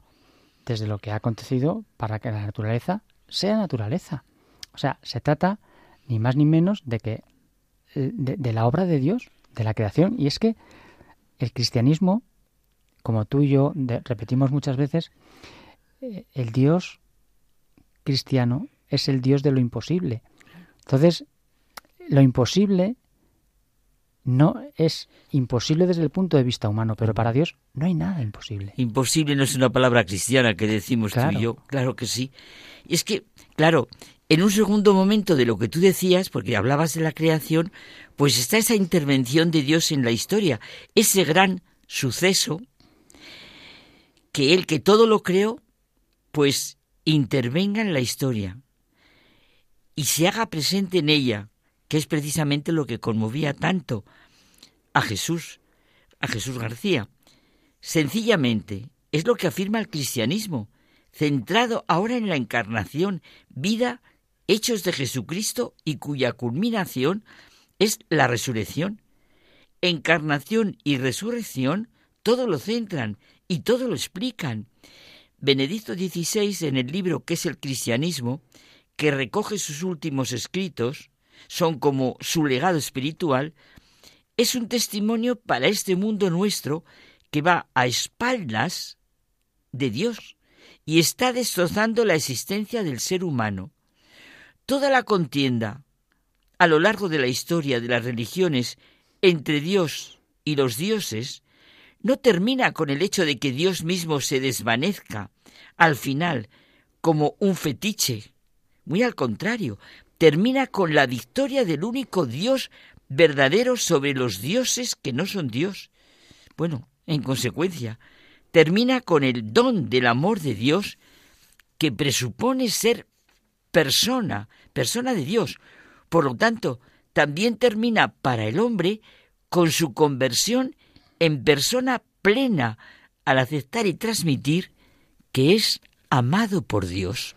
desde lo que ha acontecido para que la naturaleza sea naturaleza. O sea, se trata ni más ni menos de que eh, de, la obra de Dios, de la creación, y es que el cristianismo, como tú y yo repetimos muchas veces, eh, el Dios cristiano es el Dios de lo imposible. Entonces, lo imposible no es imposible desde el punto de vista humano, pero para Dios no hay nada imposible. Imposible no es una palabra cristiana que decimos tú y yo. Claro que sí. Y es que, claro, en un segundo momento de lo que tú decías, porque hablabas de la creación, pues está esa intervención de Dios en la historia, ese gran suceso que Él, que todo lo creó, pues intervenga en la historia y se haga presente en ella, que es precisamente lo que conmovía tanto a Jesús, a Jesús García. Sencillamente, es lo que afirma el cristianismo, centrado ahora en la encarnación, vida, hechos de Jesucristo y cuya culminación es la resurrección. Encarnación y resurrección todo lo centran y todo lo explican. Benedicto XVI, en el libro que es el cristianismo, que recoge sus últimos escritos, son como su legado espiritual, es un testimonio para este mundo nuestro que va a espaldas de Dios y está destrozando la existencia del ser humano. Toda la contienda a lo largo de la historia de las religiones entre Dios y los dioses no termina con el hecho de que Dios mismo se desvanezca al final como un fetiche. Muy al contrario, termina con la victoria del único Dios verdadero sobre los dioses que no son Dios. Bueno, en consecuencia, termina con el don del amor de Dios que presupone ser persona, persona de Dios. Por lo tanto, también termina para el hombre con su conversión en persona plena al aceptar y transmitir que es amado por Dios.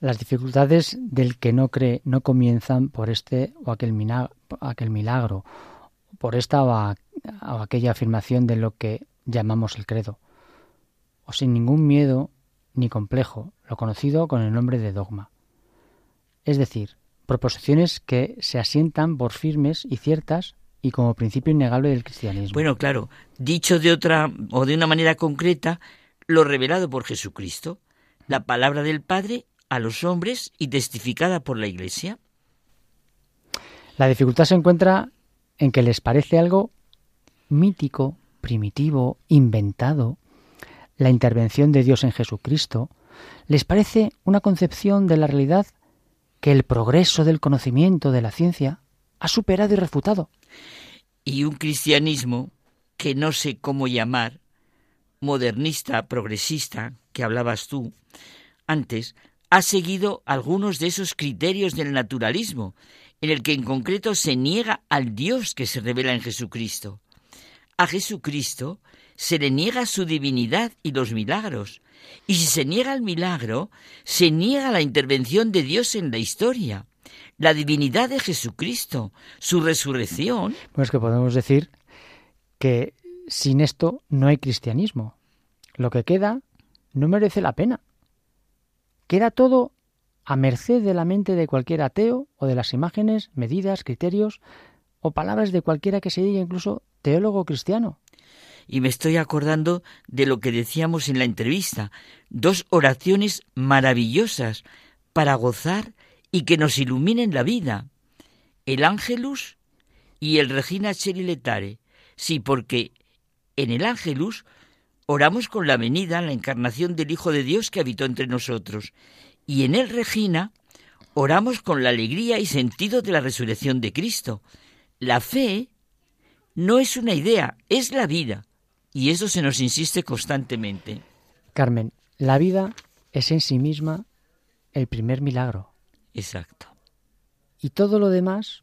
Las dificultades del que no cree no comienzan por este o aquel, mina- aquel milagro, por esta o, o aquella afirmación de lo que llamamos el credo, o sin ningún miedo ni complejo, lo conocido con el nombre de dogma. Es decir, proposiciones que se asientan por firmes y ciertas y como principio innegable del cristianismo. Bueno, claro, dicho de otra o de una manera concreta, lo revelado por Jesucristo, la palabra del Padre a los hombres y testificada por la Iglesia. La dificultad se encuentra en que les parece algo mítico, primitivo, inventado. La intervención de Dios en Jesucristo les parece una concepción de la realidad que el progreso del conocimiento de la ciencia ha superado y refutado. Y un cristianismo que no sé cómo llamar, modernista, progresista, que hablabas tú antes, ha seguido algunos de esos criterios del naturalismo, en el que en concreto se niega al Dios que se revela en Jesucristo. A Jesucristo se le niega su divinidad y los milagros, y si se niega el milagro, se niega la intervención de Dios en la historia, la divinidad de Jesucristo, su resurrección. Bueno, es que podemos decir que sin esto no hay cristianismo. Lo que queda no merece la pena. Queda todo a merced de la mente de cualquier ateo o de las imágenes, medidas, criterios o palabras de cualquiera que se diga incluso teólogo cristiano. Y me estoy acordando de lo que decíamos en la entrevista, dos oraciones maravillosas para gozar y que nos iluminen la vida. El Ángelus y el Regina Cheriletare. Sí, porque en el Ángelus oramos con la venida, la encarnación del Hijo de Dios que habitó entre nosotros. Y en el Regina oramos con la alegría y sentido de la resurrección de Cristo. La fe no es una idea, es la vida. Y eso se nos insiste constantemente. Carmen, la vida es en sí misma el primer milagro. Exacto. Y todo lo demás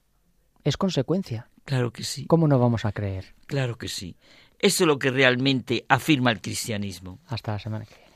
es consecuencia. Claro que sí. ¿Cómo no vamos a creer? Claro que sí. Eso es lo que realmente afirma el cristianismo. Hasta la semana que viene.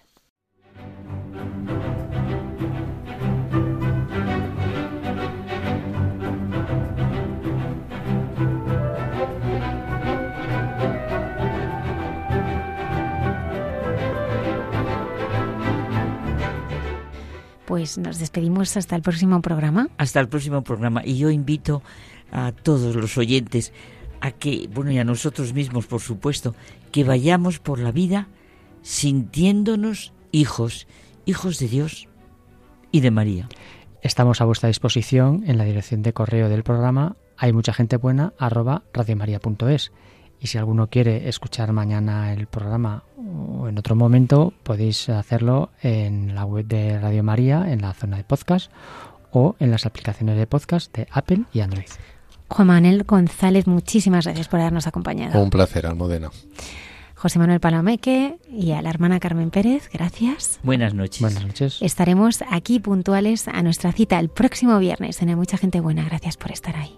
Pues nos despedimos hasta el próximo programa. Hasta el próximo programa. Y yo invito a todos los oyentes a que, bueno, y a nosotros mismos, por supuesto, que vayamos por la vida sintiéndonos hijos, hijos de Dios y de María. Estamos a vuestra disposición en la dirección de correo del programa hay mucha gente buena arroba radiomaria.es y si alguno quiere escuchar mañana el programa o en otro momento podéis hacerlo en la web de Radio María en la zona de podcast o en las aplicaciones de podcast de Apple y Android. Juan Manuel González, muchísimas gracias por habernos acompañado. Un placer, Almudena. José Manuel Palomeque y a la hermana Carmen Pérez, gracias. Buenas noches. Buenas noches. Estaremos aquí puntuales a nuestra cita el próximo viernes. En mucha gente buena. Gracias por estar ahí.